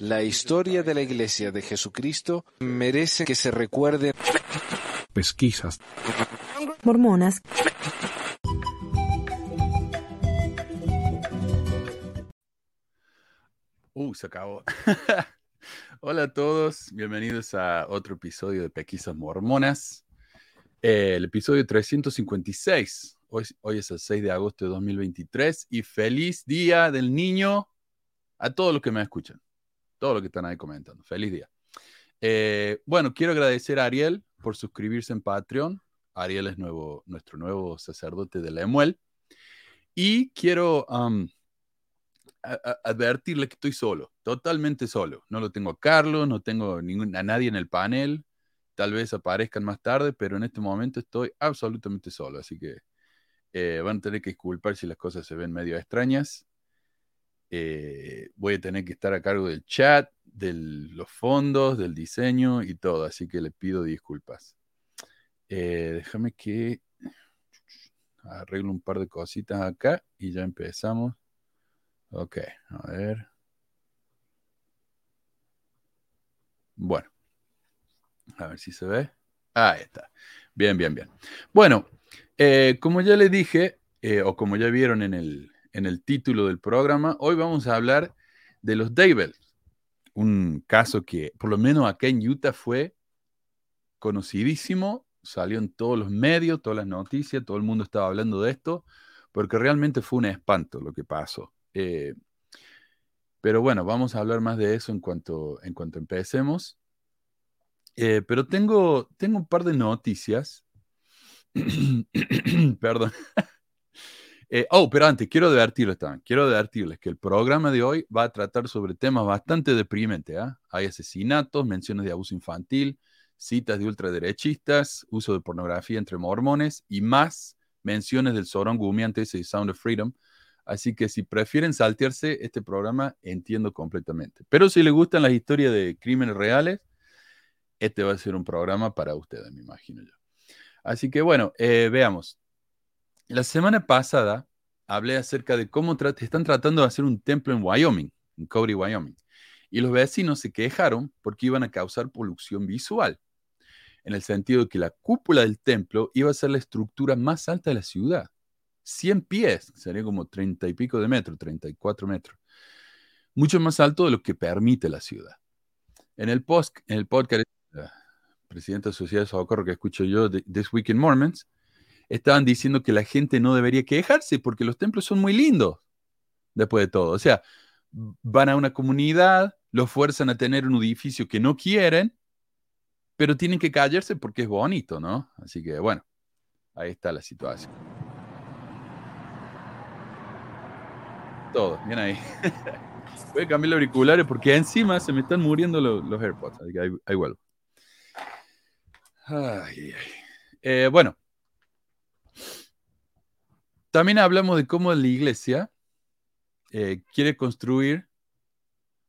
La historia de la Iglesia de Jesucristo merece que se recuerde. Pesquisas. Mormonas. Uh, se acabó. Hola a todos, bienvenidos a otro episodio de Pesquisas Mormonas. Eh, el episodio 356. Hoy, hoy es el 6 de agosto de 2023 y feliz día del niño a todos los que me escuchan, todos los que están ahí comentando. Feliz día. Eh, bueno, quiero agradecer a Ariel por suscribirse en Patreon. Ariel es nuevo, nuestro nuevo sacerdote de la Emuel. Y quiero um, advertirle que estoy solo, totalmente solo. No lo tengo a Carlos, no tengo a nadie en el panel. Tal vez aparezcan más tarde, pero en este momento estoy absolutamente solo. Así que eh, van a tener que disculpar si las cosas se ven medio extrañas. Eh, voy a tener que estar a cargo del chat, de los fondos, del diseño y todo, así que le pido disculpas. Eh, déjame que arreglo un par de cositas acá y ya empezamos. Ok, a ver. Bueno, a ver si se ve. Ahí está. Bien, bien, bien. Bueno, eh, como ya le dije, o como ya vieron en el, en el título del programa, hoy vamos a hablar de los Daybell, un caso que por lo menos acá en Utah fue conocidísimo, salió en todos los medios, todas las noticias, todo el mundo estaba hablando de esto, porque realmente fue un espanto lo que pasó. Eh, pero bueno, vamos a hablar más de eso en cuanto, en cuanto empecemos. Eh, pero tengo, tengo un par de noticias. Perdón. Eh, oh, pero antes, quiero advertirles también, quiero advertirles que el programa de hoy va a tratar sobre temas bastante deprimentes. ¿ah? Hay asesinatos, menciones de abuso infantil, citas de ultraderechistas, uso de pornografía entre mormones y más menciones del Sorón Gumiante y Sound of Freedom. Así que si prefieren saltearse este programa, entiendo completamente. Pero si les gustan las historias de crímenes reales, este va a ser un programa para ustedes, me imagino yo. Así que bueno, eh, veamos. La semana pasada hablé acerca de cómo están tratando de hacer un templo en Wyoming, en Cody, Wyoming. Y los vecinos se quejaron porque iban a causar polución visual, en el sentido de que la cúpula del templo iba a ser la estructura más alta de la ciudad. 100 pies, sería como 30 y pico de metros, 34 metros. Mucho más alto de lo que permite la ciudad. En el, post, en el podcast, la presidenta de Sociedad de Socorro que escucho yo, This Week in Mormons, estaban diciendo que la gente no debería quejarse porque los templos son muy lindos, después de todo. O sea, van a una comunidad, los fuerzan a tener un edificio que no quieren, pero tienen que callarse porque es bonito, ¿no? Así que bueno, ahí está la situación. Todo, bien ahí. Voy a cambiar los auriculares porque encima se me están muriendo los, AirPods, así que ahí, vuelvo. Eh, bueno, también hablamos de cómo la iglesia eh, quiere construir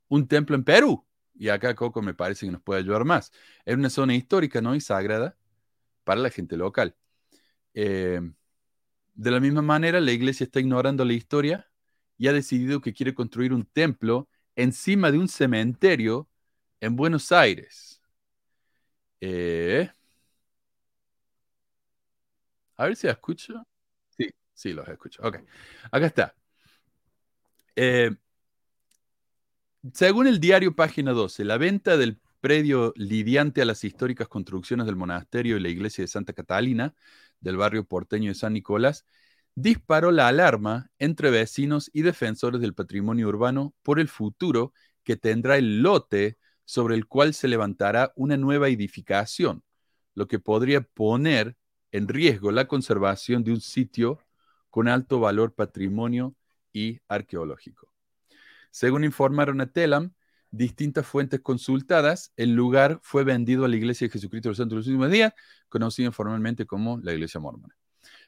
un templo en Perú. Y acá Coco me parece que nos puede ayudar más. Es una zona histórica, ¿no? Y sagrada para la gente local. Eh, de la misma manera, la iglesia está ignorando la historia y ha decidido que quiere construir un templo encima de un cementerio en Buenos Aires. Eh, a ver si escucho. Sí, los escucho. Ok. Acá está. Eh, según el diario Página 12, la venta del predio lidiante a las históricas construcciones del monasterio y la iglesia de Santa Catalina, del barrio porteño de San Nicolás, disparó la alarma entre vecinos y defensores del patrimonio urbano por el futuro que tendrá el lote sobre el cual se levantará una nueva edificación, lo que podría poner en riesgo la conservación de un sitio con alto valor patrimonio y arqueológico. Según informaron a Telam, distintas fuentes consultadas, el lugar fue vendido a la Iglesia de Jesucristo de los Santos de los Últimos Días, conocida informalmente como la Iglesia Mormona,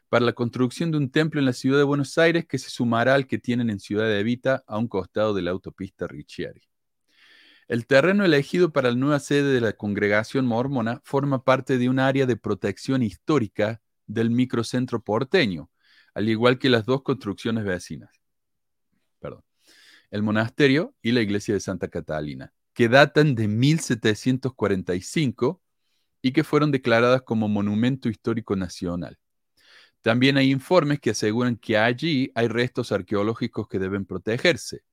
para la construcción de un templo en la ciudad de Buenos Aires que se sumará al que tienen en Ciudad de Evita a un costado de la autopista Riccieri. El terreno elegido para la nueva sede de la congregación mormona forma parte de un área de protección histórica del microcentro porteño, al igual que las dos construcciones vecinas. Perdón. el monasterio y la iglesia de Santa Catalina, que datan de 1745 y que fueron declaradas como Monumento Histórico Nacional. También hay informes que aseguran que allí hay restos arqueológicos que deben protegerse.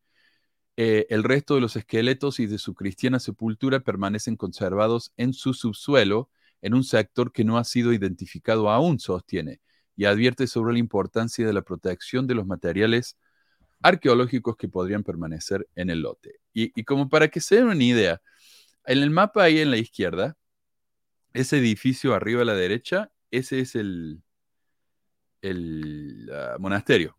Eh, el resto de los esqueletos y de su cristiana sepultura permanecen conservados en su subsuelo, en un sector que no ha sido identificado aún, sostiene, y advierte sobre la importancia de la protección de los materiales arqueológicos que podrían permanecer en el lote. Y, como para que se den una idea, en el mapa ahí en la izquierda, ese edificio arriba a la derecha, ese es el, el ah, monasterio.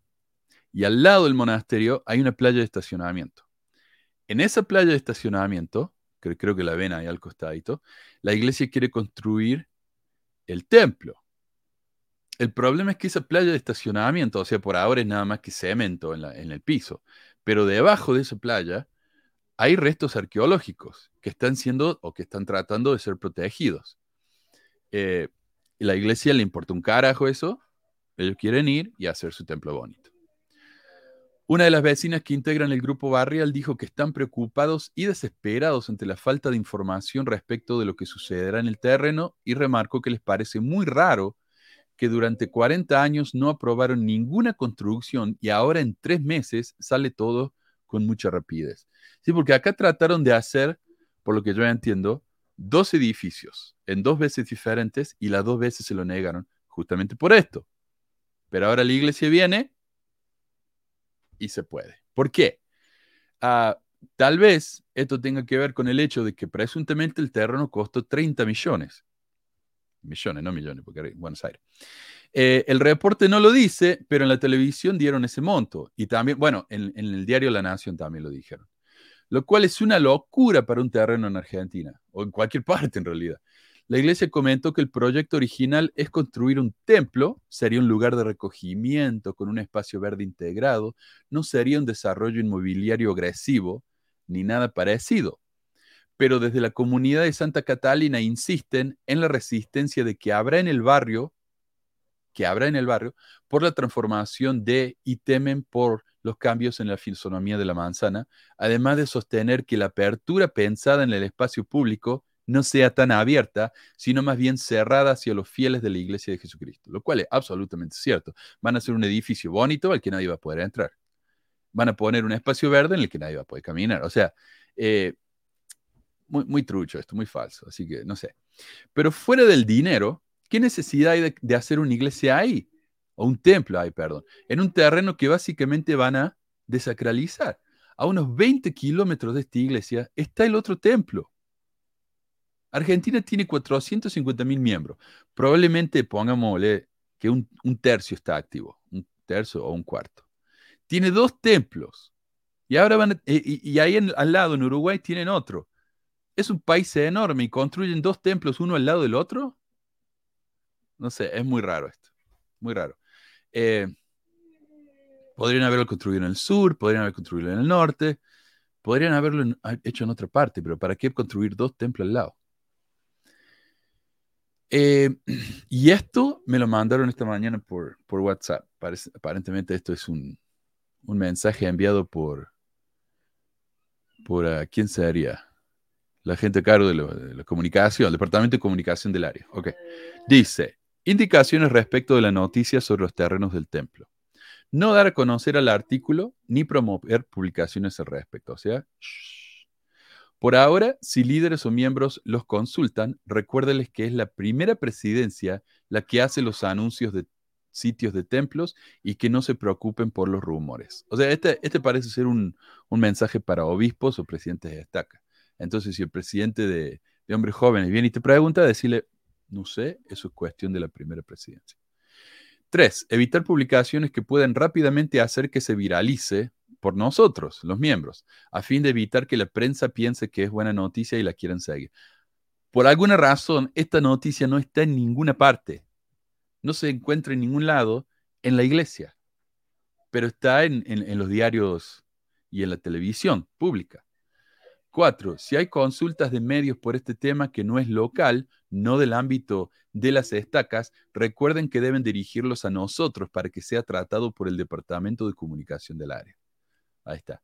Y al lado del monasterio hay una playa de estacionamiento. En esa playa de estacionamiento, que creo que la ven ahí al costadito, la iglesia quiere construir el templo. El problema es que esa playa de estacionamiento, o sea, por ahora es nada más que cemento en, el piso, pero debajo de esa playa hay restos arqueológicos que están siendo o que están tratando de ser protegidos. Eh, la iglesia le importa un carajo eso, ellos quieren ir y hacer su templo bonito. Una de las vecinas que integran el grupo barrial dijo que están preocupados y desesperados ante la falta de información respecto de lo que sucederá en el terreno y remarcó que les parece muy raro que durante 40 años no aprobaron ninguna construcción y ahora en tres meses sale todo con mucha rapidez. Sí, porque acá trataron de hacer, por lo que yo entiendo, dos edificios en dos veces diferentes y las dos veces se lo negaron justamente por esto. Pero ahora la iglesia viene y se puede. ¿Por qué? Ah, tal vez esto tenga que ver con el hecho de que presuntamente el terreno costó 30 millones millones, no millones, porque Buenos Aires. Eh, el reporte no lo dice, pero en la televisión dieron ese monto. Y también, bueno, en, el diario La Nación también lo dijeron. Lo cual es una locura para un terreno en Argentina, o en cualquier parte en realidad. La iglesia comentó que el proyecto original es construir un templo, sería un lugar de recogimiento con un espacio verde integrado, no sería un desarrollo inmobiliario agresivo ni nada parecido pero desde la comunidad de Santa Catalina insisten en la resistencia de que habrá en el barrio, que habrá en el barrio, por la transformación de y temen por los cambios en la fisonomía de la manzana, además de sostener que la apertura pensada en el espacio público no sea tan abierta, sino más bien cerrada hacia los fieles de la iglesia de Jesucristo, lo cual es absolutamente cierto. Van a hacer un edificio bonito al que nadie va a poder entrar. Van a poner un espacio verde en el que nadie va a poder caminar. O sea, eh, muy, trucho esto, muy falso, así que no sé. Pero fuera del dinero, ¿qué necesidad hay de, hacer una iglesia ahí? O un templo ahí, perdón, en un terreno que básicamente van a desacralizar. A unos 20 kilómetros de esta iglesia está el otro templo. Argentina tiene 450 mil miembros. Probablemente, pongámosle, que un, tercio está activo, un tercio o un cuarto. Tiene dos templos. Y ahora van, y, ahí al lado, en Uruguay, tienen otro es un país enorme y construyen dos templos uno al lado del otro. No sé, es muy raro esto. Muy raro. Eh, podrían haberlo construido en el sur, podrían haber construido en el norte, podrían haberlo hecho en otra parte, pero ¿para qué construir dos templos al lado? Eh, y esto me lo mandaron esta mañana por, por WhatsApp. aparentemente esto es un, un mensaje enviado por, por uh, ¿quién sería? La gente a cargo de, la comunicación, el departamento de comunicación del área. Ok. Dice, indicaciones respecto de la noticia sobre los terrenos del templo. No dar a conocer al artículo ni promover publicaciones al respecto. O sea, por ahora, si líderes o miembros los consultan, recuérdenles que es la primera presidencia la que hace los anuncios de sitios de templos y que no se preocupen por los rumores. O sea, este, este parece ser un, un mensaje para obispos o presidentes de estaca. Entonces, si el presidente de, hombres jóvenes viene y te pregunta, decirle, no sé, eso es cuestión de la primera presidencia. Tres, evitar publicaciones que puedan rápidamente hacer que se viralice por nosotros, los miembros, a fin de evitar que la prensa piense que es buena noticia y la quieran seguir. Por alguna razón, esta noticia no está en ninguna parte, no se encuentra en ningún lado en la iglesia, pero está en los diarios y en la televisión pública. Cuatro, si hay consultas de medios por este tema que no es local, no del ámbito de las estacas, recuerden que deben dirigirlos a nosotros para que sea tratado por el Departamento de Comunicación del área. Ahí está.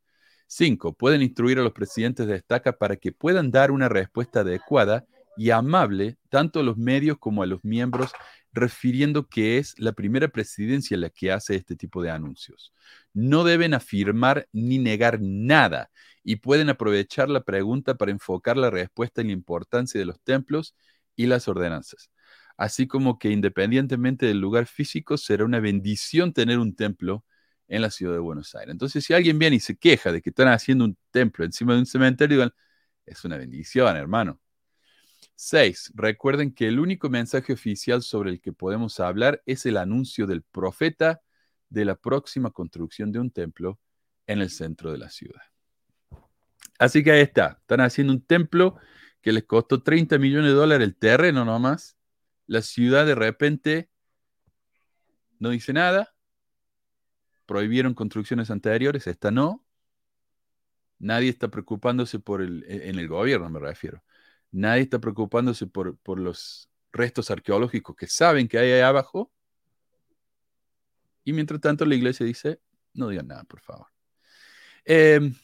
Cinco, pueden instruir a los presidentes de estaca para que puedan dar una respuesta adecuada y amable tanto a los medios como a los miembros, refiriendo que es la primera presidencia la que hace este tipo de anuncios. No deben afirmar ni negar nada y pueden aprovechar la pregunta para enfocar la respuesta en la importancia de los templos y las ordenanzas. Así como que independientemente del lugar físico, será una bendición tener un templo en la ciudad de Buenos Aires. Entonces, si alguien viene y se queja de que están haciendo un templo encima de un cementerio, es una bendición, hermano. Seis, recuerden que el único mensaje oficial sobre el que podemos hablar es el anuncio del profeta de la próxima construcción de un templo en el centro de la ciudad. Así que ahí está, están haciendo un templo que les costó 30 millones de dólares el terreno nomás. La ciudad de repente no dice nada, prohibieron construcciones anteriores, esta no. Nadie está preocupándose por el, en el gobierno, me refiero. Nadie está preocupándose por, por los restos arqueológicos que saben que hay ahí abajo. Y mientras tanto la iglesia dice, no digan nada, por favor. Em,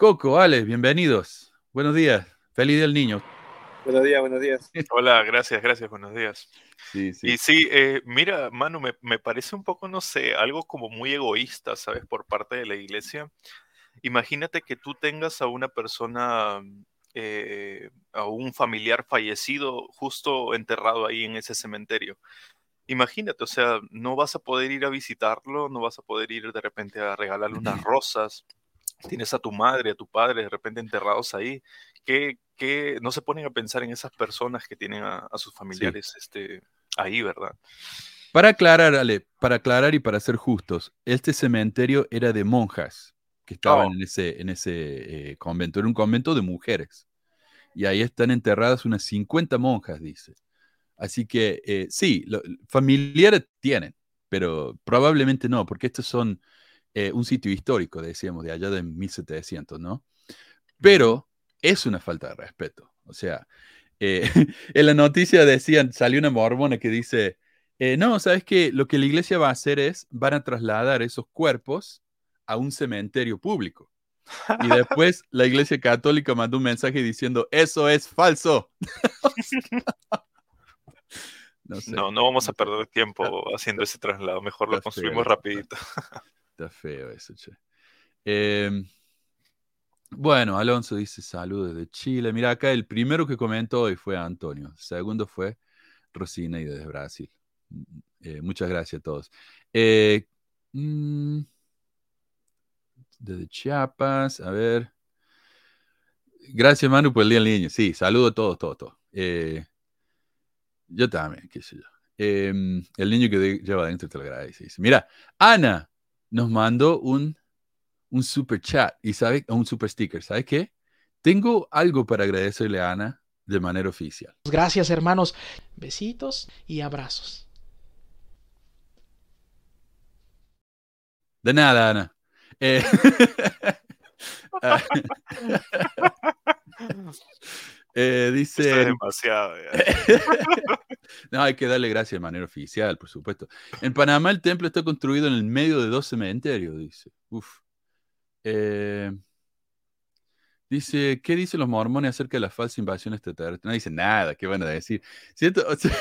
Coco, Ale, bienvenidos. Buenos días. Feliz día del niño. Buenos días, buenos días. Hola, gracias, gracias, buenos días. Sí, sí. Y sí, eh, mira, Manu, me, me parece un poco, no sé, algo como muy egoísta, ¿sabes? Por parte de la iglesia. Imagínate que tú tengas a una persona, eh, a un familiar fallecido justo enterrado ahí en ese cementerio. Imagínate, o sea, no vas a poder ir a visitarlo, no vas a poder ir de repente a regalarle unas rosas. Tienes a tu madre, a tu padre de repente enterrados ahí. ¿Qué, qué no se ponen a pensar en esas personas que tienen a, a sus familiares este, ahí, ¿verdad? Para aclarar, Ale, para aclarar y para ser justos, este cementerio era de monjas que estaban Oh. en ese, en ese eh, convento. Era un convento de mujeres. Y ahí están enterradas unas 50 monjas, dice. Así que eh, sí, lo- familiares tienen, pero probablemente no, porque estos son eh, un sitio histórico, decíamos, de allá de 1700, ¿no? Pero es una falta de respeto. O sea, eh, en la noticia decían, salió una mormona que dice, eh, no, ¿sabes qué? Lo que la iglesia va a hacer es, van a trasladar esos cuerpos a un cementerio público. Y después la iglesia católica mandó un mensaje diciendo, eso es falso. no sé. No, no vamos a perder tiempo haciendo ese traslado, mejor lo construimos rapidito. Feo eso, che. Eh, bueno, Alonso dice saludos desde Chile. Mira, acá el primero que comentó hoy fue Antonio. El segundo fue Rosina y desde Brasil. Eh, muchas gracias a todos. Eh, mm, desde Chiapas, a ver. Gracias, Manu, por el día del niño. Sí, saludo a todos, todos, todos. Eh, yo también, qué sé yo. Eh, el niño que lleva adentro te lo agradece. Dice, mira, Ana nos mandó un, un super chat y sabe, un super sticker. ¿Sabe qué? Tengo algo para agradecerle a Ana de manera oficial. Gracias hermanos. Besitos y abrazos. De nada, Ana. Eh, eh, dice. es demasiado. No, hay que darle gracias de manera oficial, por supuesto. En Panamá el templo está construido en el medio de dos cementerios, dice. Uf. Eh, dice, ¿qué dicen los mormones acerca de la falsa invasión extraterrestre? No dice nada, ¿qué van a decir? Si esto, o sea,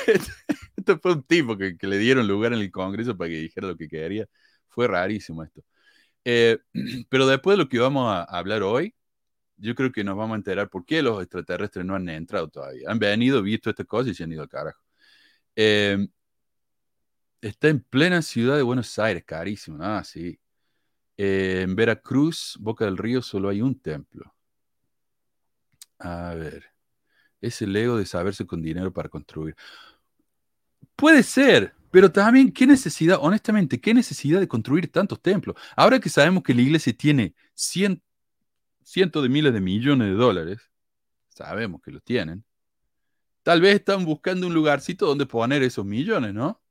esto fue un tipo que, que le dieron lugar en el Congreso para que dijera lo que quería. Fue rarísimo esto. Eh, pero después de lo que vamos a hablar hoy, yo creo que nos vamos a enterar por qué los extraterrestres no han entrado todavía. Han venido, visto estas cosas y se han ido al carajo. Eh, está en plena ciudad de Buenos Aires, carísimo. Ah, sí. En Veracruz, Boca del Río, solo hay un templo. A ver. Es el ego de saberse con dinero para construir. Puede ser, pero también, ¿qué necesidad, honestamente, qué necesidad de construir tantos templos? Ahora que sabemos que la iglesia tiene cien, cientos de miles de millones de dólares, sabemos que lo tienen, tal vez están buscando un lugarcito donde poner esos millones, ¿no?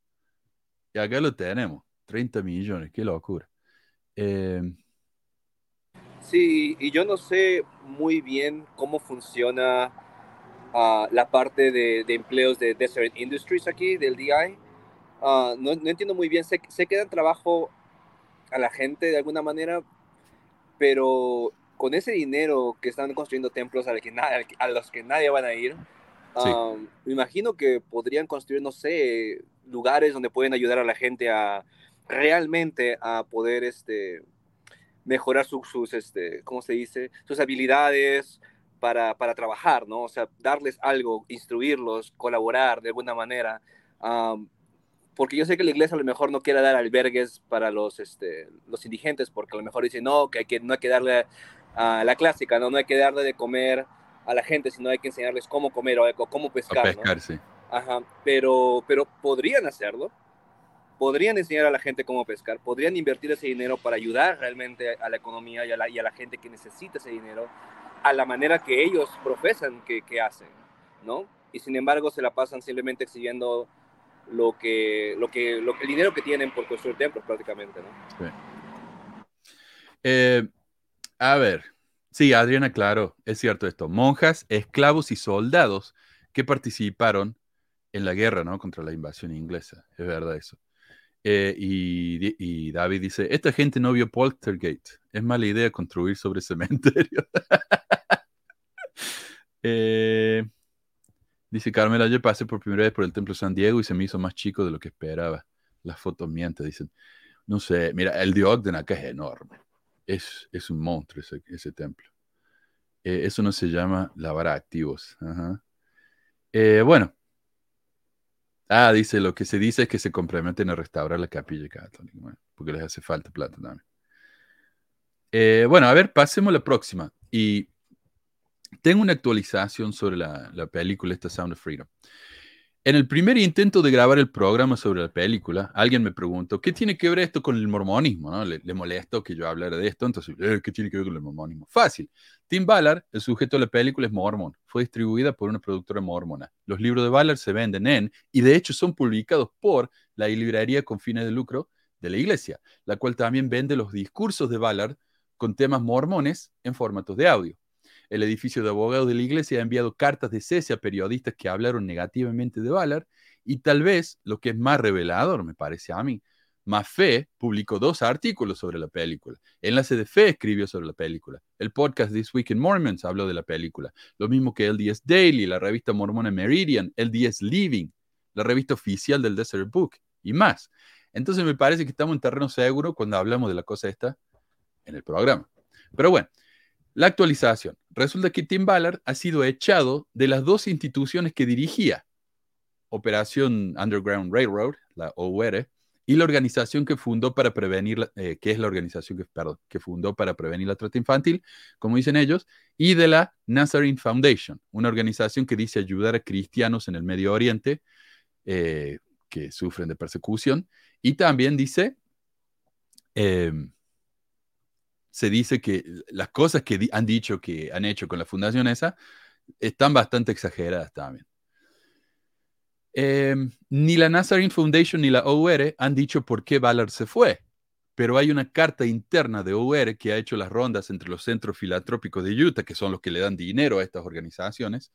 Y acá lo tenemos, 30 millones, qué locura. Eh, Sí, y yo no sé muy bien cómo funciona ah, la parte de, empleos de Desert Industries aquí, del DI. Ah, no, entiendo muy bien, sé, sé que trabajo a la gente de alguna manera, pero con ese dinero que están construyendo templos a, que na- a los que nadie van a ir, Sí. um, me imagino que podrían construir, no sé, lugares donde pueden ayudar a la gente a realmente a poder este, mejorar su- sus, este, ¿cómo se dice? Sus habilidades para, para trabajar, ¿no? O sea, darles algo, instruirlos, colaborar de alguna manera. um, porque yo sé que la iglesia a lo mejor no quiere dar albergues para los, este, los indigentes, porque a lo mejor dicen, no, que, hay que no hay que darle a la clásica, ¿no? no hay que darle de comer a la gente, sino hay que enseñarles cómo comer o cómo A pescar. ¿no? pescar, sí. Ajá, pero, pero podrían hacerlo, podrían enseñar a la gente cómo pescar, podrían invertir ese dinero para ayudar realmente a la economía y a la, y a la gente que necesita ese dinero a la manera que ellos profesan que, que hacen, ¿no? Y sin embargo se la pasan simplemente exhibiendo lo que, lo que, lo, el dinero que tienen por construir templos prácticamente, ¿no? Eh, a ver, sí, Adriana, claro, es cierto esto. Monjas, esclavos y soldados que participaron en la guerra, ¿no? Contra la invasión inglesa. Es verdad eso. Eh, y, y David dice, esta gente no vio Poltergeist. Es mala idea construir sobre cementerio. Eh, dice Carmela, yo pasé por primera vez por el Templo San Diego y se me hizo más chico de lo que esperaba. Las fotos mienten, dicen. No sé, mira, el de Ogden acá es enorme. Es, es un monstruo ese, ese templo. Eh, eso no se llama lavar activos. Eh, bueno. Ah, dice, lo que se dice es que se comprometen a restaurar la capilla católica, bueno, porque les hace falta plata también. Eh, bueno, a ver, pasemos a la próxima. Y tengo una actualización sobre la, la película, esta Sound of Freedom. En el primer intento de grabar el programa sobre la película, alguien me preguntó, ¿qué tiene que ver esto con el mormonismo? ¿no? Le, le molestó que yo hablara de esto, entonces, "Eh, ¿qué tiene que ver con el mormonismo? Fácil. Tim Ballard, el sujeto de la película, es mormón. Fue distribuida por una productora mormona. Los libros de Ballard se venden en, y de hecho son publicados por la librería con fines de lucro de la iglesia, la cual también vende los discursos de Ballard con temas mormones en formatos de audio. El edificio de abogados de la iglesia ha enviado cartas de cese a periodistas que hablaron negativamente de Ballard y tal vez, lo que es más revelador, me parece a mí, Mafé publicó dos artículos sobre la película. Enlace de Fe escribió sobre la película. El podcast This Week in Mormons habló de la película. Lo mismo que LDS Daily, la revista mormona Meridian, LDS Living, la revista oficial del Desert Book y más. Entonces me parece que estamos en terreno seguro cuando hablamos de la cosa esta en el programa. Pero bueno, la actualización. Resulta que Tim Ballard ha sido echado de las dos instituciones que dirigía, Operación Underground Railroad, la OUR, y la organización que fundó para prevenir, la- eh, que es la organización que, fundó para prevenir la trata infantil, como dicen ellos, y de la Nazarene Foundation, una organización que dice ayudar a cristianos en el Medio Oriente eh, que sufren de persecución, y también dice, em, se dice que las cosas que han dicho que han hecho con la fundación esa están bastante exageradas también. Eh, ni la Nazarene Foundation ni la OUR han dicho por qué Ballard se fue, pero hay una carta interna de OUR que ha hecho las rondas entre los centros filantrópicos de Utah, que son los que le dan dinero a estas organizaciones,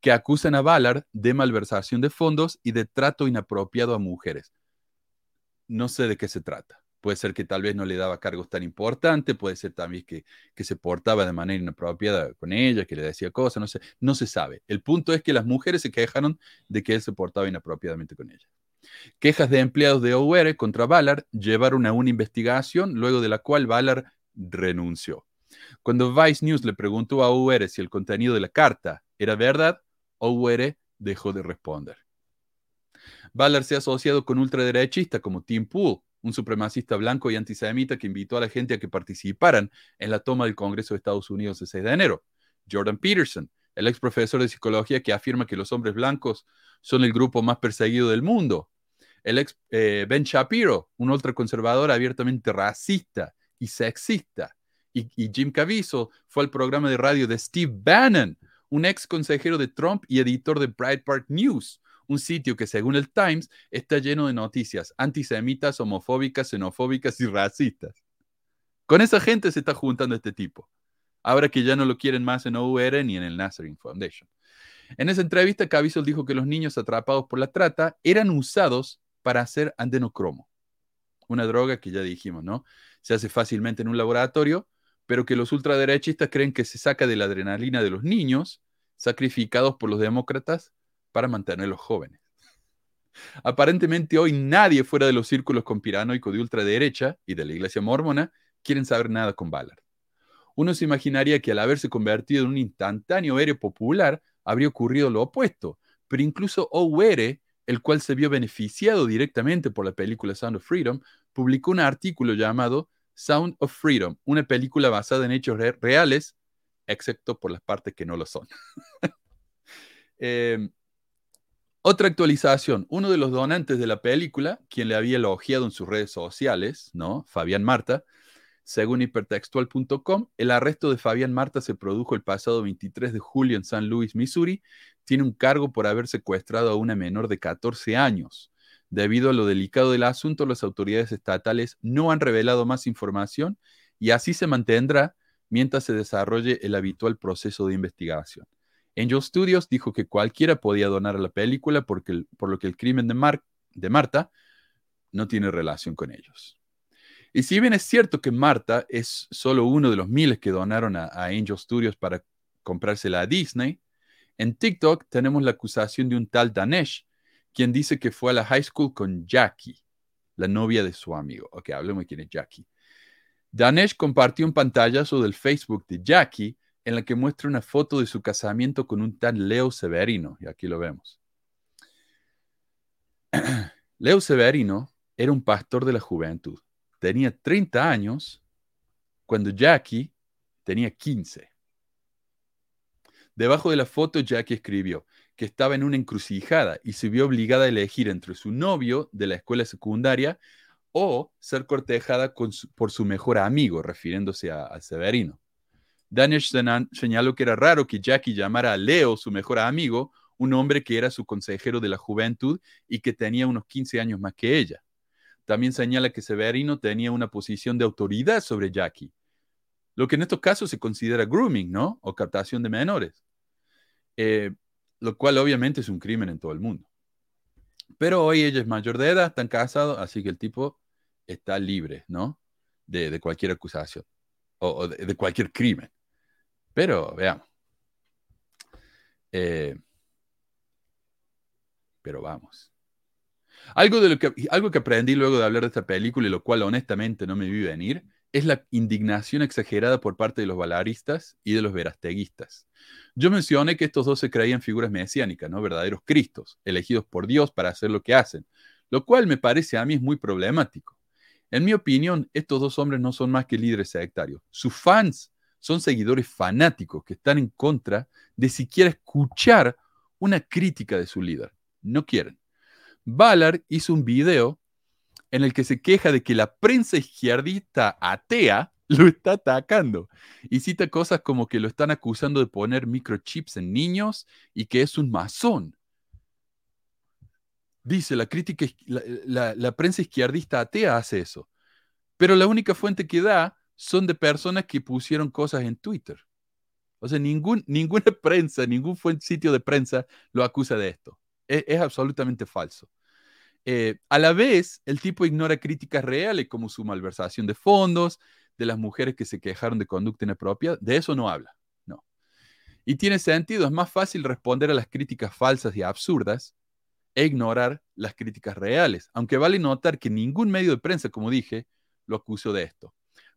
que acusan a Ballard de malversación de fondos y de trato inapropiado a mujeres. No sé de qué se trata. Puede ser que tal vez no le daba cargos tan importantes, puede ser también que, que se portaba de manera inapropiada con ella, que le decía cosas, no sé, no se sabe. El punto es que las mujeres se quejaron de que él se portaba inapropiadamente con ella. Quejas de empleados de OUR contra Ballard llevaron a una investigación, luego de la cual Ballard renunció. Cuando Vice News le preguntó a OUR si el contenido de la carta era verdad, OUR dejó de responder. Ballard se ha asociado con ultraderechistas como Tim Pool, un supremacista blanco y antisemita que invitó a la gente a que participaran en la toma del Congreso de Estados Unidos el 6 de enero. Jordan Peterson, el ex profesor de psicología que afirma que los hombres blancos son el grupo más perseguido del mundo. El ex eh, Ben Shapiro, un ultraconservador abiertamente racista y sexista. Y, Jim Caviezel fue al programa de radio de Steve Bannon, un ex consejero de Trump y editor de Breitbart News, un sitio que según el Times está lleno de noticias antisemitas, homofóbicas, xenofóbicas y racistas. Con esa gente se está juntando este tipo. Ahora que ya no lo quieren más en OUR ni en el Nazarene Foundation. En esa entrevista, Caviezel dijo que los niños atrapados por la trata eran usados para hacer andenocromo, una droga que ya dijimos, ¿no? Se hace fácilmente en un laboratorio, pero que los ultraderechistas creen que se saca de la adrenalina de los niños sacrificados por los demócratas para mantenerlos jóvenes. Aparentemente hoy nadie fuera de los círculos conspiranoicos de ultraderecha y de la iglesia mormona quieren saber nada con Ballard. Uno se imaginaría que al haberse convertido en un instantáneo héroe popular habría ocurrido lo opuesto, pero incluso O'Were, el cual se vio beneficiado directamente por la película Sound of Freedom, publicó un artículo llamado Sound of Freedom, una película basada en hechos re reales, excepto por las partes que no lo son. eh, otra actualización, uno de los donantes de la película, quien le había elogiado en sus redes sociales, ¿no? Fabián Marta, según hipertextual.com, el arresto de Fabián Marta se produjo el pasado 23 de julio en San Luis, Missouri. Tiene un cargo por haber secuestrado a una menor de 14 años. Debido a lo delicado del asunto, las autoridades estatales no han revelado más información y así se mantendrá mientras se desarrolle el habitual proceso de investigación. Angel Studios dijo que cualquiera podía donar a la película porque, por lo que el crimen de, de Marta no tiene relación con ellos. Y si bien es cierto que Marta es solo uno de los miles que donaron a, a Angel Studios para comprársela a Disney, en TikTok tenemos la acusación de un tal Danesh, quien dice que fue a la high school con Jackie, la novia de su amigo. Ok, hablemos de quién es Jackie. Danesh compartió un pantallazo del Facebook de Jackie en la que muestra una foto de su casamiento con un tal Leo Severino, y aquí lo vemos. Leo Severino era un pastor de la juventud. Tenía 30 años cuando Jackie tenía 15. Debajo de la foto, Jackie escribió que estaba en una encrucijada y se vio obligada a elegir entre su novio de la escuela secundaria o ser cortejada por su mejor amigo, refiriéndose a, a Severino. Daniel señaló que era raro que Jackie llamara a Leo su mejor amigo, un hombre que era su consejero de la juventud y que tenía unos 15 años más que ella. También señala que Severino tenía una posición de autoridad sobre Jackie, lo que en estos casos se considera grooming, ¿no? O captación de menores, eh, lo cual obviamente es un crimen en todo el mundo. Pero hoy ella es mayor de edad, están casados, así que el tipo está libre, ¿no? De, cualquier acusación o, de, cualquier crimen. Pero veamos. Eh, pero vamos. Algo, de lo que, algo que aprendí luego de hablar de esta película y lo cual honestamente no me vi venir es la indignación exagerada por parte de los balaristas y de los verasteguistas. Yo mencioné que estos dos se creían figuras mesiánicas, ¿no? verdaderos cristos, elegidos por Dios para hacer lo que hacen, lo cual me parece a mí es muy problemático. En mi opinión, estos dos hombres no son más que líderes sectarios. Sus fans son seguidores fanáticos que están en contra de siquiera escuchar una crítica de su líder. No quieren. Ballard hizo un video en el que se queja de que la prensa izquierdista atea lo está atacando y cita cosas como que lo están acusando de poner microchips en niños y que es un masón. Dice, la crítica, la, la prensa izquierdista atea hace eso, pero la única fuente que da son de personas que pusieron cosas en Twitter. O sea, ninguna prensa, ningún sitio de prensa lo acusa de esto. Es, es absolutamente falso. Eh, a la vez, el tipo ignora críticas reales como su malversación de fondos, de las mujeres que se quejaron de conducta inapropiada. De eso no habla. No. Y tiene sentido. Es más fácil responder a las críticas falsas y absurdas e ignorar las críticas reales. Aunque vale notar que ningún medio de prensa, como dije, lo acusó de esto.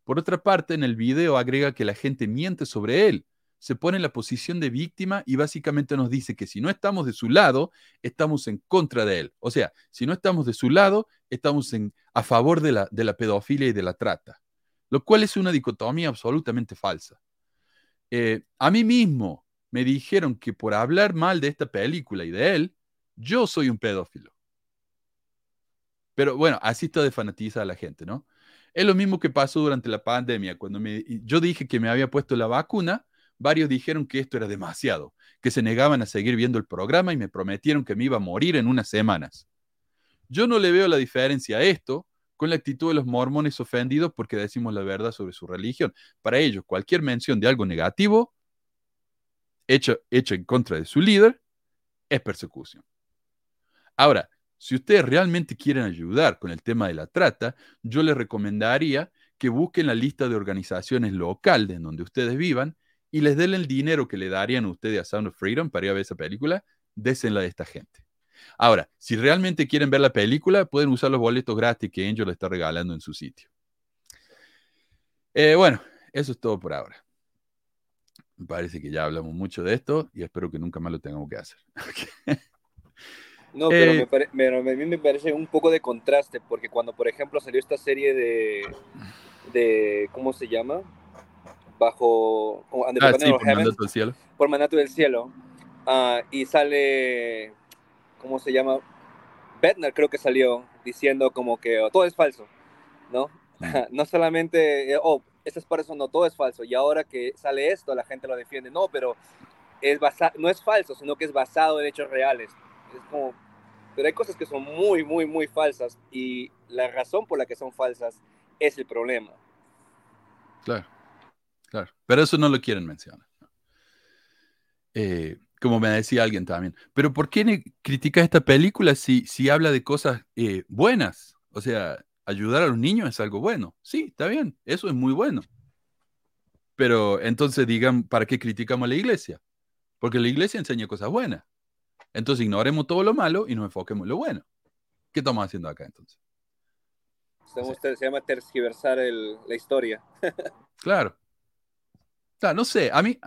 Por otra parte, en el video agrega que la gente miente sobre él, se pone en la posición de víctima y básicamente nos dice que si no estamos de su lado, estamos en contra de él. O sea, si no estamos de su lado, estamos en, a favor de la, pedofilia y de la trata, lo cual es una dicotomía absolutamente falsa. Eh, a mí mismo me dijeron que por hablar mal de esta película y de él, yo soy un pedófilo. Pero bueno, así está de fanatizada la gente, ¿no? Es lo mismo que pasó durante la pandemia, cuando me, yo dije que me había puesto la vacuna, varios dijeron que esto era demasiado, que se negaban a seguir viendo el programa y me prometieron que me iba a morir en unas semanas. Yo no le veo la diferencia a esto con la actitud de los mormones ofendidos porque decimos la verdad sobre su religión. Para ellos, cualquier mención de algo negativo hecho, hecho en contra de su líder es persecución. Ahora, si ustedes realmente quieren ayudar con el tema de la trata, yo les recomendaría que busquen la lista de organizaciones locales en donde ustedes vivan y les den el dinero que le darían a ustedes a Sound of Freedom para ir a ver esa película, désenla de esta gente. Ahora, si realmente quieren ver la película, pueden usar los boletos gratis que Angel está regalando en su sitio. Eh, bueno, eso es todo por ahora. Me parece que ya hablamos mucho de esto y espero que nunca más lo tengamos que hacer. No, pero, Eh, me pare- pero a mí me parece un poco de contraste, porque cuando, por ejemplo, salió esta serie de, de ¿cómo se llama? Bajo, Under Ah, sí, por Heaven, mandato del cielo. por Mandato del Cielo, ah, y sale, ¿cómo se llama? Bednar creo que salió diciendo como que oh, todo es falso, ¿no? no solamente, eh, oh, estas partes son, no, todo es falso, y ahora que sale esto, la gente lo defiende, no, pero es basa no es falso, sino que es basado en hechos reales. Es como, pero hay cosas que son muy, muy, muy falsas, y la razón por la que son falsas es el problema. Claro, claro. Pero eso no lo quieren mencionar. Eh, como me decía alguien también. Pero ¿por qué criticas esta película si, si habla de cosas eh, buenas? O sea, ayudar a los niños es algo bueno. Sí, está bien, eso es muy bueno. Pero entonces digan, ¿para qué criticamos a la iglesia? Porque la iglesia enseña cosas buenas. Entonces ignoremos todo lo malo y nos enfoquemos en lo bueno. ¿Qué estamos haciendo acá entonces? Se, se llama tergiversar el- la historia. Claro. Claro, no sé, a mí.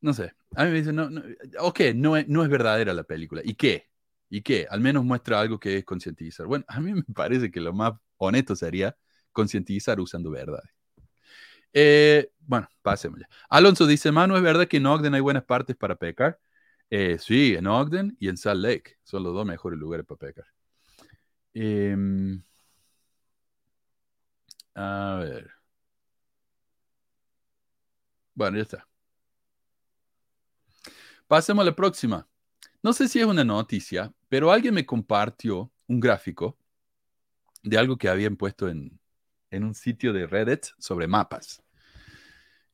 No sé. A mí me dicen, no, no, ok, no es, no es verdadera la película. ¿Y qué? ¿Y qué? Al menos muestra algo que es concientizar. Bueno, a mí me parece que lo más honesto sería concientizar usando verdades. Eh, bueno, pasemos ya. Alonso dice, Manu, ¿es verdad que en Ogden hay buenas partes para pecar? Eh, sí, en Ogden y en Salt Lake. Son los dos mejores lugares para pecar. Em, a ver. Bueno, ya está. Pasemos a la próxima. No sé si es una noticia, pero alguien me compartió un gráfico de algo que habían puesto en, en un sitio de Reddit sobre mapas.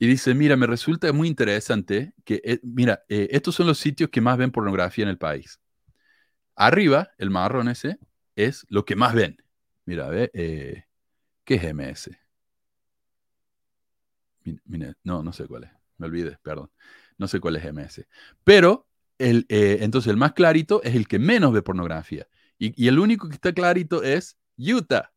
Y dice, mira, me resulta muy interesante que, eh, mira, eh, estos son los sitios que más ven pornografía en el país. Arriba, el marrón ese, es lo que más ven. Mira, ve, eh, ¿qué es MS? Mi- mira, no, no sé cuál es. Me olvidé, perdón. No sé cuál es MS. Pero, el, entonces el más clarito es el que menos ve pornografía. Y, y el único que está clarito es Utah.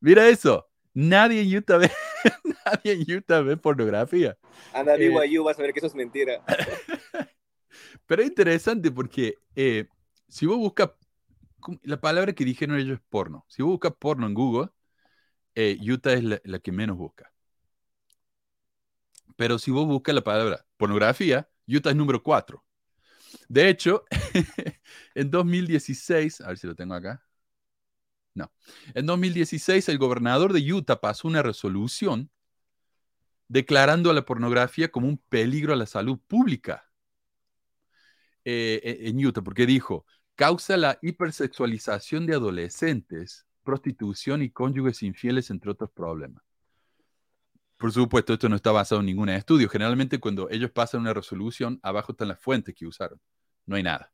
Mira eso. Nadie en Utah ve, nadie en Utah ve pornografía. Anda Eh, BYU, vas a ver que eso es mentira. Pero es interesante porque eh, si vos buscas, ¿cómo- la palabra que dijeron ellos es porno. Si vos buscas porno en Google, eh, Utah es la, la que menos busca. Pero si vos buscas la palabra pornografía, Utah es número 4. De hecho, en 2016, a ver si lo tengo acá. No. En 2016, el gobernador de Utah pasó una resolución declarando a la pornografía como un peligro a la salud pública eh, en Utah, porque dijo, causa la hipersexualización de adolescentes, prostitución y cónyuges infieles, entre otros problemas. Por supuesto, esto no está basado en ningún estudio. Generalmente cuando ellos pasan una resolución, abajo están las fuentes que usaron. No hay nada.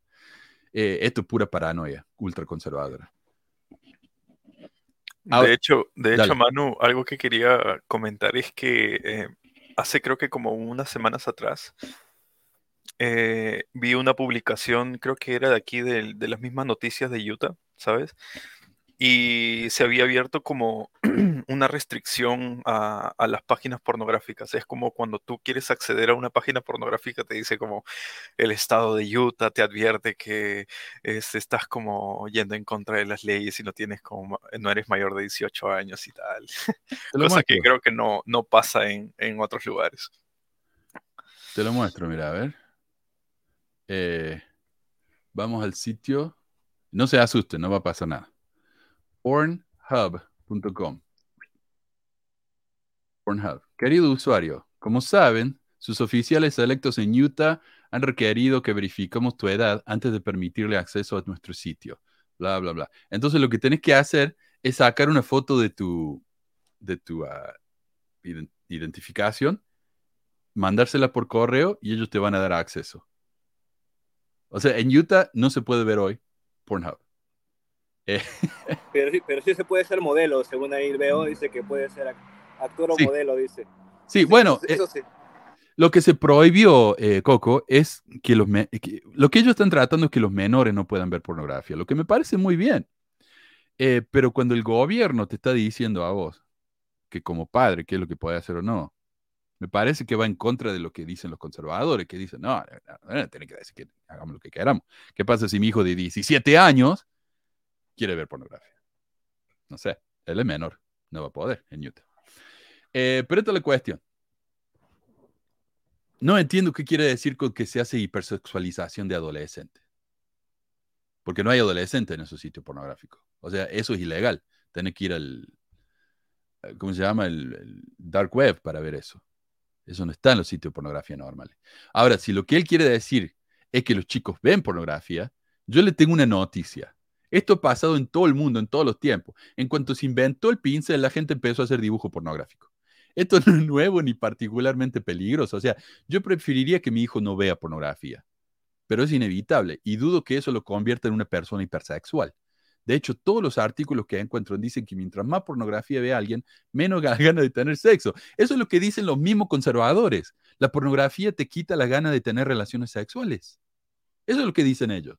Eh, esto es pura paranoia ultraconservadora. Ahora- de hecho, de dale. hecho, Manu, algo que quería comentar es que eh, hace creo que como unas semanas atrás eh, vi una publicación, creo que era de aquí, de, de las mismas noticias de Utah, ¿sabes? Y se había abierto como una restricción a, a las páginas pornográficas. Es como cuando tú quieres acceder a una página pornográfica, te dice como el estado de Utah te advierte que es- estás como yendo en contra de las leyes y no tienes como, no eres mayor de 18 años y tal. Lo Cosa que creo que no, no pasa en, en otros lugares. Te lo muestro, mira, a ver. Eh, vamos al sitio. No se asusten, no va a pasar nada. Pornhub.com. Pornhub. Querido usuario, como saben, sus oficiales electos en Utah han requerido que verifiquemos tu edad antes de permitirle acceso a nuestro sitio. Bla, bla, bla. Entonces lo que tenés que hacer es sacar una foto de tu, de tu ah, ident- identificación mandársela por correo y ellos te van a dar acceso. O sea, en Utah no se puede ver hoy Pornhub. Eh, Pero, sí- pero sí se puede ser modelo, según ahí veo, dice que puede ser ac- actor o Sí. modelo, dice. Sí, bueno, eso, eh, eso sí. lo que se prohibió, eh, Coco, es que los... que- lo que ellos están tratando es que los menores no puedan ver pornografía, lo que me parece muy bien. Eh, pero cuando el gobierno te está diciendo a vos que como padre qué es lo que puede hacer o no, me parece que va en contra de lo que dicen los conservadores, que dicen, no, no, no, no, tiene que decir que hagamos lo que queramos. ¿Qué pasa si mi hijo de 17 años quiere ver pornografía? No sé, él es menor, no va a poder en Utah. Eh, pero esta es la cuestión. No entiendo qué quiere decir con que se hace hipersexualización de adolescentes. Porque no hay adolescentes en esos sitios pornográficos. O sea, eso es ilegal. Tienes que ir al, eh, ¿cómo se llama? El, el dark web para ver eso. Eso no está en los sitios de pornografía normales. Ahora, si lo que él quiere decir es que los chicos ven pornografía, yo le tengo una noticia. Esto ha pasado en todo el mundo, en todos los tiempos. En cuanto se inventó el pincel, la gente empezó a hacer dibujo pornográfico. Esto no es nuevo ni particularmente peligroso. O sea, yo preferiría que mi hijo no vea pornografía, pero es inevitable y dudo que eso lo convierta en una persona hipersexual. De hecho, todos los artículos que encuentro dicen que mientras más pornografía ve alguien, menos ga- gana de tener sexo. Eso es lo que dicen los mismos conservadores. La pornografía te quita la gana de tener relaciones sexuales. Eso es lo que dicen ellos.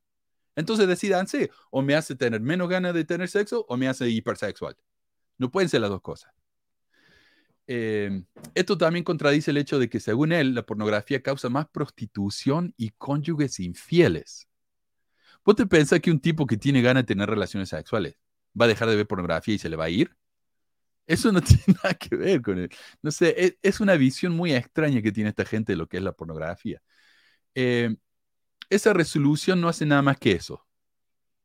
Entonces decidanse, o me hace tener menos ganas de tener sexo o me hace hipersexual. No pueden ser las dos cosas. Eh, esto también contradice el hecho de que, según él, la pornografía causa más prostitución y cónyuges infieles. ¿Vos te pensás que un tipo que tiene ganas de tener relaciones sexuales va a dejar de ver pornografía y se le va a ir? Eso no tiene nada que ver con él. No sé, es, es una visión muy extraña que tiene esta gente de lo que es la pornografía. Eh, esa resolución no hace nada más que eso.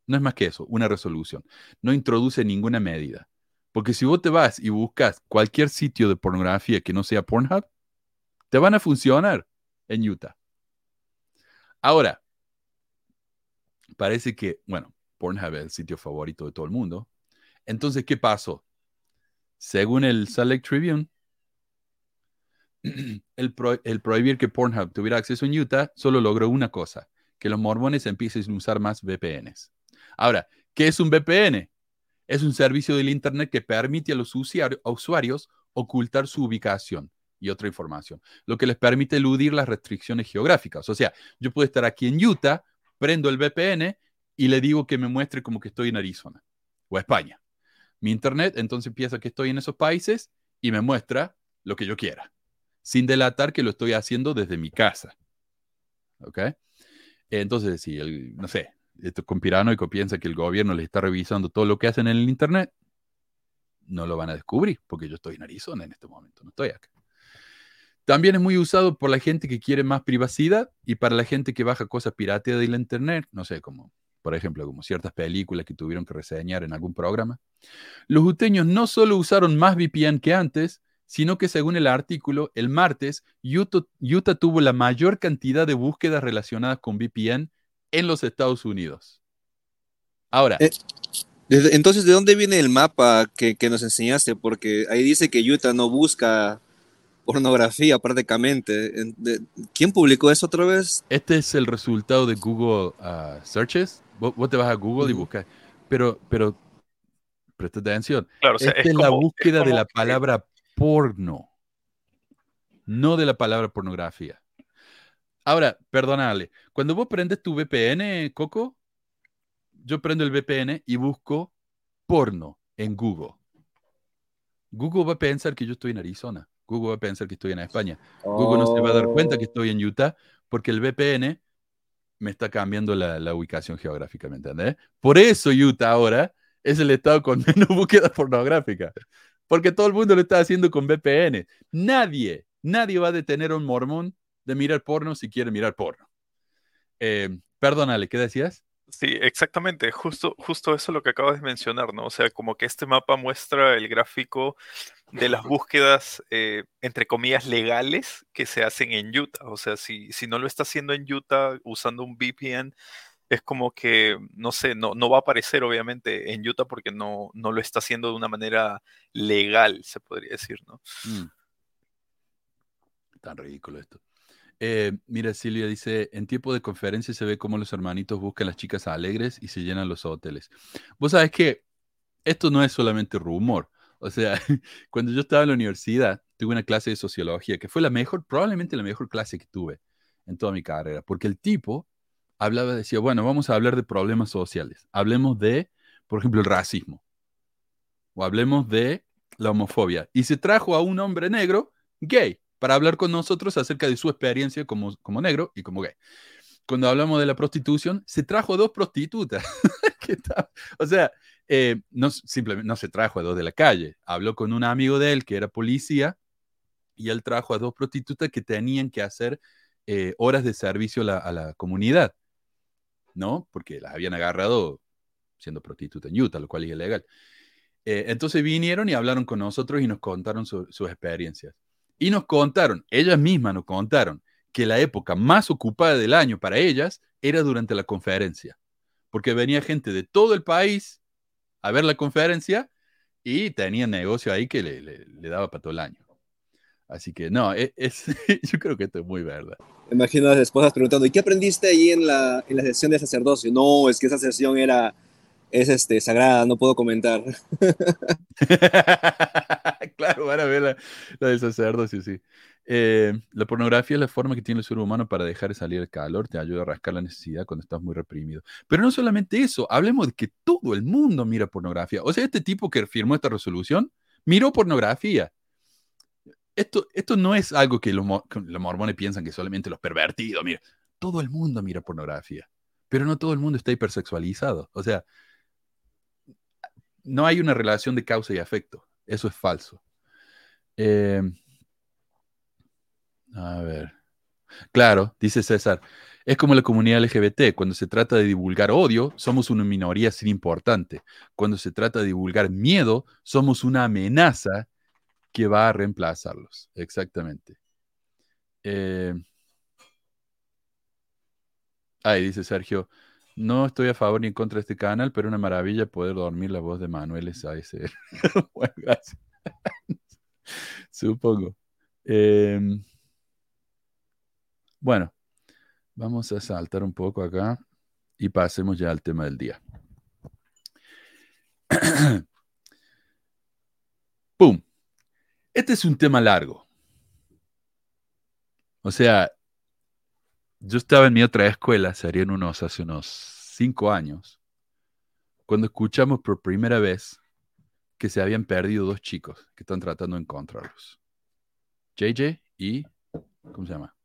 No es más que eso, una resolución. No introduce ninguna medida. Porque si vos te vas y buscas cualquier sitio de pornografía que no sea Pornhub, te van a funcionar en Utah. Ahora, parece que, bueno, Pornhub es el sitio favorito de todo el mundo. Entonces, ¿qué pasó? Según el Salt Lake Tribune, el, pro- el prohibir que Pornhub tuviera acceso en Utah solo logró una cosa, que los mormones empiecen a usar más VPNs. Ahora, ¿qué es un VPN? Es un servicio del Internet que permite a los usuarios ocultar su ubicación y otra información, lo que les permite eludir las restricciones geográficas. O sea, yo puedo estar aquí en Utah, prendo el VPN y le digo que me muestre como que estoy en Arizona o España. Mi Internet entonces piensa que estoy en esos países y me muestra lo que yo quiera, sin delatar que lo estoy haciendo desde mi casa. ¿Ok? Entonces, si el, no sé, estos conspiranoicos piensan que el gobierno les está revisando todo lo que hacen en el Internet, no lo van a descubrir, porque yo estoy en Arizona en este momento, no estoy acá. También es muy usado por la gente que quiere más privacidad y para la gente que baja cosas pirateadas de la Internet, no sé, como por ejemplo, como ciertas películas que tuvieron que reseñar en algún programa. Los uteños no solo usaron más VPN que antes, sino que según el artículo, el martes, Utah, Utah tuvo la mayor cantidad de búsquedas relacionadas con VPN en los Estados Unidos. Ahora, Eh, Desde- Entonces, ¿de dónde viene el mapa que, que nos enseñaste? Porque ahí dice que Utah no busca pornografía prácticamente. ¿Quién publicó eso otra vez? este es el resultado de Google ah, Searches. Vos, vos te vas a Google y buscas, pero, pero, presta atención. Claro, o sea, Esta es es la es búsqueda de la que- palabra porno, no de la palabra pornografía. Ahora, perdónale, cuando vos prendes tu VPN, Coco, yo prendo el VPN y busco porno en Google. Google va a pensar que yo estoy en Arizona. Google va a pensar que estoy en España. Google no se va a dar cuenta que estoy en Utah porque el VPN me está cambiando la, ubicación geográfica. Por eso Utah ahora es el estado con menos búsqueda pornográfica. Porque todo el mundo lo está haciendo con VPN. Nadie, nadie va a detener a un mormón de mirar porno si quiere mirar porno. Eh, perdónale, ¿qué decías? Sí, exactamente, justo, justo eso es lo que acabas de mencionar, ¿no? O sea, como que este mapa muestra el gráfico de las búsquedas, eh, entre comillas, legales que se hacen en Utah. O sea, si, si no lo está haciendo en Utah usando un VPN, es como que, no sé, no, no va a aparecer obviamente en Utah porque no, no lo está haciendo de una manera legal, se podría decir, ¿no? Mm. Tan ridículo esto. Eh, mira, Silvia dice, en tiempo de conferencia se ve cómo los hermanitos buscan las chicas alegres y se llenan los hoteles. Vos sabés que esto no es solamente rumor. O sea, cuando yo estaba en la universidad, tuve una clase de sociología que fue la mejor, probablemente la mejor clase que tuve en toda mi carrera, porque el tipo hablaba, decía, bueno, vamos a hablar de problemas sociales. Hablemos de, por ejemplo, el racismo. O hablemos de la homofobia. Y se trajo a un hombre negro gay para hablar con nosotros acerca de su experiencia como, como negro y como gay. Cuando hablamos de la prostitución, se trajo dos prostitutas. o sea, eh, no, simplemente no se trajo a dos de la calle. Habló con un amigo de él que era policía y él trajo a dos prostitutas que tenían que hacer eh, horas de servicio a a la, comunidad, ¿no? Porque las habían agarrado siendo prostituta en Utah, lo cual es ilegal. Eh, entonces vinieron y hablaron con nosotros y nos contaron su, sus experiencias. Y nos contaron, ellas mismas nos contaron, que la época más ocupada del año para ellas era durante la conferencia, porque venía gente de todo el país a ver la conferencia y tenían negocio ahí que le, le daba para todo el año. Así que no, es, es, yo creo que esto es muy verdad. Imagino a las esposas preguntando, ¿y qué aprendiste ahí en la, en la sesión de sacerdocio? No, es que esa sesión era, es este, sagrada, no puedo comentar. claro, van a ver la, la del sacerdocio, sí. Eh, la pornografía es la forma que tiene el ser humano para dejar de salir el calor, te ayuda a rascar la necesidad cuando estás muy reprimido. Pero no solamente eso, hablemos de que todo el mundo mira pornografía. O sea, este tipo que firmó esta resolución miró pornografía. Esto, esto no es algo que los, mormones piensan que solamente los pervertidos, mira, todo el mundo mira pornografía, pero no todo el mundo está hipersexualizado. O sea, no hay una relación de causa y efecto. Eso es falso. Eh, a ver. Claro, dice César. Es como la comunidad LGBT. Cuando se trata de divulgar odio, somos una minoría sin importante. Cuando se trata de divulgar miedo, somos una amenaza que va a reemplazarlos. Exactamente. Eh... Ahí dice Sergio. No estoy a favor ni en contra de este canal, pero una maravilla poder dormir la voz de Manuel S.A.S. bueno, gracias. Supongo. Eh... Bueno, vamos a saltar un poco acá y pasemos ya al tema del día. ¡Pum! Este es un tema largo. O sea, yo estaba en mi otra escuela, serían unos hace unos cinco años, cuando escuchamos por primera vez que se habían perdido dos chicos que están tratando de encontrarlos. JJ y, ¿cómo se llama?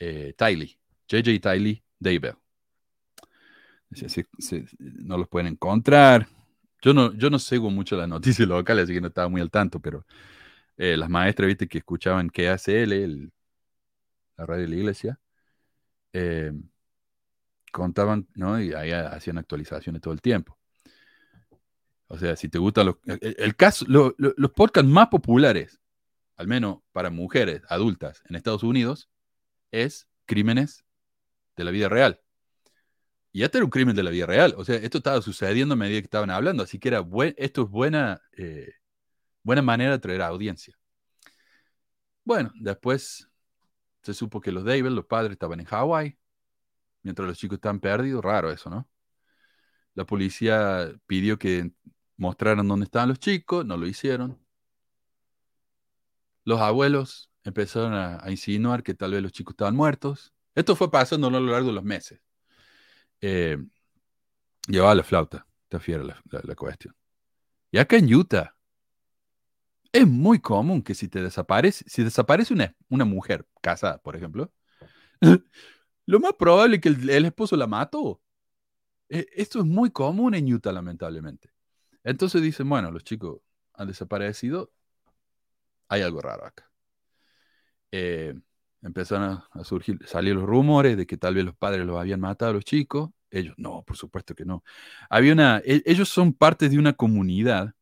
Eh, Tylee, JJ Tylee. Se, se, se, no los pueden encontrar. Yo no, yo no sigo mucho las noticias locales, así que no estaba muy al tanto, pero eh, las maestras, viste, que escuchaban KACL, el, la radio de la iglesia, eh, contaban, ¿no? Y ahí hacían actualizaciones todo el tiempo. O sea, si te gustan los... El, caso, lo, lo, los podcasts más populares, al menos para mujeres adultas en Estados Unidos, es crímenes de la vida real. Y este era un crimen de la vida real. O sea, esto estaba sucediendo a medida que estaban hablando. Así que era esto es buena, eh, buena manera de traer a audiencia. Bueno, después se supo que los David, los padres, estaban en Hawái, mientras los chicos estaban perdidos. Raro eso, ¿no? La policía pidió que mostraran dónde estaban los chicos, no lo hicieron. Los abuelos empezaron a, a, insinuar que tal vez los chicos estaban muertos. Esto fue pasando a lo largo de los meses. Eh, llevaba la flauta, está fiera la, la, cuestión. Y acá en Utah, es muy común que si te desaparece, si desaparece una, una mujer casada, por ejemplo, lo más probable es que el, esposo la mató. Eh, esto es muy común en Utah, lamentablemente. Entonces dicen, bueno, los chicos han desaparecido, hay algo raro acá eh, empezaron a, surgir, salir los rumores de que tal vez los padres los habían matado a los chicos. Ellos, no, por supuesto que no. Había una, e, ellos son parte de una comunidad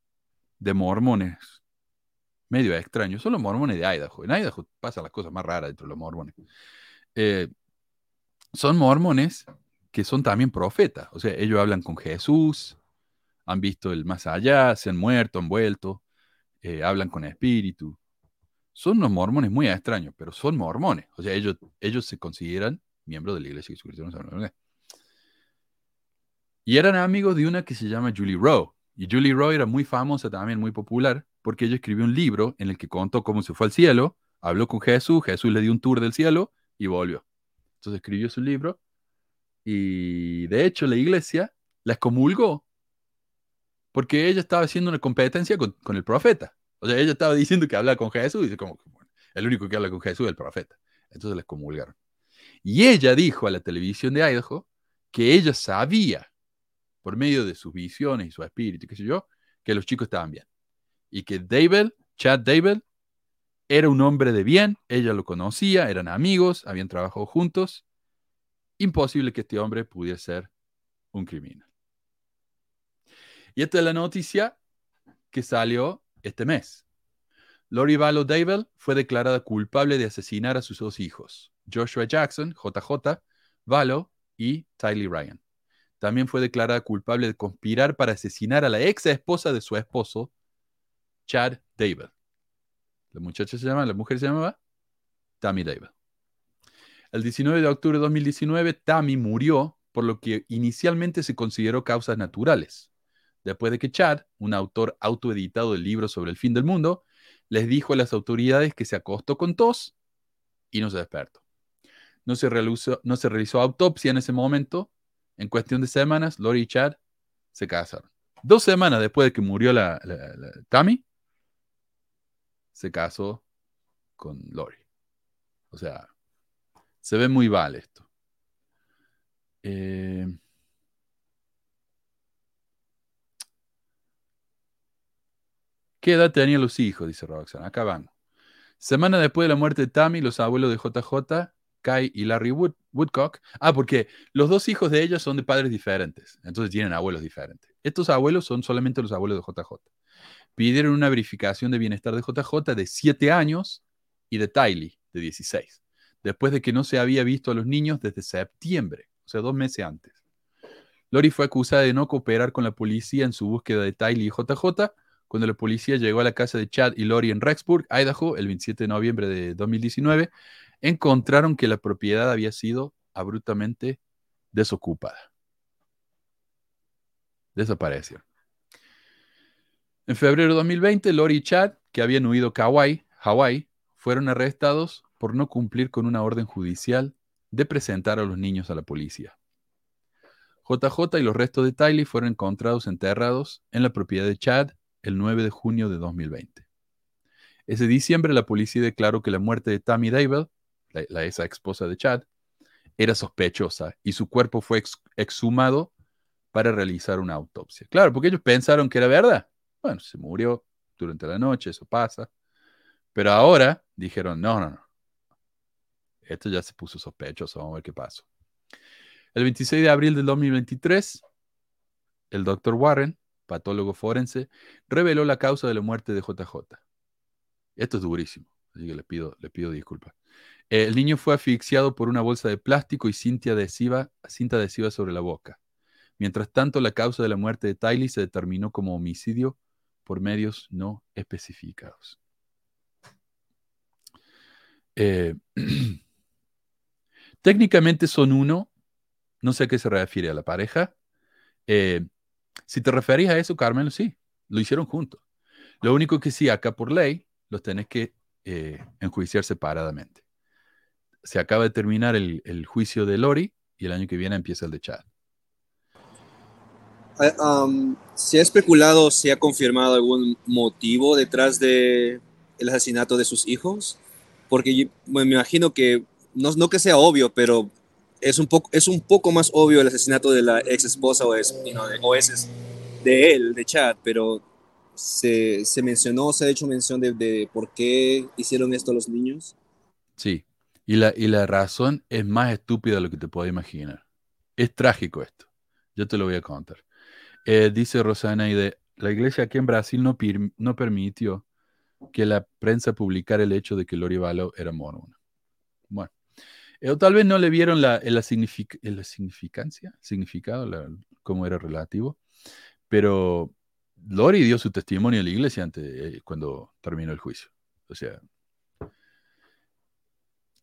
de mormones medio extraños. Son los mormones de Idaho. En Idaho pasan las cosas más raras dentro de los mormones. Eh, son mormones que son también profetas. O sea, ellos hablan con Jesús, han visto el más allá, se han muerto, han vuelto, eh, hablan con espíritu son unos mormones muy extraños, pero son mormones. O sea, ellos, ellos se consideran miembros de la iglesia de Jesucristo. Y eran amigos de una que se llama Julie Rowe, Y Julie Roy era muy famosa también, muy popular, porque ella escribió un libro en el que contó cómo se fue al cielo, habló con Jesús, Jesús le dio un tour del cielo y volvió. Entonces escribió su libro y de hecho la iglesia la excomulgó porque ella estaba haciendo una competencia con, con el profeta. O sea, ella estaba diciendo que habla con Jesús y como, bueno, el único que habla con Jesús es el profeta. Entonces la excomulgaron. Y ella dijo a la televisión de Idaho que ella sabía, por medio de sus visiones y su espíritu, qué sé yo, que los chicos estaban bien. Y que David, Chad David, era un hombre de bien, ella lo conocía, eran amigos, habían trabajado juntos. Imposible que este hombre pudiera ser un criminal. Y esta es la noticia que salió este mes. Lori Vallow David fue declarada culpable de asesinar a sus dos hijos, Joshua Jackson, JJ, Vallow y Tylee Ryan. También fue declarada culpable de conspirar para asesinar a la ex esposa de su esposo, Chad David. La muchacha se llama, la mujer se llamaba Tammy David. El 19 de octubre de 2019, Tammy murió por lo que inicialmente se consideró causas naturales. Después de que Chad, un autor autoeditado del libro sobre el fin del mundo, les dijo a las autoridades que se acostó con tos y no se despertó. No se, realizó, autopsia en ese momento. En cuestión de semanas, Lori y Chad se casaron. Dos semanas después de que murió la Tammy, se casó con Lori. O sea, se ve muy mal esto. Eh, ¿Qué edad tenían los hijos? Dice Roxanne. Acá van. Semana después de la muerte de Tammy, los abuelos de JJ, Kai y Larry Wood, Woodcock. Ah, porque los dos hijos de ellos son de padres diferentes. Entonces tienen abuelos diferentes. Estos abuelos son solamente los abuelos de JJ. Pidieron una verificación de bienestar de JJ de 7 años y de Tylee de 16. Después de que no se había visto a los niños desde septiembre, o sea, dos meses antes. Lori fue acusada de no cooperar con la policía en su búsqueda de Tylee y JJ cuando la policía llegó a la casa de Chad y Lori en Rexburg, Idaho, el 27 de noviembre de 2019, encontraron que la propiedad había sido abruptamente desocupada. Desaparecieron. En febrero de 2020, Lori y Chad, que habían huido a Kauai, Hawái, fueron arrestados por no cumplir con una orden judicial de presentar a los niños a la policía. JJ y los restos de Tylee fueron encontrados enterrados en la propiedad de Chad el 9 de junio de 2020. Ese diciembre la policía declaró que la muerte de Tammy David, la, esa esposa de Chad, era sospechosa y su cuerpo fue exhumado para realizar una autopsia. Claro, porque ellos pensaron que era verdad. Bueno, se murió durante la noche, eso pasa. Pero ahora dijeron, no, no, no. Esto ya se puso sospechoso, vamos a ver qué pasó. El 26 de abril del 2023, el doctor Warren patólogo forense, reveló la causa de la muerte de JJ. Esto es durísimo, así que le pido, le pido disculpas. El niño fue asfixiado por una bolsa de plástico y cinta adhesiva, cinta adhesiva sobre la boca. Mientras tanto, la causa de la muerte de Tylee se determinó como homicidio por medios no especificados. Eh, técnicamente son uno, no sé a qué se refiere a la pareja. Eh, si te referís a eso, Carmen, sí, lo hicieron juntos. Lo único que sí, acá por ley, los tenés que eh, enjuiciar separadamente. Se acaba de terminar el, juicio de Lori y el año que viene empieza el de Chad. Um, ¿Se ha especulado, se ha confirmado algún motivo detrás del el asesinato de sus hijos? Porque yo, me imagino que, no, no que sea obvio, pero es un poco, es un poco más obvio el asesinato de la ex esposa o, es, de, o es de él, de Chad, pero se, se, mencionó, se ha hecho mención de, por qué hicieron esto los niños. Sí, y la, y la razón es más estúpida de lo que te puedo imaginar. Es trágico esto. Yo te lo voy a contar. Eh, dice Rosana de la iglesia aquí en Brasil no, no permitió que la prensa publicara el hecho de que Lori Vallow era mormona. Bueno, o tal vez no le vieron la, la, signific significancia, significado, cómo era relativo, pero Lori dio su testimonio a la iglesia antes, eh, cuando terminó el juicio. O sea,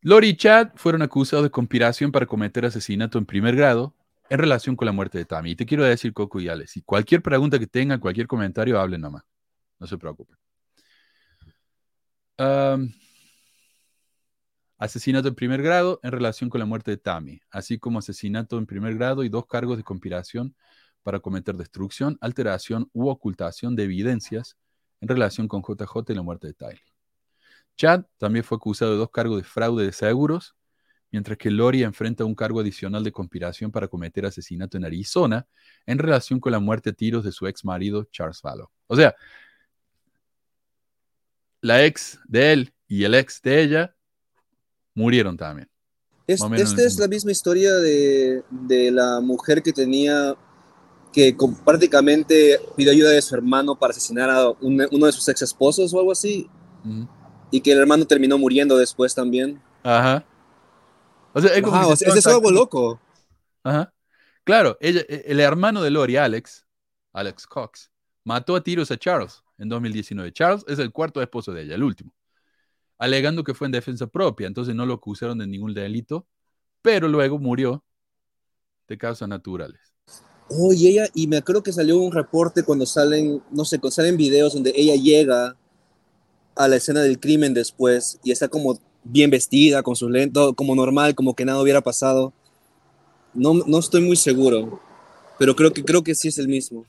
Lori y Chad fueron acusados de conspiración para cometer asesinato en primer grado en relación con la muerte de Tammy. Y te quiero decir, Coco y Alex, si cualquier pregunta que tengan, cualquier comentario, hablen nomás. No se preocupen. Um, asesinato en primer grado en relación con la muerte de Tammy, así como asesinato en primer grado y dos cargos de conspiración para cometer destrucción, alteración u ocultación de evidencias en relación con JJ y la muerte de Tyler. Chad también fue acusado de dos cargos de fraude de seguros, mientras que Lori enfrenta un cargo adicional de conspiración para cometer asesinato en Arizona en relación con la muerte a tiros de su ex marido Charles Fallow. O sea, la ex de él y el ex de ella murieron también. Es- esta es la misma historia de, de la mujer que tenía, que con- prácticamente pidió ayuda de su hermano para asesinar a un- uno de sus ex esposos o algo así, y que el hermano terminó muriendo después también. Ajá. O sea, es o sea, es algo loco. Ajá. Claro, ella, e- el hermano de Lori, Alex, Alex Cox, mató a tiros a Charles en 2019. Charles es el cuarto esposo de ella, el último, alegando que fue en defensa propia, entonces no lo acusaron de ningún delito, pero luego murió de causas naturales. Oh, y ella, y me acuerdo que salió un reporte cuando salen, no sé, cuando salen videos donde ella llega a la escena del crimen después y está como bien vestida, con sus lentes, como normal, como que nada hubiera pasado. No, no estoy muy seguro, pero creo que, creo que sí es el mismo.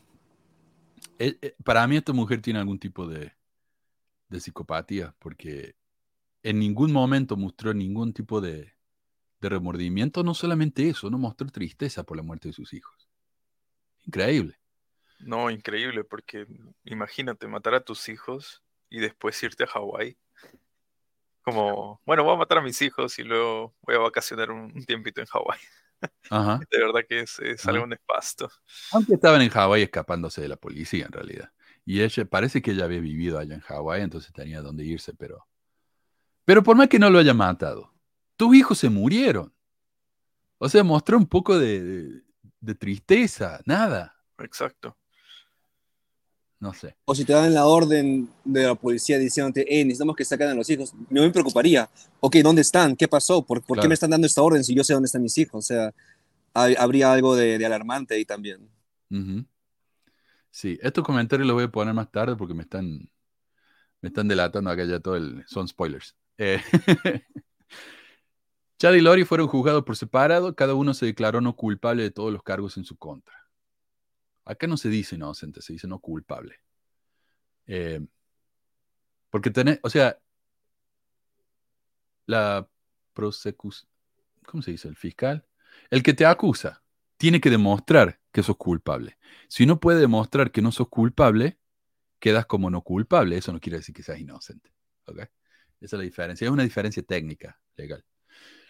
Eh, eh, para mí esta mujer tiene algún tipo de, de psicopatía, porque en ningún momento mostró ningún tipo de, de remordimiento, no solamente eso, no mostró tristeza por la muerte de sus hijos. Increíble. No, increíble, porque imagínate matar a tus hijos y después irte a Hawái. Como, bueno, voy a matar a mis hijos y luego voy a vacacionar un, un tiempito en Hawái. Ajá. De verdad que es, es algo nefasto. Aunque estaban en Hawái escapándose de la policía en realidad. Y ella parece que ella había vivido allá en Hawái, entonces tenía dónde irse, pero. Pero por más que no lo haya matado, tus hijos se murieron. O sea, mostró un poco de, de- de tristeza, nada. Exacto. No sé. O si te dan la orden de la policía diciéndote, eh, necesitamos que saquen a los hijos, no me preocuparía. Ok, ¿dónde están? ¿Qué pasó? ¿Por, por qué me están dando esta orden si yo sé dónde están mis hijos? O sea, hay- habría algo de, de alarmante ahí también. Sí, estos comentarios los voy a poner más tarde porque me están, me están delatando acá ya todo el... Son spoilers. Eh, Chad y Lori fueron juzgados por separado, cada uno se declaró no culpable de todos los cargos en su contra. Acá no se dice inocente, se dice no culpable. Eh, porque tenés, o sea, la prosecución, ¿cómo se dice? El fiscal, el que te acusa, tiene que demostrar que sos culpable. Si no puede demostrar que no sos culpable, quedas como no culpable. Eso no quiere decir que seas inocente. ¿ok? Esa es la diferencia. Es una diferencia técnica, legal.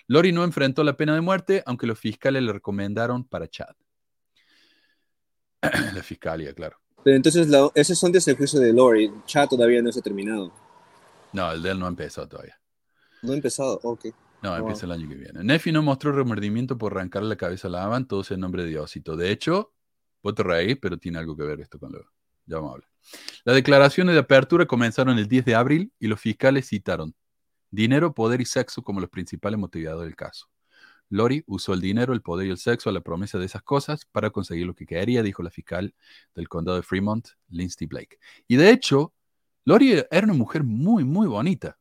Lori no enfrentó la pena de muerte, aunque los fiscales le recomendaron para Chad. la fiscalía, claro. Pero entonces, la, ese es antes del juicio de Lori. Chat todavía no se ha terminado. No, el de él no empezó todavía. No ha empezado, ok. No, Wow. empieza el año que viene. Nefi no mostró remordimiento por arrancarle la cabeza a Laban, todo sea en nombre de Diosito. De hecho, vos te reís, pero tiene algo que ver esto con lo hablar. Las declaraciones de apertura comenzaron el 10 de abril y los fiscales citaron dinero, poder y sexo como los principales motivadores del caso. Lori usó el dinero, el poder y el sexo a la promesa de esas cosas para conseguir lo que quería, dijo la fiscal del condado de Fremont, Lindsay Blake. Y de hecho, Lori era una mujer muy, muy bonita.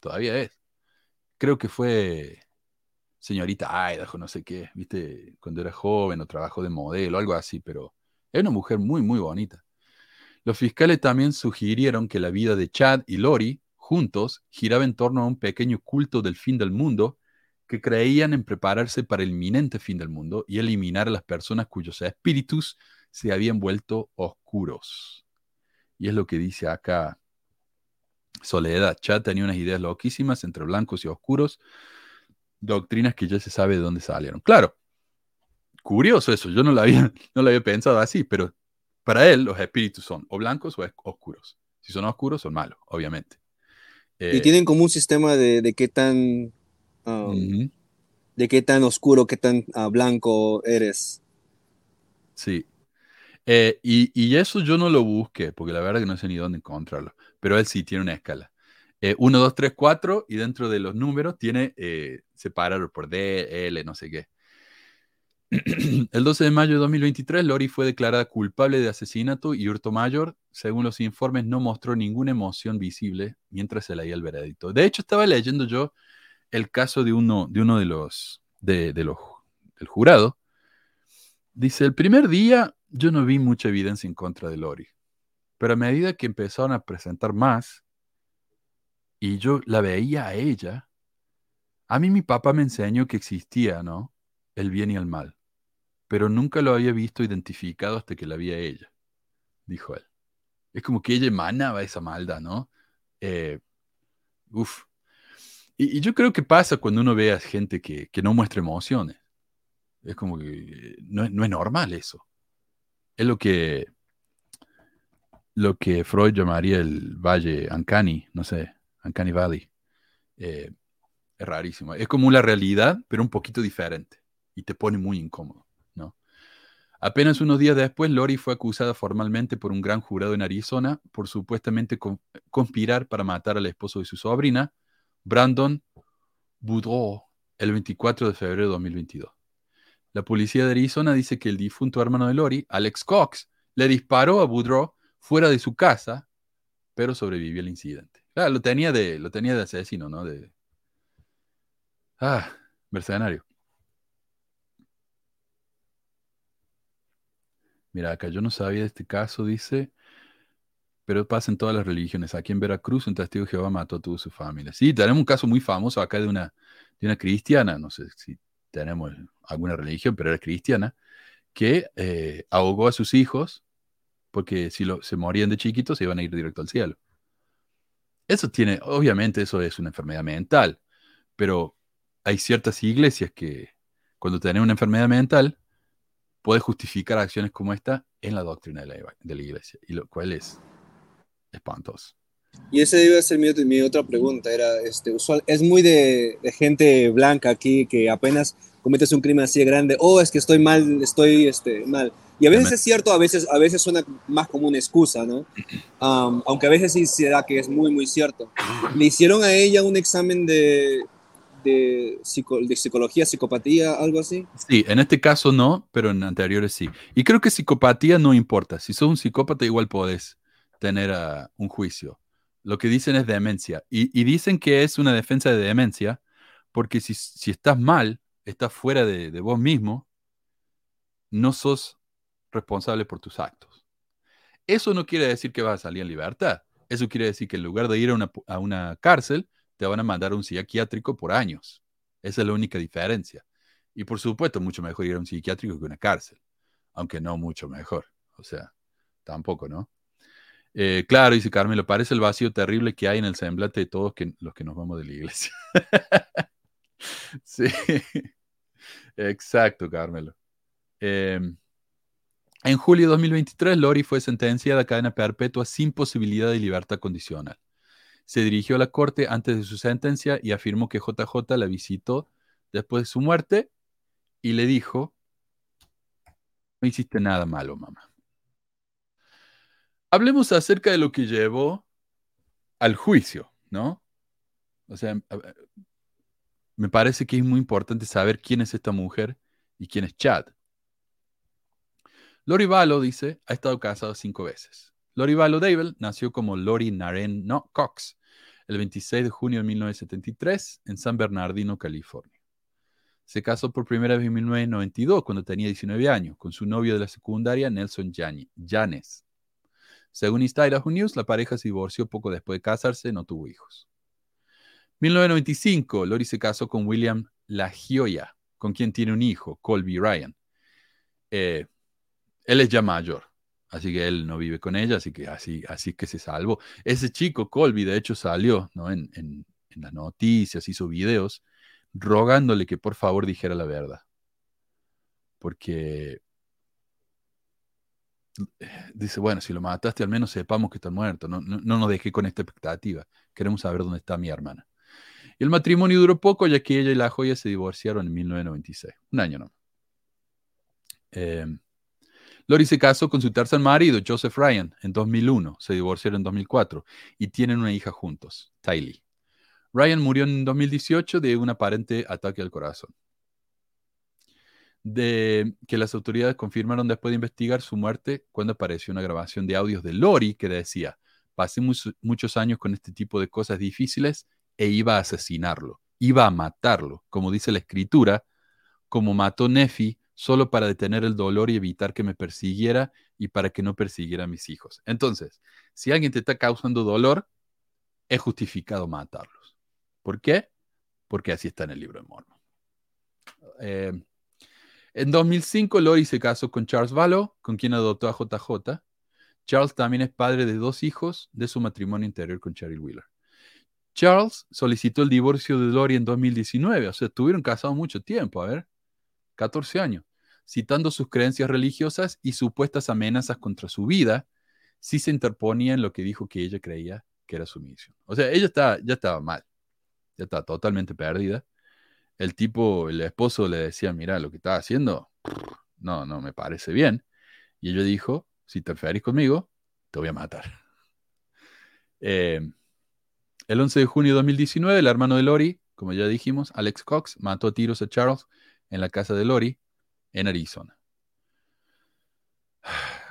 Todavía es. Creo que fue señorita Idaho, no sé qué, viste, cuando era joven o trabajó de modelo, algo así, pero era una mujer muy, muy bonita. Los fiscales también sugirieron que la vida de Chad y Lori, juntos, giraba en torno a un pequeño culto del fin del mundo que creían en prepararse para el inminente fin del mundo y eliminar a las personas cuyos espíritus se habían vuelto oscuros. Y es lo que dice acá Soledad. Chad tenía unas ideas loquísimas entre blancos y oscuros, doctrinas que ya se sabe de dónde salieron. Claro, curioso eso, yo no lo había, no lo había pensado así, pero para él los espíritus son o blancos o oscuros. Si son oscuros, son malos, obviamente. Y Eh, tienen como un sistema de, de qué tan... um, de qué tan oscuro, qué tan ah, blanco eres. Sí. Eh, y, y eso yo no lo busqué, porque la verdad que no sé ni dónde encontrarlo. Pero él sí tiene una escala. 1, 2, 3, 4, y dentro de los números tiene eh, separado por D, L, no sé qué. El 12 de mayo de 2023, Lori fue declarada culpable de asesinato y hurto mayor. Según los informes, no mostró ninguna emoción visible mientras se leía el veredicto. De hecho, estaba leyendo yo el caso de uno de, uno de los, de, del jurado. Dice, el primer día yo no vi mucha evidencia en contra de Lori, pero a medida que empezaron a presentar más y yo la veía a ella, a mí mi papá me enseñó que existía, ¿no? El bien y el mal pero nunca lo había visto identificado hasta que la vi a ella, dijo él. Es como que ella emanaba esa maldad, ¿no? Eh, uf. Y, yo creo que pasa cuando uno ve a gente que, no muestra emociones. Es como que no, es normal eso. Es lo que, lo que Freud llamaría el valle Ancani, no sé, Ancani Valley. Eh, es rarísimo. Es como una realidad, pero un poquito diferente. Y te pone muy incómodo. Apenas unos días después, Lori fue acusada formalmente por un gran jurado en Arizona por supuestamente conspirar para matar al esposo de su sobrina, Brandon Boudreau, el 24 de febrero de 2022. La policía de Arizona dice que el difunto hermano de Lori, Alex Cox, le disparó a Boudreau fuera de su casa, pero sobrevivió al incidente. Ah, lo tenía de, lo tenía de asesino, ¿no? De, ah, mercenario. Mira, acá yo no sabía de este caso, dice, pero pasa en todas las religiones. Aquí en Veracruz, un testigo de Jehová mató a toda su familia. Sí, tenemos un caso muy famoso acá de una, de una cristiana, no sé si tenemos alguna religión, pero era cristiana, que eh, ahogó a sus hijos porque si lo, se morían de chiquitos se iban a ir directo al cielo. Eso tiene, obviamente eso es una enfermedad mental, pero hay ciertas iglesias que cuando tienen una enfermedad mental, puede justificar acciones como esta en la doctrina de la, de la iglesia, y lo cual es espantoso. Y esa debe ser mi, mi, otra pregunta, era, este, usual, es muy de, de, gente blanca aquí que apenas cometes un crimen así de grande, oh, es que estoy mal, estoy este, mal. Y a veces es cierto, a veces, a veces suena más como una excusa, ¿no? Um, aunque a veces sí se da que es muy, muy cierto. Le hicieron a ella un examen de, de, psicología, psicopatía, algo así? Sí, en este caso no, pero en anteriores sí. Y creo que psicopatía no importa. Si sos un psicópata, igual podés tener ah, un juicio. Lo que dicen es demencia. Y, dicen que es una defensa de demencia, porque si, estás mal, estás fuera de, vos mismo, no sos responsable por tus actos. Eso no quiere decir que vas a salir en libertad. Eso quiere decir que en lugar de ir a una, a una cárcel, te van a mandar a un psiquiátrico por años. Esa es la única diferencia. Y por supuesto, mucho mejor ir a un psiquiátrico que una cárcel, aunque no mucho mejor. O sea, tampoco, ¿no? Eh, claro, dice Carmelo, parece el vacío terrible que hay en el semblante de todos los que nos vamos de la iglesia. sí, exacto, Carmelo. Em, en julio de 2023, Lori fue sentenciada a cadena perpetua sin posibilidad de libertad condicional se dirigió a la corte antes de su sentencia y afirmó que JJ la visitó después de su muerte y le dijo, no hiciste nada malo, mamá. Hablemos acerca de lo que llevó al juicio, ¿no? O sea, me parece que es muy importante saber quién es esta mujer y quién es Chad. Lori Valo, dice, ha estado casado cinco veces. Lori Valo Dable nació como Lori Naren Cox el 26 de junio de 1973 en San Bernardino, California. Se casó por primera vez en 1992, cuando tenía 19 años, con su novio de la secundaria, Nelson Janes. Según East Idaho News, la pareja se divorció poco después de casarse, no tuvo hijos. 1995, Lori se casó con William La Gioia, con quien tiene un hijo, Colby Ryan. Eh, él es ya mayor, Así que él no vive con ella, así que así, así que se salvó. Ese chico, Colby, de hecho salió ¿no? en, en, en las noticias, hizo videos rogándole que por favor dijera la verdad. Porque dice, bueno, si lo mataste, al menos sepamos que está muerto. No, no, no nos dejé con esta expectativa. Queremos saber dónde está mi hermana. Y el matrimonio duró poco, ya que ella y la joya se divorciaron en 1996. Un año no. Eh, Lori se casó con su tercer marido, Joseph Ryan, en 2001. Se divorciaron en 2004 y tienen una hija juntos, Tylee. Ryan murió en 2018 de un aparente ataque al corazón. de que las autoridades confirmaron después de investigar su muerte cuando apareció una grabación de audios de Lori que decía, pasé muchos, muchos años con este tipo de cosas difíciles e iba a asesinarlo, iba a matarlo, como dice la escritura, como mató Nefi solo para detener el dolor y evitar que me persiguiera y para que no persiguiera a mis hijos. Entonces, si alguien te está causando dolor, es justificado matarlos. ¿Por qué? Porque así está en el libro de Mormon. Eh, en 2005, Lori se casó con Charles Valo, con quien adoptó a JJ. Charles también es padre de dos hijos de su matrimonio interior con Cheryl Wheeler. Charles solicitó el divorcio de Lori en 2019, o sea, estuvieron casados mucho tiempo, a ver, 14 años, citando sus creencias religiosas y supuestas amenazas contra su vida si se interponía en lo que dijo que ella creía que era su misión. O sea, ella estaba, ya estaba mal, ya estaba totalmente perdida. El tipo, el esposo le decía, mira, lo que estás haciendo, no, no me parece bien. Y ella dijo, si te interferís conmigo, te voy a matar. Eh, el 11 de junio de 2019, el hermano de Lori, como ya dijimos, Alex Cox, mató a tiros a Charles en la casa de Lori en Arizona.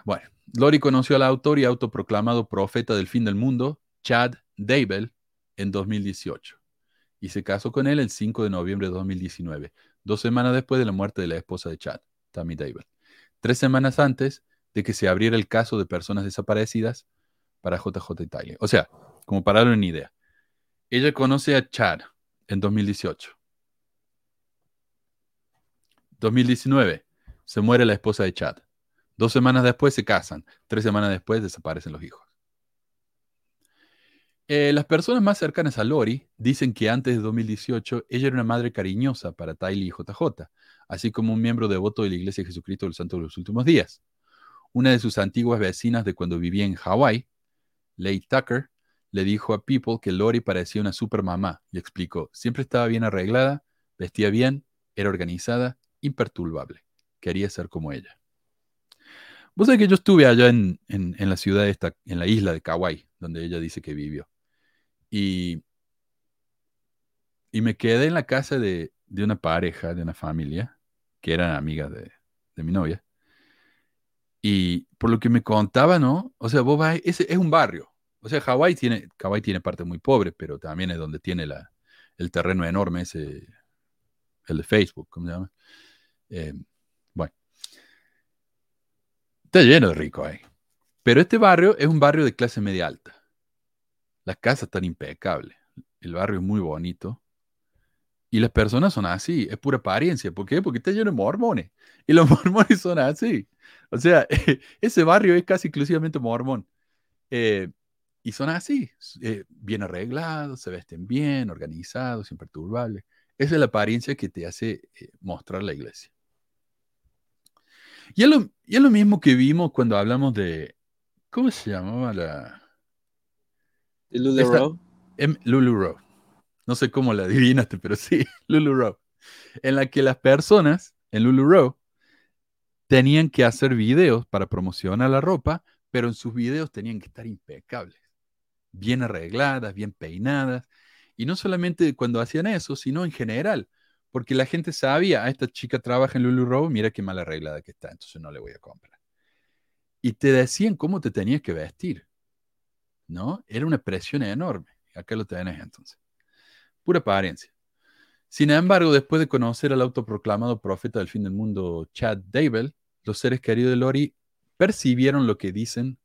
Bueno, Lori conoció al autor y autoproclamado profeta del fin del mundo, Chad Daybell, en 2018 y se casó con él el 5 de noviembre de 2019, dos semanas después de la muerte de la esposa de Chad, Tammy Daybell. Tres semanas antes de que se abriera el caso de personas desaparecidas para JJ Tyler. O sea, como para darle una idea. Ella conoce a Chad en 2018. 2019, se muere la esposa de Chad. Dos semanas después se casan. Tres semanas después desaparecen los hijos. Eh, las personas más cercanas a Lori dicen que antes de 2018 ella era una madre cariñosa para Tylee y JJ, así como un miembro devoto de la Iglesia de Jesucristo del Santo de los Últimos Días. Una de sus antiguas vecinas de cuando vivía en Hawái, Leigh Tucker, le dijo a People que Lori parecía una super mamá y explicó, siempre estaba bien arreglada, vestía bien, era organizada, imperturbable. Quería ser como ella. Vos sabés que yo estuve allá en, la ciudad, esta, en la isla de Kauai, donde ella dice que vivió. Y, y me quedé en la casa de, una pareja, de una familia, que eran amigas de, mi novia. Y por lo que me contaba, ¿no? O sea, vos vas, es, es un barrio. O sea, Hawái tiene, Hawái tiene parte muy pobre, pero también es donde tiene la, el terreno enorme ese, el de Facebook, ¿cómo se llama? Eh, bueno. Está lleno de rico ahí. Pero este barrio es un barrio de clase media alta. Las casas están impecables. El barrio es muy bonito. Y las personas son así, es pura apariencia. ¿Por qué? Porque está lleno de mormones. Y los mormones son así. O sea, ese barrio es casi exclusivamente mormón. Eh, y son así, eh, bien arreglados, se vesten bien, organizados, imperturbables. Esa es la apariencia que te hace eh, mostrar la iglesia. Y es, lo, y es lo mismo que vimos cuando hablamos de, ¿cómo se llamaba la, Lulu em, Lulu No sé cómo la adivinaste, pero sí, Lulu Row. En la que las personas en Lulu Row tenían que hacer videos para promocionar la ropa, pero en sus videos tenían que estar impecables, bien arregladas, bien peinadas. Y no solamente cuando hacían eso, sino en general, porque la gente sabía, ah, esta chica trabaja en Lulu Row, mira qué mal arreglada que está, entonces no le voy a comprar. Y te decían cómo te tenías que vestir. ¿no? Era una presión enorme. Acá lo tenés entonces. Pura apariencia. Sin embargo, después de conocer al autoproclamado profeta del fin del mundo, Chad Daybell, los seres queridos de Lori percibieron lo que dicen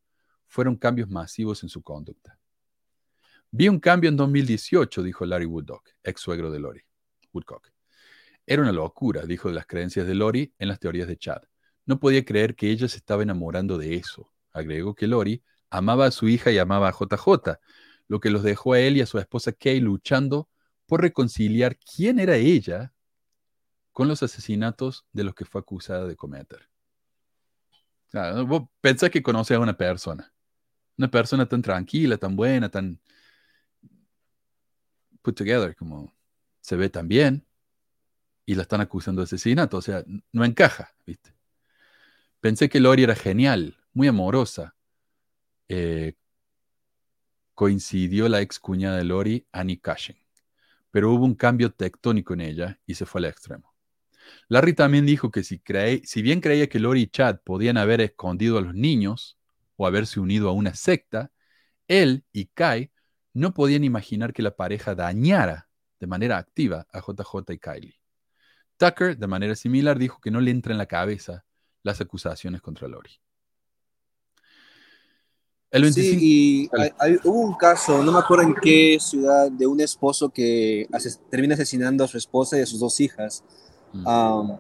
fueron cambios masivos en su conducta. Vi un cambio en 2018, dijo Larry Woodcock, ex suegro de Lori. Woodcock. Era una locura, dijo de las creencias de Lori en las teorías de Chad. No podía creer que ella se estaba enamorando de eso. Agregó que Lori amaba a su hija y amaba a JJ, lo que los dejó a él y a su esposa Kay luchando por reconciliar quién era ella con los asesinatos de los que fue acusada de cometer. Claro, pensás que conoces a una persona, una persona tan tranquila, tan buena, tan put together, como se ve tan bien, y la están acusando de asesinato, o sea, no encaja, ¿viste? Pensé que Lori era genial, muy amorosa, eh, coincidió la ex cuñada de Lori, Annie Cushing, pero hubo un cambio tectónico en ella y se fue al extremo. Larry también dijo que si, si bien creía que Lori y Chad podían haber escondido a los niños o haberse unido a una secta, él y Kai no podían imaginar que la pareja dañara de manera activa a JJ y Kylie. Tucker, de manera similar, dijo que no le entra en la cabeza las acusaciones contra Lori. El 25 Sí, y Dale. hay- hay- hubo un caso, no me acuerdo en qué ciudad, de un esposo que ases- termina asesinando a su esposa y a sus dos hijas. Mm.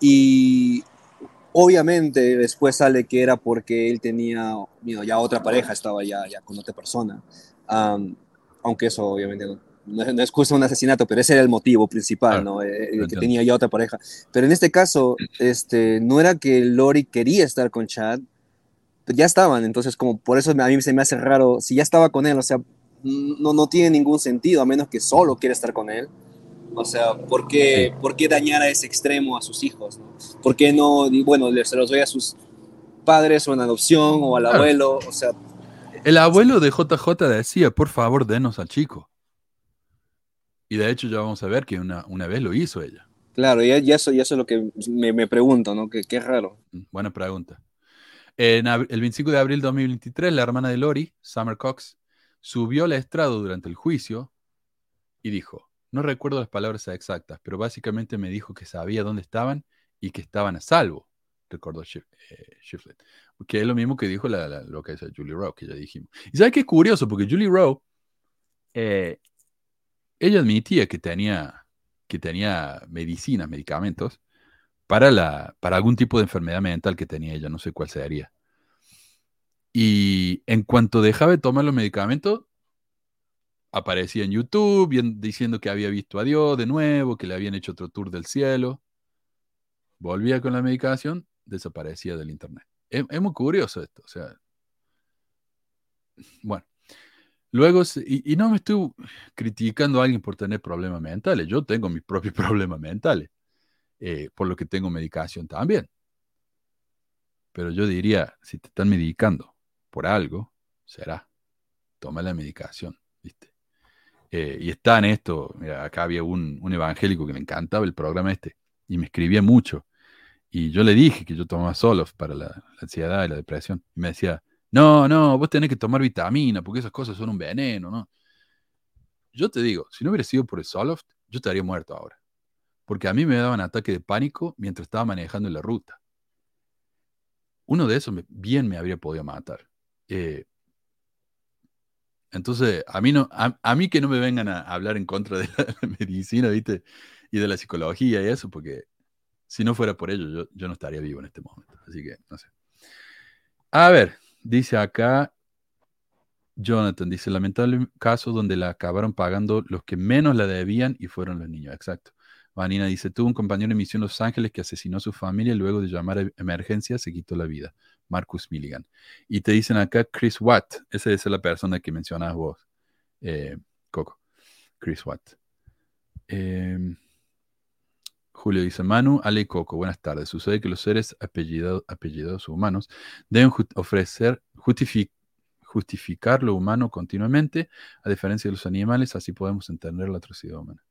Y obviamente después sale que era porque él tenía you know, ya otra pareja, estaba ya, ya con otra persona. Aunque eso obviamente no, no es- no excusa un asesinato, pero ese era el motivo principal, ¿no? Eh, que tenía ya otra pareja. Pero en este caso, este, no era que Lori quería estar con Chad, ya estaban, entonces como por eso a mí se me hace raro, si ya estaba con él, o sea, no, no tiene ningún sentido, a menos que solo quiera estar con él. O sea, ¿por qué, ¿por qué dañar a ese extremo a sus hijos? ¿no? ¿Por qué no, bueno, se los doy a sus padres o en adopción o al abuelo? O sea, El abuelo de JJ decía, por favor, denos al chico. Y de hecho ya vamos a ver que una, una vez lo hizo ella. claro, ya, eso, ya eso es lo que me, me pregunto, ¿no? Que es raro. Mm, Buena pregunta. En el 25 de abril de 2023, la hermana de Lori, Summer Cox, subió al estrado durante el juicio y dijo, no recuerdo las palabras exactas, pero básicamente me dijo que sabía dónde estaban y que estaban a salvo, recordó Shif- eh. Que es lo mismo que dijo la- la- lo que es Julie Rowe, que ya dijimos. Y sabes qué es curioso, porque Julie Rowe, eh, ella admitía que tenía, que tenía medicinas, medicamentos, para, la, para algún tipo de enfermedad mental que tenía ella, no sé cuál sería. Y en cuanto dejaba de tomar los medicamentos, aparecía en YouTube diciendo que había visto a Dios de nuevo, que le habían hecho otro tour del cielo. Volvía con la medicación, desaparecía del internet. Es muy curioso esto, o sea. Bueno. Luego, y, y no me estoy criticando a alguien por tener problemas mentales. Yo tengo mis propios problemas mentales eh, por lo que tengo medicación también. Pero yo diría, si te están medicando por algo, será. Toma la medicación, ¿viste? Eh, y está en esto, mira, acá había un, un evangélico que le encantaba el programa este y me escribía mucho. Y yo le dije que yo tomaba Zoloft para la, la ansiedad y la depresión. Y me decía, no, no, vos tenés que tomar vitamina porque esas cosas son un veneno, ¿no? Yo te digo, si no hubiera sido por el Zoloft, yo estaría muerto ahora porque a mí me daban ataque de pánico mientras estaba manejando en la ruta. Uno de esos bien me habría podido matar. Eh, entonces, a mí, no, a, a mí que no me vengan a hablar en contra de la medicina, ¿viste? Y de la psicología y eso, porque si no fuera por ello, yo, yo no estaría vivo en este momento. Así que, no sé. A ver, dice acá Jonathan, dice, lamentable caso donde la acabaron pagando los que menos la debían y fueron los niños. Exacto. Vanina dice, tuvo un compañero en misión Los Ángeles que asesinó a su familia y luego de llamar a emergencia se quitó la vida. Marcus Milligan. Y te dicen acá Chris Watt. Esa es la persona que mencionas vos, eh, Coco. Chris Watt. Eh, Julio dice, Manu, Ale y Coco, buenas tardes. Sucede que los seres apellidados, apellidados humanos deben ofrecer, justifi- justificar lo humano continuamente, a diferencia de los animales, así podemos entender la atrocidad humana.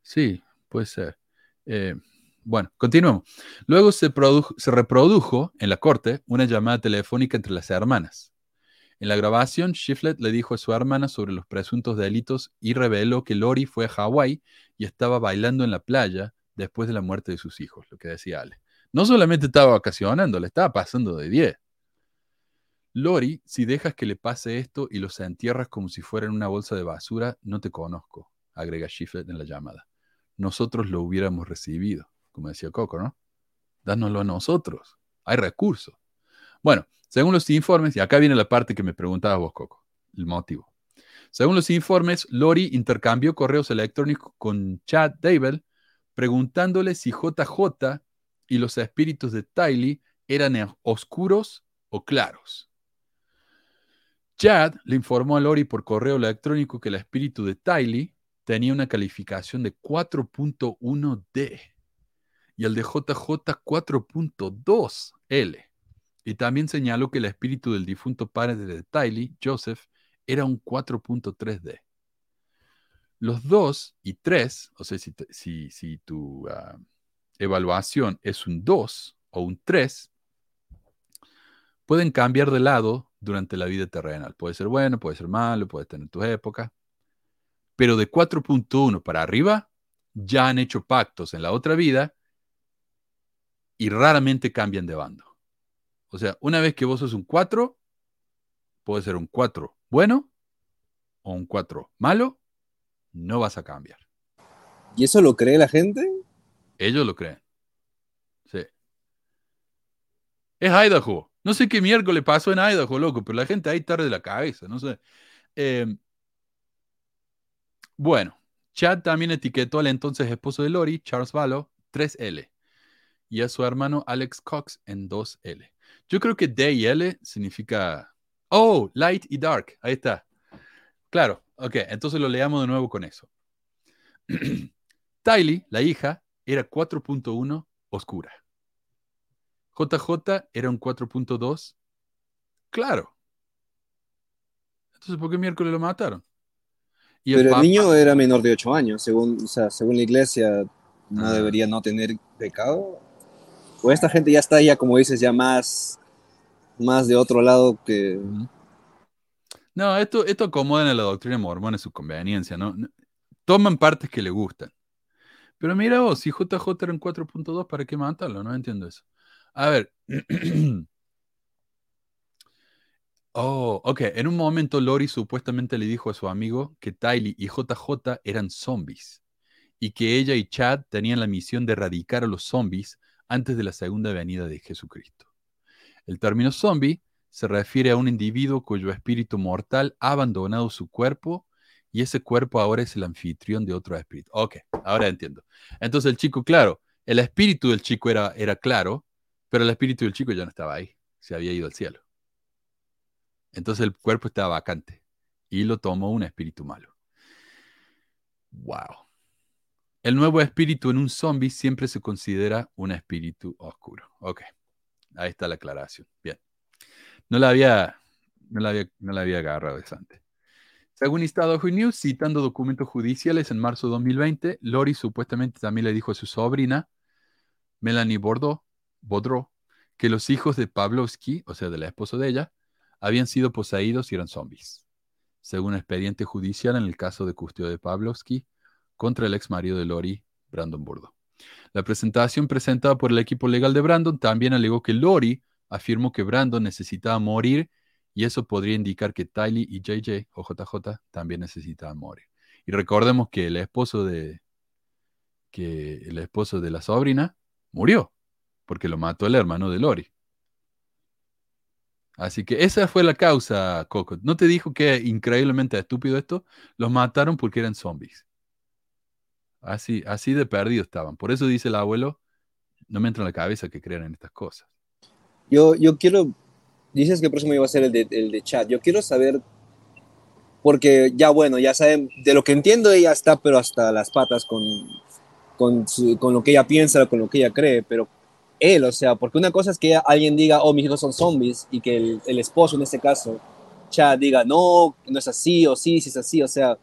Sí, puede ser. Eh, bueno, continuemos. Luego se, se reprodujo en la corte una llamada telefónica entre las hermanas. En la grabación, Shiflett le dijo a su hermana sobre los presuntos delitos y reveló que Lori fue a Hawái y estaba bailando en la playa después de la muerte de sus hijos, lo que decía Ale. No solamente estaba vacacionando, le estaba pasando de 10. Lori, si dejas que le pase esto y los entierras como si fueran una bolsa de basura, no te conozco, agrega Shiflett en la llamada. Nosotros lo hubiéramos recibido, como decía Coco, ¿no? Dánoslo a nosotros. Hay recursos. Bueno, según los informes, y acá viene la parte que me preguntabas vos, Coco, el motivo. Según los informes, Lori intercambió correos electrónicos con Chad Dable preguntándole si JJ y los espíritus de Tylee eran oscuros o claros. Chad le informó a Lori por correo electrónico que el espíritu de Tylee tenía una calificación de 4.1D y el de JJ 4.2L. Y también señaló que el espíritu del difunto padre de Tylee, Joseph, era un 4.3D. Los 2 y 3, o sea, si, si, si tu, ah, evaluación es un 2 o un 3, pueden cambiar de lado durante la vida terrenal. Puede ser bueno, puede ser malo, puede tener tus épocas. Pero de 4.1 para arriba, ya han hecho pactos en la otra vida y raramente cambian de bando. O sea, una vez que vos sos un 4, puede ser un 4 bueno o un 4 malo, no vas a cambiar. ¿Y eso lo cree la gente? Ellos lo creen. Sí. Es Idaho. No sé qué miércoles pasó en Idaho, loco, pero la gente ahí tarde de la cabeza, no sé. Eh, bueno, Chad también etiquetó al entonces esposo de Lori, Charles Valo, 3L, y a su hermano Alex Cox en 2L. Yo creo que D y L significa, oh, light y dark, ahí está. Claro, ok, entonces lo leamos de nuevo con eso. Tylee, la hija, era 4.1 oscura. JJ era un 4.2 claro. Entonces, ¿por qué miércoles lo mataron? Y Pero el niño era menor de 8 años, según, o sea, según la iglesia, no Ah. debería no tener pecado. O esta gente ya está, ya como dices, ya más, más de otro lado que... No, esto, esto acomodan a la doctrina mormona en su conveniencia, ¿no? Toman partes que le gustan. Pero mira vos, si JJ era un 4.2, ¿para qué matarlo? No entiendo eso. A ver. Oh, ok. En un momento Lori supuestamente le dijo a su amigo que Tylee y JJ eran zombies y que ella y Chad tenían la misión de erradicar a los zombies antes de la segunda venida de Jesucristo. El término zombie se refiere a un individuo cuyo espíritu mortal ha abandonado su cuerpo y ese cuerpo ahora es el anfitrión de otro espíritu. Ok, ahora entiendo. Entonces el chico, claro, el espíritu del chico era, era claro, pero el espíritu del chico ya no estaba ahí, se había ido al cielo. Entonces el cuerpo estaba vacante y lo tomó un espíritu malo. Wow. El nuevo espíritu en un zombie siempre se considera un espíritu oscuro. Ok, ahí está la aclaración. Bien. No la había, no la había, no la había agarrado esa antes. Según Idaho News, citando documentos judiciales en marzo de 2020, Lori supuestamente también le dijo a su sobrina, Melanie Bordeaux, Baudreau, que los hijos de Pavlovsky, o sea, de la esposa de ella, habían sido poseídos y eran zombies. Según un expediente judicial en el caso de custodio de Pavlovsky contra el ex marido de Lori, Brandon Bordeaux. La presentación presentada por el equipo legal de Brandon también alegó que Lori afirmó que Brandon necesitaba morir y eso podría indicar que Tylee y JJ o JJ también necesitaban morir. Y recordemos que el esposo de que el esposo de la sobrina murió porque lo mató el hermano de Lori. Así que esa fue la causa, Coco. ¿No te dijo que increíblemente estúpido esto? Los mataron porque eran zombies. Así, así de perdidos estaban. Por eso dice el abuelo, no me entra en la cabeza que crean en estas cosas. Yo, yo quiero, dices que el próximo iba a ser el de, el de chat, yo quiero saber, porque ya bueno, ya saben, de lo que entiendo ella está, pero hasta las patas con, con, su- con lo que ella piensa, con lo que ella cree, pero él, o sea, porque una cosa es que alguien diga, oh, mis hijos son zombies, y que el, esposo en este caso, Chad, diga, no, no es así, o sí, sí es así, o sea,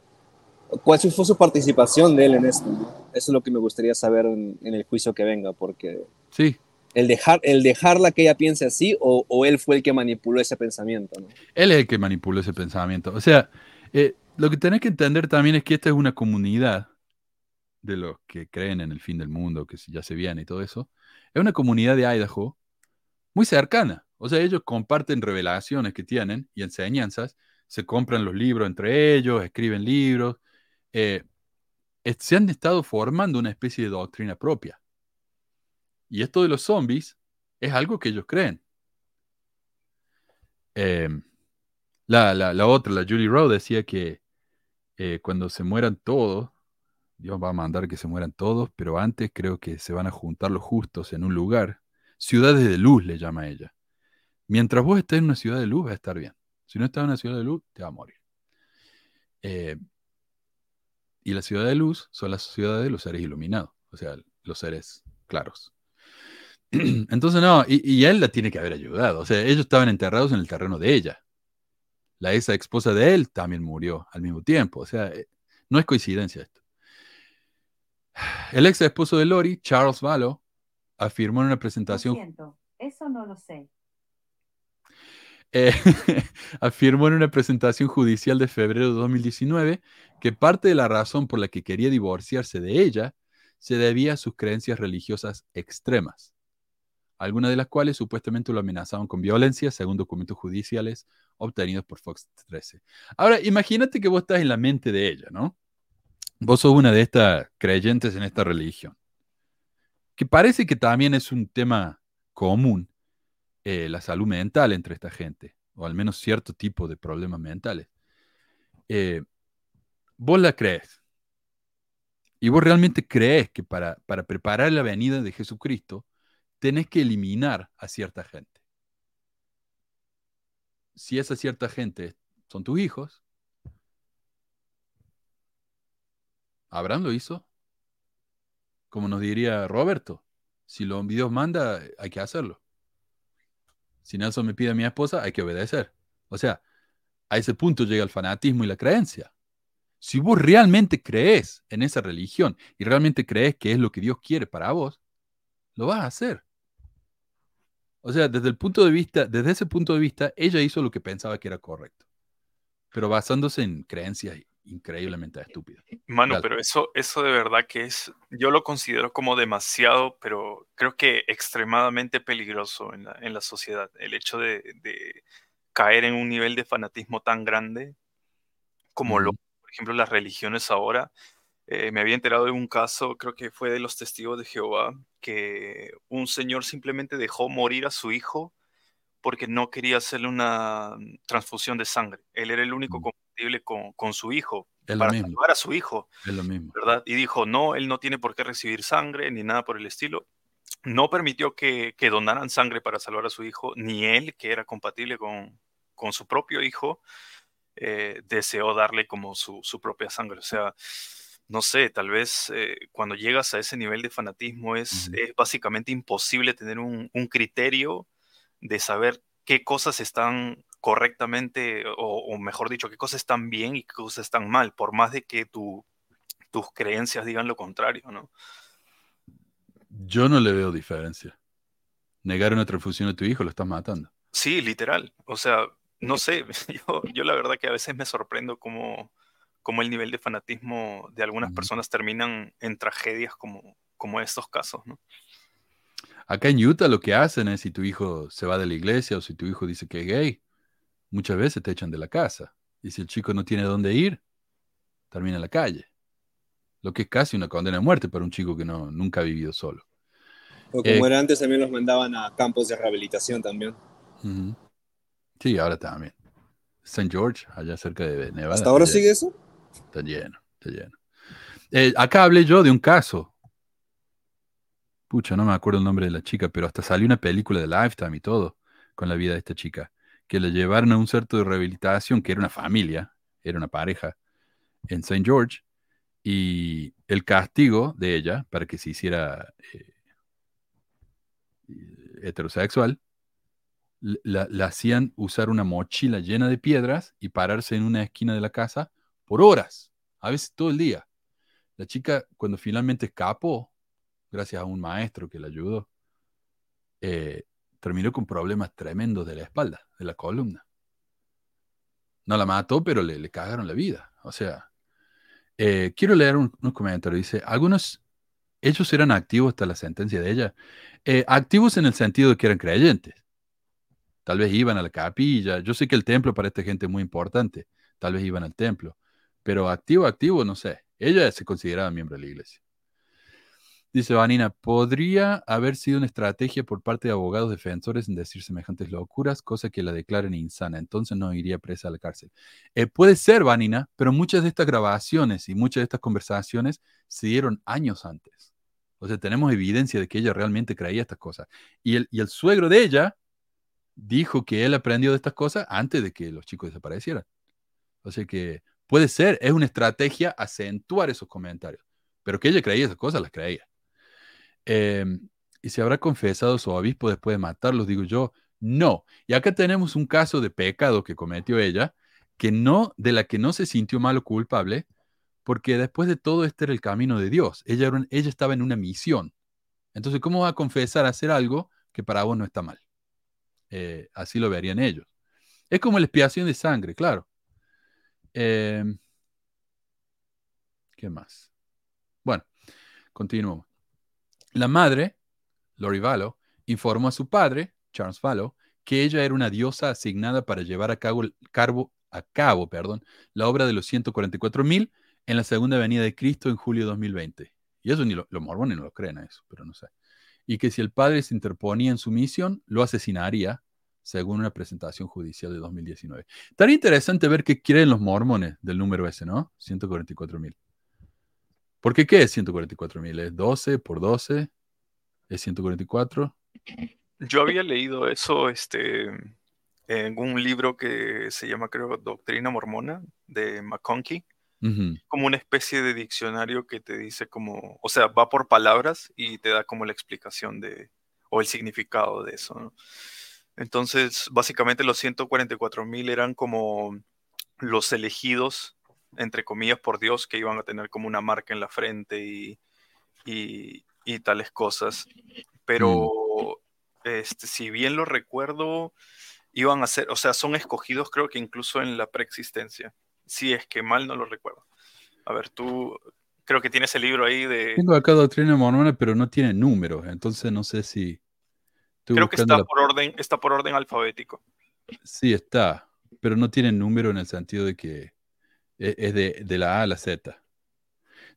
¿cuál fue su participación de él en esto? Eso es lo que me gustaría saber en el juicio que venga, porque Sí, el, dejar, el dejarla que ella piense así o, él fue el que manipuló ese pensamiento. ¿no? Él es el que manipuló ese pensamiento. O sea, eh, lo que tenés que entender también es que esta es una comunidad de los que creen en el fin del mundo, que ya se viene y todo eso. Es una comunidad de Idaho muy cercana. O sea, ellos comparten revelaciones que tienen y enseñanzas, se compran los libros entre ellos, escriben libros, eh, se han estado formando una especie de doctrina propia. Y esto de los zombies es algo que ellos creen. Eh, la, la, la otra, la Julie Rowe, decía que eh, cuando se mueran todos, Dios va a mandar que se mueran todos, pero antes creo que se van a juntar los justos en un lugar. Ciudades de luz le llama ella. Mientras vos estés en una ciudad de luz, va a estar bien. Si no estás en una ciudad de luz, te va a morir. Eh, y la ciudad de luz son las ciudades de los seres iluminados, o sea, los seres claros. Entonces, no, y, y él la tiene que haber ayudado. O sea, ellos estaban enterrados en el terreno de ella. La esa esposa de él también murió al mismo tiempo. O sea, eh, no es coincidencia esto. El ex esposo de Lori, Charles Valo, afirmó en una Lo presentación siento, eso no lo sé. eh, afirmó en una presentación judicial de febrero de 2019 que parte de la razón por la que quería divorciarse de ella se debía a sus creencias religiosas extremas, algunas de las cuales supuestamente lo amenazaban con violencia, según documentos judiciales obtenidos por Fox 13. Ahora, imagínate que vos estás en la mente de ella, ¿no? Vos sos una de estas creyentes en esta religión, que parece que también es un tema común eh, la salud mental entre esta gente, o al menos cierto tipo de problemas mentales. Eh, vos la crees. Y vos realmente crees que para, para preparar la venida de Jesucristo tenés que eliminar a cierta gente. Si esa cierta gente son tus hijos, Abraham lo hizo. Como nos diría Roberto, si lo Dios manda, hay que hacerlo. Si Nelson me pide a mi esposa, hay que obedecer. O sea, a ese punto llega el fanatismo y la creencia. Si vos realmente crees en esa religión y realmente crees que es lo que Dios quiere para vos, lo vas a hacer. O sea, desde el punto de vista, desde ese punto de vista, ella hizo lo que pensaba que era correcto, pero basándose en creencias increíblemente estúpidas. Mano, Dale. pero eso, eso de verdad que es, yo lo considero como demasiado, pero creo que extremadamente peligroso en la, en la sociedad. El hecho de, de caer en un nivel de fanatismo tan grande como lo, por ejemplo, las religiones ahora. Eh, me había enterado de un caso, creo que fue de los testigos de Jehová, que un señor simplemente dejó morir a su hijo porque no quería hacerle una mm, transfusión de sangre. Él era el único Mm. compatible con, con su hijo, Es para mismo, salvar a su hijo, es lo mismo. ¿verdad? Y dijo, no, él no tiene por qué recibir sangre ni nada por el estilo. No permitió que, que donaran sangre para salvar a su hijo, ni él, que era compatible con, con su propio hijo, eh, deseó darle como su, su propia sangre. O sea, no sé, tal vez eh, cuando llegas a ese nivel de fanatismo es, es básicamente imposible tener un, un criterio de saber qué cosas están correctamente, o, o mejor dicho, qué cosas están bien y qué cosas están mal, por más de que tu, tus creencias digan lo contrario, ¿no? Yo no le veo diferencia. Negar una transfusión a tu hijo lo estás matando. Sí, literal. O sea, no sé, yo, yo la verdad que a veces me sorprendo cómo, cómo el nivel de fanatismo de algunas personas terminan en tragedias como, como estos casos, ¿no? Acá en Utah lo que hacen es si tu hijo se va de la iglesia o si tu hijo dice que es gay, muchas veces te echan de la casa. Y si el chico no tiene dónde ir, termina en la calle. Lo que es casi una condena a muerte para un chico que no, nunca ha vivido solo. O como Eh, era antes, también los mandaban a campos de rehabilitación también. Sí, ahora también. St. George, allá cerca de Nevada. ¿Hasta ahora sigue eso? Está lleno, está lleno. Eh, acá hablé yo de un caso. Pucha, no me acuerdo el nombre de la chica, pero hasta salió una película de Lifetime y todo con la vida de esta chica. Que le llevaron a un centro de rehabilitación, que era una familia, era una pareja, en St. George. Y el castigo de ella, para que se hiciera eh, heterosexual, la, la hacían usar una mochila llena de piedras y pararse en una esquina de la casa por horas, a veces todo el día. La chica, cuando finalmente escapó, gracias a un maestro que la ayudó, eh, terminó con problemas tremendos de la espalda, de la columna. No la mató, pero le, cagaron la vida. O sea, eh, quiero leer un, un comentario. Dice, algunos, ellos eran activos hasta la sentencia de ella. Eh, activos en el sentido de que eran creyentes. Tal vez iban a la capilla. Yo sé que el templo para esta gente es muy importante. Tal vez iban al templo. Pero activo, activo, no sé. Ella se consideraba miembro de la iglesia. Dice Vanina, ¿podría haber sido una estrategia por parte de abogados defensores en decir semejantes locuras, cosa que la declaren insana? Entonces no iría presa a la cárcel. Eh, puede ser, Vanina, pero muchas de estas grabaciones y muchas de estas conversaciones se dieron años antes. O sea, tenemos evidencia de que ella realmente creía estas cosas. Y el, y el suegro de ella dijo que él aprendió de estas cosas antes de que los chicos desaparecieran. O sea que puede ser, es una estrategia acentuar esos comentarios. Pero que ella creía esas cosas, las creía. Eh, y se habrá confesado su obispo después de matarlos, digo yo, no. Y acá tenemos un caso de pecado que cometió ella, que no, de la que no se sintió mal o culpable, porque después de todo este era el camino de Dios. Ella, era ella estaba en una misión. Entonces, ¿cómo va a confesar hacer algo que para vos no está mal? Eh, así lo verían ellos. Es como la expiación de sangre, claro. Eh, ¿Qué más? Bueno, continuamos. La madre, Lori Vallow, informó a su padre, Charles Vallow, que ella era una diosa asignada para llevar a cabo, carbo- a cabo perdón, la obra de los 144.000 en la segunda venida de Cristo en julio de 2020. Y eso ni lo- los mormones no lo creen a eso, pero no sé. Y que si el padre se interponía en su misión, lo asesinaría, según una presentación judicial de 2019. Estaría interesante ver qué quieren los mormones del número ese, ¿no? 144.000. Porque ¿qué es 144.000? ¿Es 12 por 12? ¿Es 144? Yo había leído eso este, en un libro que se llama, creo, Doctrina Mormona, de McConkie, como una especie de diccionario que te dice como, o sea, va por palabras y te da como la explicación de, o el significado de eso, ¿no? Entonces, básicamente los 144 mil eran como los elegidos, entre comillas, por Dios, que iban a tener como una marca en la frente y, y- y tales cosas. Pero, este, si bien lo recuerdo, iban a ser, o sea, son escogidos creo que incluso en la preexistencia, si es que mal no lo recuerdo. A ver, tú creo que tienes el libro ahí de... Tengo acá doctrina mormona, pero no tiene números, entonces no sé si... Estoy Creo que está la- por orden, está por orden alfabético. Sí, está, pero no tiene número en el sentido de que e- es de, de la A a la Z.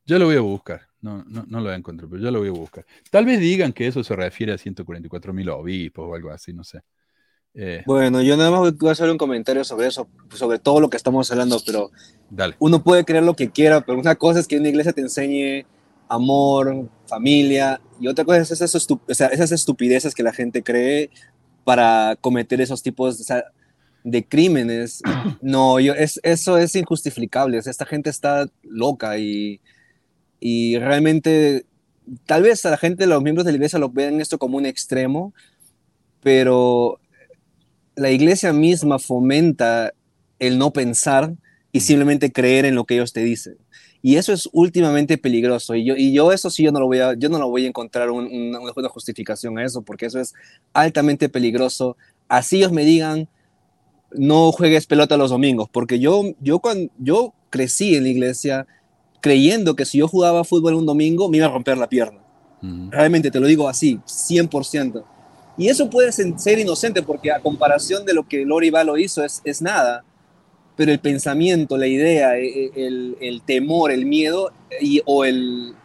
Yo lo voy a buscar, no, no, no lo encuentro, pero yo lo voy a buscar. Tal vez digan que eso se refiere a 144 mil obispos o algo así, no sé. Eh, Bueno, yo nada más voy a hacer un comentario sobre eso, sobre todo lo que estamos hablando, pero dale. uno puede creer lo que quiera, pero una cosa es que una iglesia te enseñe amor, familia, y otra cosa es esas, estu- o sea, esas estupideces que la gente cree para cometer esos tipos o sea, de crímenes. No, yo, es, eso es injustificable. o sea, esta gente está loca y, y realmente, tal vez a la gente, los miembros de la iglesia lo vean esto como un extremo, pero la iglesia misma fomenta el no pensar y simplemente creer en lo que ellos te dicen. Y eso es últimamente peligroso. Y yo, y yo eso sí, yo no lo voy a, yo no lo voy a encontrar un- una, una justificación a eso, porque eso es altamente peligroso. Así ellos me digan, no juegues pelota los domingos, porque yo, yo, cuando, yo crecí en la iglesia creyendo que si yo jugaba fútbol un domingo me iba a romper la pierna. Realmente te lo digo así, 100%. Y eso puede ser inocente porque a comparación de lo que Lori Valo hizo es, es nada. Pero el pensamiento, la idea, e- e- el, el temor, el miedo y, o el,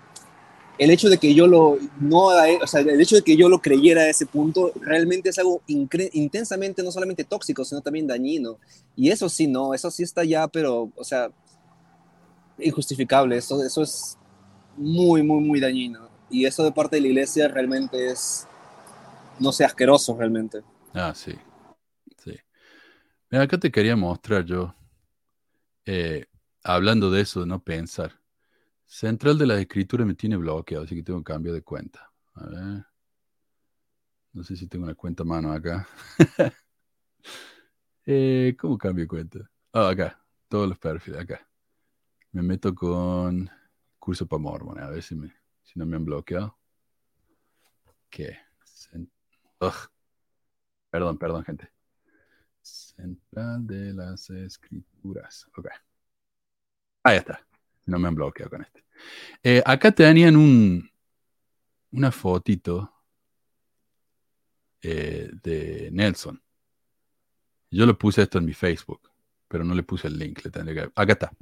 el hecho de que yo lo no o sea, el hecho de que yo lo creyera a ese punto realmente es algo intensamente no solamente tóxico, sino también dañino. Y eso sí, no, eso sí está ya, pero, o sea, injustificable. Eso, eso es muy, muy, muy dañino. Y eso de parte de la iglesia realmente es, no sé, asqueroso realmente. Ah, sí. Sí. Mira, acá te quería mostrar yo, eh, hablando de eso, de no pensar. Central de las escrituras me tiene bloqueado, así que tengo cambio de cuenta. A ver. No sé si tengo una cuenta a mano acá. Eh, ¿cómo cambio de cuenta? Ah, acá. Todos los perfiles, acá. Me meto con curso para mormones, a ver si, me, si no me han bloqueado. ¿Qué? Perdón, perdón, gente. Central de las escrituras. Ok. Ahí está. No me han bloqueado con este. Eh, acá tenían un, una fotito eh, de Nelson. Yo le puse esto en mi Facebook, pero no le puse el link. Le tendré que- Acá está.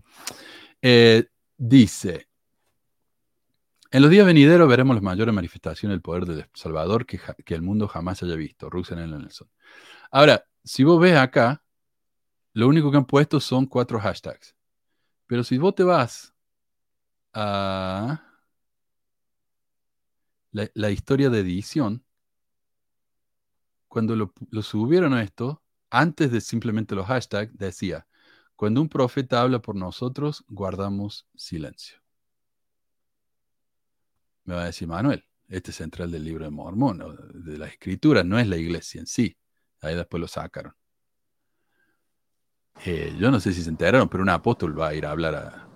Eh, dice, en los días venideros veremos las mayores manifestaciones del poder del Salvador que, que el mundo jamás haya visto. Russell. Nelson. Ahora, si vos ves acá, lo único que han puesto son cuatro hashtags. Pero si vos te vas a la, historia de edición, cuando lo, lo subieron a esto, antes de simplemente los hashtags, decía, cuando un profeta habla por nosotros, guardamos silencio. Me va a decir Manuel, este es central del libro de Mormón, de las escrituras, no es la iglesia en sí. Ahí después lo sacaron. Eh, yo no sé si se enteraron, pero un apóstol va a ir a hablar a-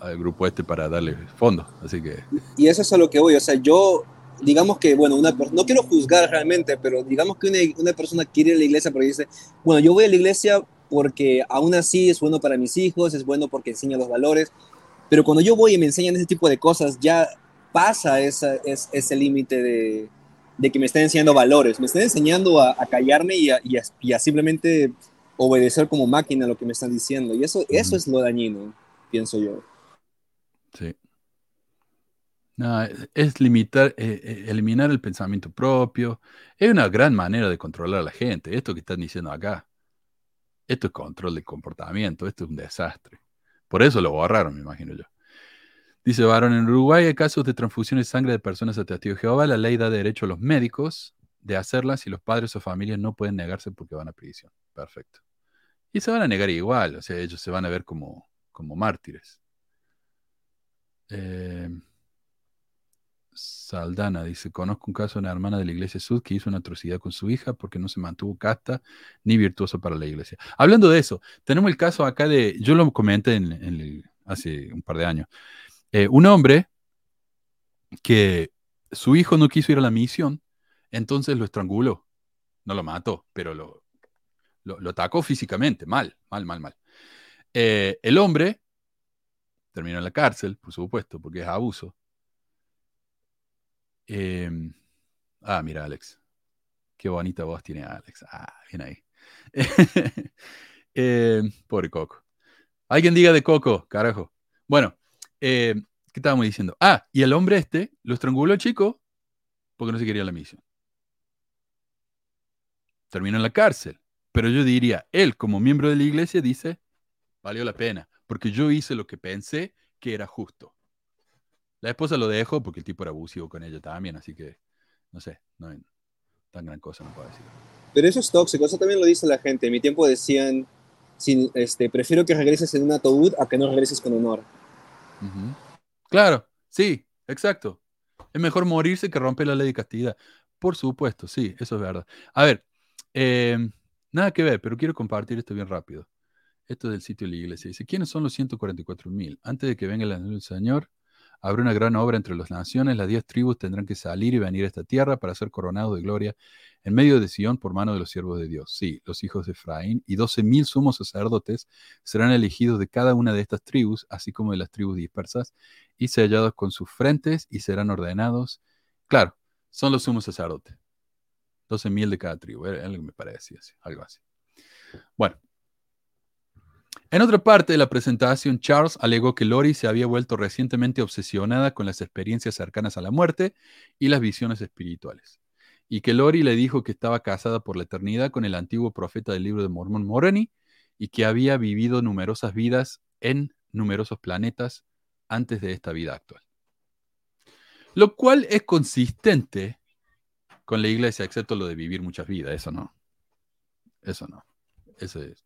al grupo este para darle fondos. Así que, Y eso es a lo que voy. O sea, yo digamos que, bueno, una, no quiero juzgar realmente, pero digamos que una, una persona quiere ir a la iglesia porque dice, bueno, yo voy a la iglesia porque aún así es bueno para mis hijos, es bueno porque enseña los valores, pero cuando yo voy y me enseñan ese tipo de cosas, ya pasa esa, es, ese límite de, de que me están enseñando valores, me están enseñando a, a callarme y a, y a- y a simplemente obedecer como máquina lo que me están diciendo, y eso, eso es lo dañino, pienso yo. Sí. No, es- es limitar, eh, eh, eliminar el pensamiento propio. Es una gran manera de controlar a la gente. Esto que están diciendo acá. Esto es control de comportamiento. Esto es un desastre. Por eso lo borraron, me imagino yo. Dice Varón, en Uruguay hay casos de transfusión de sangre de personas a de Jehová. La ley da derecho a los médicos de hacerlas y los padres o familias no pueden negarse porque van a prisión. Perfecto. Y se van a negar igual. O sea, ellos se van a ver como, como mártires. Eh, Saldana dice, conozco un caso de una hermana de la iglesia Sud que hizo una atrocidad con su hija porque no se mantuvo casta ni virtuosa para la iglesia. Hablando de eso, tenemos el caso acá de, yo lo comenté hace un par de años, Eh, un hombre que su hijo no quiso ir a la misión, entonces lo estranguló, no lo mató, pero lo, lo, atacó físicamente, mal, mal, mal, mal. Eh, el hombre terminó en la cárcel, por supuesto, porque es abuso. Eh, ah, mira, Alex. Qué bonita voz tiene Alex. Ah, bien ahí. Eh, pobre Coco. Alguien diga de Coco, carajo. Bueno, eh, ¿qué estábamos diciendo? Ah, y el hombre este lo estranguló el chico porque no se quería la misión. Terminó en la cárcel. Pero yo diría, él como miembro de la iglesia dice, valió la pena, porque yo hice lo que pensé que era justo. La esposa lo dejó porque el tipo era abusivo con ella también, así que, no sé, no hay tan gran cosa, no puedo decir. Pero eso es tóxico, eso también lo dice la gente. En mi tiempo decían, si, este, prefiero que regreses en un ataúd a que no regreses con honor. Claro, sí, exacto. Es mejor morirse que romper la ley de castidad. Por supuesto, sí, eso es verdad. A ver, eh, nada que ver, pero quiero compartir esto bien rápido. Esto es del sitio de la iglesia. Dice, ¿quiénes son los 144 mil? Antes de que venga el Señor, habrá una gran obra entre las naciones. Las diez tribus tendrán que salir y venir a esta tierra para ser coronados de gloria en medio de Sion por mano de los siervos de Dios. Sí, los hijos de Efraín y doce mil sumos sacerdotes serán elegidos de cada una de estas tribus, así como de las tribus dispersas, y sellados con sus frentes y serán ordenados. Claro, son los sumos sacerdotes. Doce mil de cada tribu. Era me parecía algo así. Bueno. En otra parte de la presentación, Charles alegó que Lori se había vuelto recientemente obsesionada con las experiencias cercanas a la muerte y las visiones espirituales, y que Lori le dijo que estaba casada por la eternidad con el antiguo profeta del libro de Mormón Moroni y que había vivido numerosas vidas en numerosos planetas antes de esta vida actual. Lo cual es consistente con la iglesia, excepto lo de vivir muchas vidas, eso no. Eso no. Eso es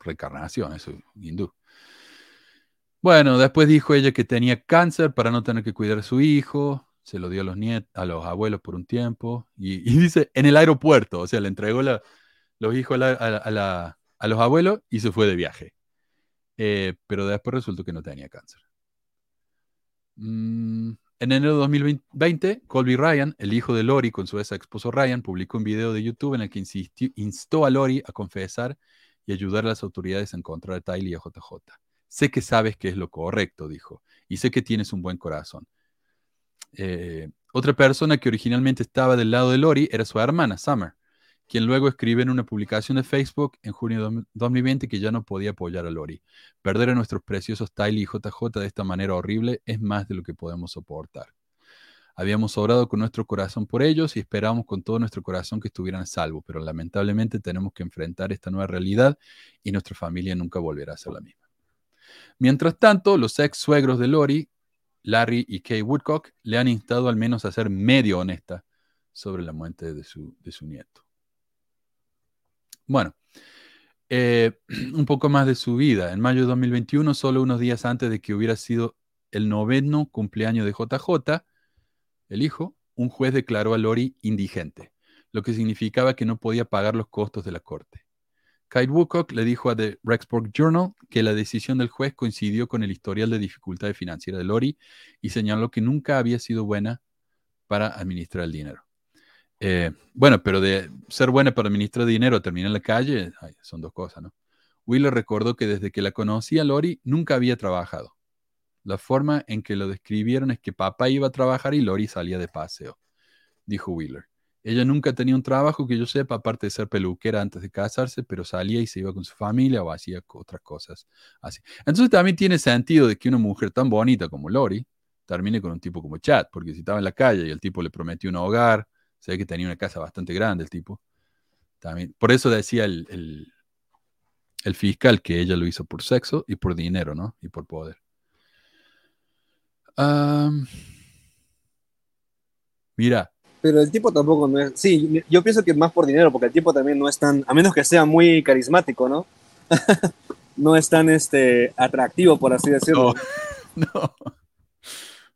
reencarnación, eso es hindú. Bueno, después dijo ella que tenía cáncer para no tener que cuidar a su hijo, se lo dio a los nietos, a los abuelos por un tiempo, y, dice en el aeropuerto, o sea, le entregó los hijos a, los abuelos y se fue de viaje. Eh, pero después resultó que no tenía cáncer. Mm, en enero de 2020, Colby Ryan, el hijo de Lori con su ex esposo Ryan, publicó un video de YouTube en el que insistió, instó a Lori a confesar y ayudar a las autoridades a encontrar a Tylee y a JJ. Sé que sabes que es lo correcto, dijo, y sé que tienes un buen corazón. Eh, otra persona que originalmente estaba del lado de Lori era su hermana, Summer, quien luego escribe en una publicación de Facebook en junio de 2020 que ya no podía apoyar a Lori. Perder a nuestros preciosos Tylee y JJ de esta manera horrible es más de lo que podemos soportar. Habíamos orado con nuestro corazón por ellos y esperábamos con todo nuestro corazón que estuvieran a salvo, pero lamentablemente tenemos que enfrentar esta nueva realidad y nuestra familia nunca volverá a ser la misma. Mientras tanto, los ex suegros de Lori, Larry y Kay Woodcock, le han instado al menos a ser medio honesta sobre la muerte de su, nieto. Bueno, eh, un poco más de su vida. En mayo de 2021, solo unos días antes de que hubiera sido el noveno cumpleaños de JJ, el hijo, un juez declaró a Lori indigente, lo que significaba que no podía pagar los costos de la corte. Kyle Woodcock le dijo a The Rexburg Journal que la decisión del juez coincidió con el historial de dificultades financieras de Lori y señaló que nunca había sido buena para administrar el dinero. Eh, bueno, pero de ser buena para administrar dinero terminar en la calle, son dos cosas, ¿no? Wheeler recordó que desde que la conocía Lori nunca había trabajado. La forma en que lo describieron es que papá iba a trabajar y Lori salía de paseo, dijo Wheeler. Ella nunca tenía un trabajo que yo sepa, aparte de ser peluquera antes de casarse, pero salía y se iba con su familia o hacía otras cosas así. Entonces también tiene sentido de que una mujer tan bonita como Lori termine con un tipo como Chad, porque si estaba en la calle y el tipo le prometió un hogar, se ve que tenía una casa bastante grande el tipo. También, por eso decía el, el, fiscal que ella lo hizo por sexo y por dinero, ¿no? Y por poder. Mira, Pero el tipo tampoco no es. Sí, yo pienso que más por dinero, porque el tipo también no es tan. A menos que sea muy carismático, ¿no? no es tan este, atractivo, por así decirlo. no, no.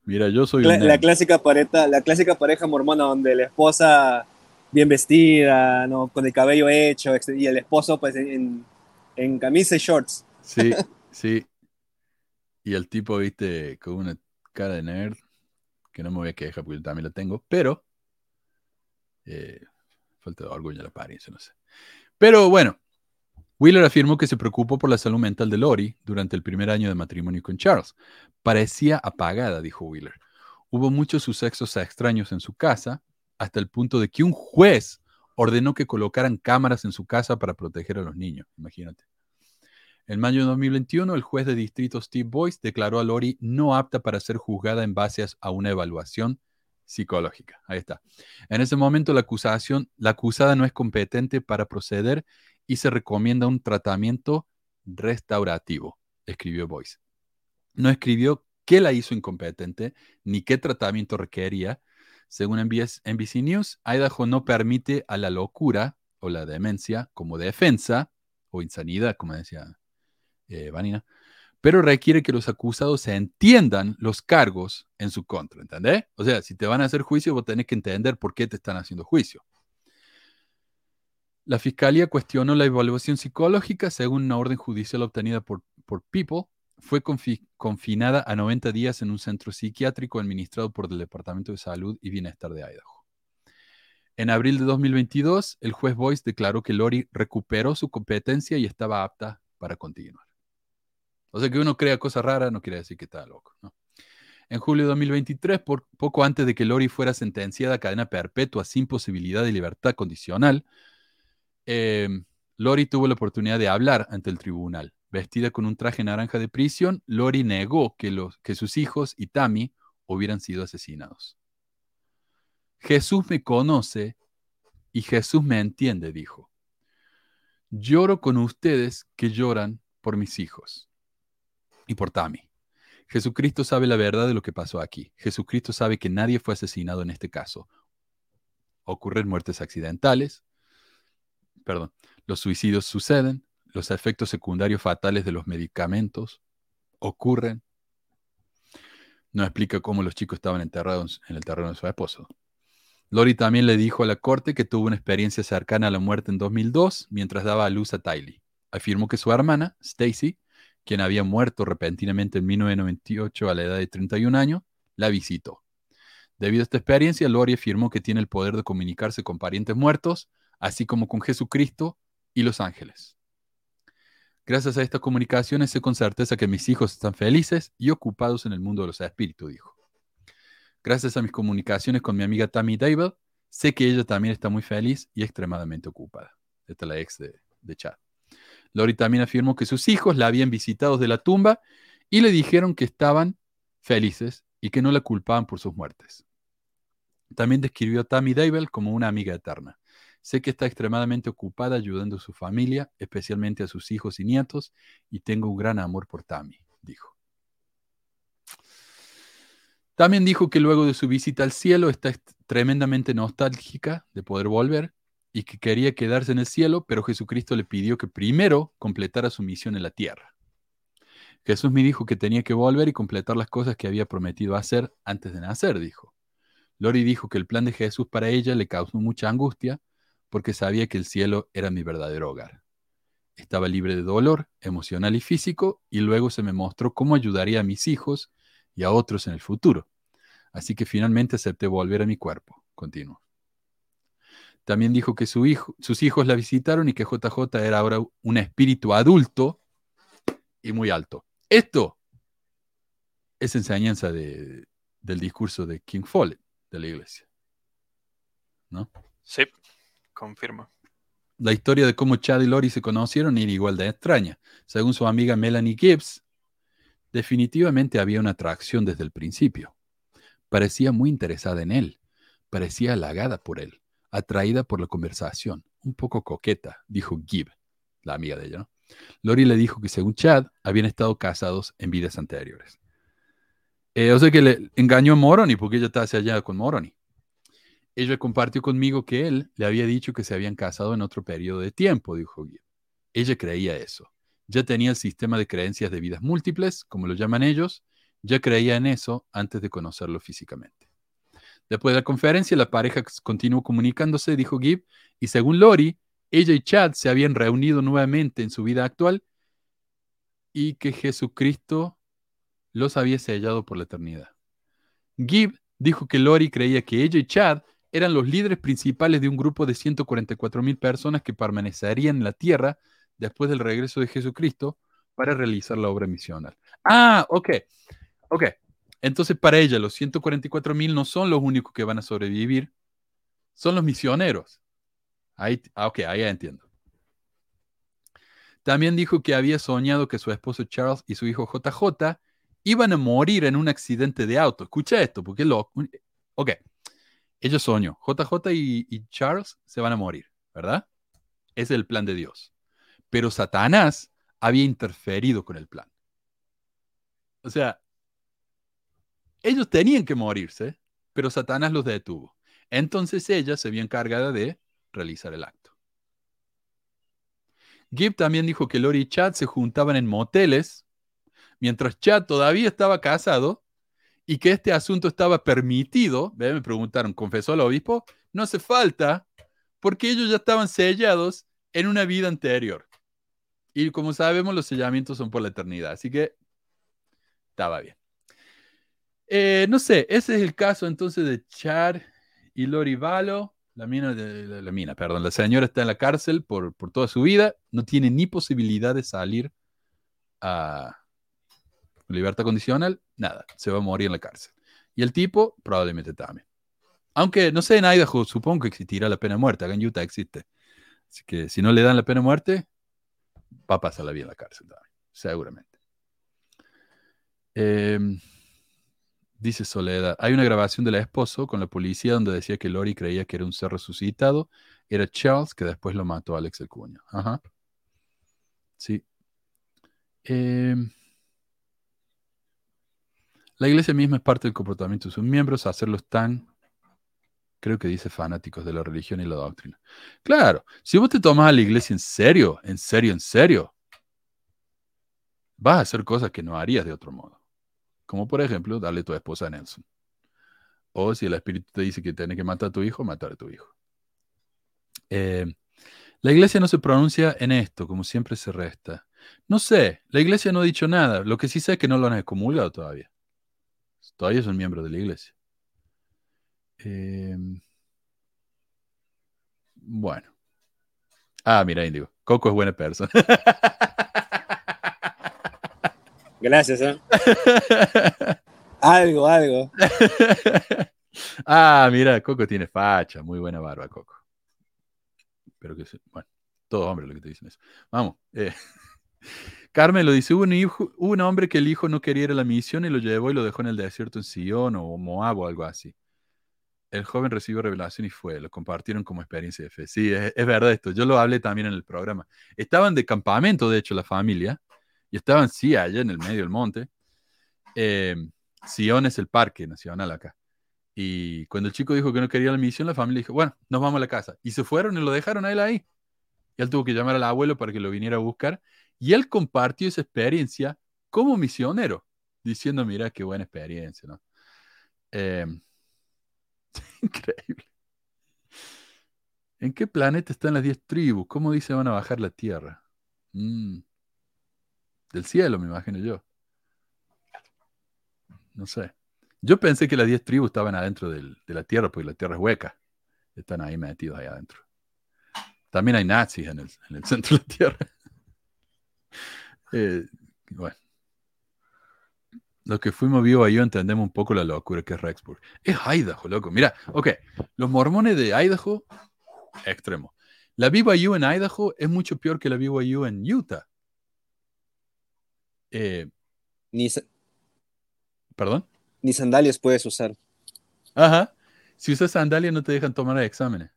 Mira, yo soy La, un la nerd. clásica pareja, la clásica pareja mormona donde la esposa bien vestida, ¿no? con el cabello hecho, y el esposo pues en, en camisa y shorts. Sí, sí. Y el tipo, viste, con una cara de nerd, que no me voy a quejar porque yo también la tengo, pero eh, falta de orgullo la apariencia, no sé. Pero bueno, Wheeler afirmó que se preocupó por la salud mental de Lori durante el primer año de matrimonio con Charles. Parecía apagada, dijo Wheeler. Hubo muchos sucesos extraños en su casa, hasta el punto de que un juez ordenó que colocaran cámaras en su casa para proteger a los niños. Imagínate. En mayo de 2021, el juez de distrito Steve Boyce declaró a Lori no apta para ser juzgada en base a una evaluación psicológica. Ahí está. En ese momento, la acusación, la acusada no es competente para proceder y se recomienda un tratamiento restaurativo, escribió Boyce. No escribió qué la hizo incompetente ni qué tratamiento requería. Según NBC News, Idaho no permite a la locura o la demencia como defensa o insanidad, como decía eh, Vanina, pero requiere que los acusados se entiendan los cargos en su contra, ¿entendés? O sea, si te van a hacer juicio, vos tenés que entender por qué te están haciendo juicio. La fiscalía cuestionó la evaluación psicológica según una orden judicial obtenida por, por People. Fue confi- confinada a 90 días en un centro psiquiátrico administrado por el Departamento de Salud y Bienestar de Idaho. En abril de 2022, el juez Boyce declaró que Lori recuperó su competencia y estaba apta para continuar. O sea que uno crea cosas raras, no quiere decir que está loco. En julio de 2023, por, poco antes de que Lori fuera sentenciada a cadena perpetua sin posibilidad de libertad condicional, eh, Lori tuvo la oportunidad de hablar ante el tribunal. Vestida con un traje naranja de prisión, Lori negó que, los, que sus hijos y Tammy hubieran sido asesinados. Jesús me conoce y Jesús me entiende, dijo. Lloro con ustedes que lloran por mis hijos y por Tammy. Jesucristo sabe la verdad de lo que pasó aquí. Jesucristo sabe que nadie fue asesinado en este caso. Ocurren muertes accidentales, perdón, los suicidios suceden, los efectos secundarios fatales de los medicamentos ocurren. No explica cómo los chicos estaban enterrados en el terreno de su esposo. Lori también le dijo a la corte que tuvo una experiencia cercana a la muerte en 2002 mientras daba a luz a Tylee. Afirmó que su hermana, Stacy, quien había muerto repentinamente en 1998 a la edad de 31 años, la visitó. Debido a esta experiencia, Lori afirmó que tiene el poder de comunicarse con parientes muertos, así como con Jesucristo y los ángeles. Gracias a estas comunicaciones sé con certeza que mis hijos están felices y ocupados en el mundo de los espíritus, dijo. Gracias a mis comunicaciones con mi amiga Tammy David, sé que ella también está muy feliz y extremadamente ocupada. Esta es la ex de, de Chad. Lori también afirmó que sus hijos la habían visitado de la tumba y le dijeron que estaban felices y que no la culpaban por sus muertes. También describió a Tammy David como una amiga eterna. Sé que está extremadamente ocupada ayudando a su familia, especialmente a sus hijos y nietos, y tengo un gran amor por Tammy, dijo. También dijo que luego de su visita al cielo está tremendamente nostálgica de poder volver y que quería quedarse en el cielo, pero Jesucristo le pidió que primero completara su misión en la tierra. Jesús me dijo que tenía que volver y completar las cosas que había prometido hacer antes de nacer, dijo. Lori dijo que el plan de Jesús para ella le causó mucha angustia porque sabía que el cielo era mi verdadero hogar. Estaba libre de dolor emocional y físico y luego se me mostró cómo ayudaría a mis hijos y a otros en el futuro. Así que finalmente acepté volver a mi cuerpo. Continuó. También dijo que su hijo, sus hijos la visitaron y que JJ era ahora un espíritu adulto y muy alto. Esto es enseñanza de- del discurso de King Follett de la iglesia. ¿No? Sí, confirmo. La historia de cómo Chad y Lori se conocieron era igual de extraña. Según su amiga Melanie Gibbs, definitivamente había una atracción desde el principio. Parecía muy interesada en él, parecía halagada por él, atraída por la conversación, un poco coqueta, dijo Gibb, la amiga de ella. Lori le dijo que según Chad, habían estado casados en vidas anteriores. Eh, o sea que le engañó a Moroni porque ella estaba allá con Moroni. Ella compartió conmigo que él le había dicho que se habían casado en otro periodo de tiempo, dijo Gibb. Ella creía eso. Ya tenía el sistema de creencias de vidas múltiples, como lo llaman ellos, ya creía en eso antes de conocerlo físicamente. Después de la conferencia, la pareja continuó comunicándose, dijo Gibb, y según Lori, ella y Chad se habían reunido nuevamente en su vida actual y que Jesucristo los había sellado por la eternidad. Gibb dijo que Lori creía que ella y Chad eran los líderes principales de un grupo de 144 mil personas que permanecerían en la tierra después del regreso de Jesucristo para realizar la obra misional. Ah, ok, ok. Entonces para ella los 144 mil no son los únicos que van a sobrevivir, son los misioneros. Ahí, ah, ok, ahí ya entiendo. También dijo que había soñado que su esposo Charles y su hijo JJ iban a morir en un accidente de auto. Escucha esto, porque loco. Ok, ellos soñó. JJ y, y Charles se van a morir, ¿verdad? Es el plan de Dios. Pero Satanás había interferido con el plan. O sea, ellos tenían que morirse, pero Satanás los detuvo. Entonces ella se vio encargada de realizar el acto. Gibb también dijo que Lori y Chad se juntaban en moteles mientras Chad todavía estaba casado y que este asunto estaba permitido. Me preguntaron, ¿confesó al obispo? No hace falta, porque ellos ya estaban sellados en una vida anterior. Y como sabemos, los sellamientos son por la eternidad, así que estaba bien. Eh, no sé, ese es el caso entonces de Chad y Lori Valo. La mina, de, la, la, mina, perdón, la señora está en la cárcel por, por toda su vida, no tiene ni posibilidad de salir a libertad condicional, nada, se va a morir en la cárcel. Y el tipo probablemente también. Aunque no sé en Idaho, supongo que existirá la pena de muerte, acá en Utah existe. Así que si no le dan la pena de muerte, va a pasar la vida en la cárcel también, seguramente. Eh, Dice Soledad, hay una grabación del esposo con la policía donde decía que Lori creía que era un ser resucitado. Era Charles que después lo mató a Alex el Cuño. Ajá. Sí. Eh, la iglesia misma es parte del comportamiento de sus miembros, hacerlos tan, creo que dice fanáticos de la religión y la doctrina. Claro, si vos te tomas a la iglesia en serio, en serio, en serio, vas a hacer cosas que no harías de otro modo. Como por ejemplo, darle tu esposa a Nelson. O si el espíritu te dice que tienes que matar a tu hijo, matar a tu hijo. Eh, la iglesia no se pronuncia en esto, como siempre se resta. No sé, la iglesia no ha dicho nada. Lo que sí sé es que no lo han excomulgado todavía. Todavía son miembros de la iglesia. Eh, bueno. Ah, mira, Indigo. Coco es buena persona. Gracias, ¿eh? algo, algo. ah, mira, Coco tiene facha, muy buena barba, Coco. Pero que, bueno, todos hombres lo que te dicen eso. Vamos. Eh. Carmen lo dice, hubo un, hijo, hubo un hombre que el hijo no quería ir a la misión y lo llevó y lo dejó en el desierto en Sion o Moab o algo así. El joven recibió revelación y fue, lo compartieron como experiencia de fe. Sí, es, es verdad esto, yo lo hablé también en el programa. Estaban de campamento, de hecho, la familia, y estaban, sí, allá en el medio del monte. Eh, Sion es el parque nacional acá. Y cuando el chico dijo que no quería la misión, la familia dijo, bueno, nos vamos a la casa. Y se fueron y lo dejaron a él ahí. Y él tuvo que llamar al abuelo para que lo viniera a buscar. Y él compartió esa experiencia como misionero, diciendo, mira, qué buena experiencia, ¿no? Eh, increíble. ¿En qué planeta están las 10 tribus? ¿Cómo dice van a bajar la tierra? Mm. Del cielo, me imagino yo. No sé. Yo pensé que las 10 tribus estaban adentro del- de la tierra, porque la tierra es hueca. Están ahí metidos ahí adentro. También hay nazis en el, en el centro de la tierra. Eh, bueno. Los que fuimos vivos ahí entendemos un poco la locura que es Rexburg. Es Idaho, loco. Mira, ok. Los mormones de Idaho, extremo. La BYU en Idaho es mucho peor que la BYU en Utah. Eh, Ni, ¿Perdón? ni sandalias puedes usar. Ajá. Si usas sandalias no te dejan tomar exámenes.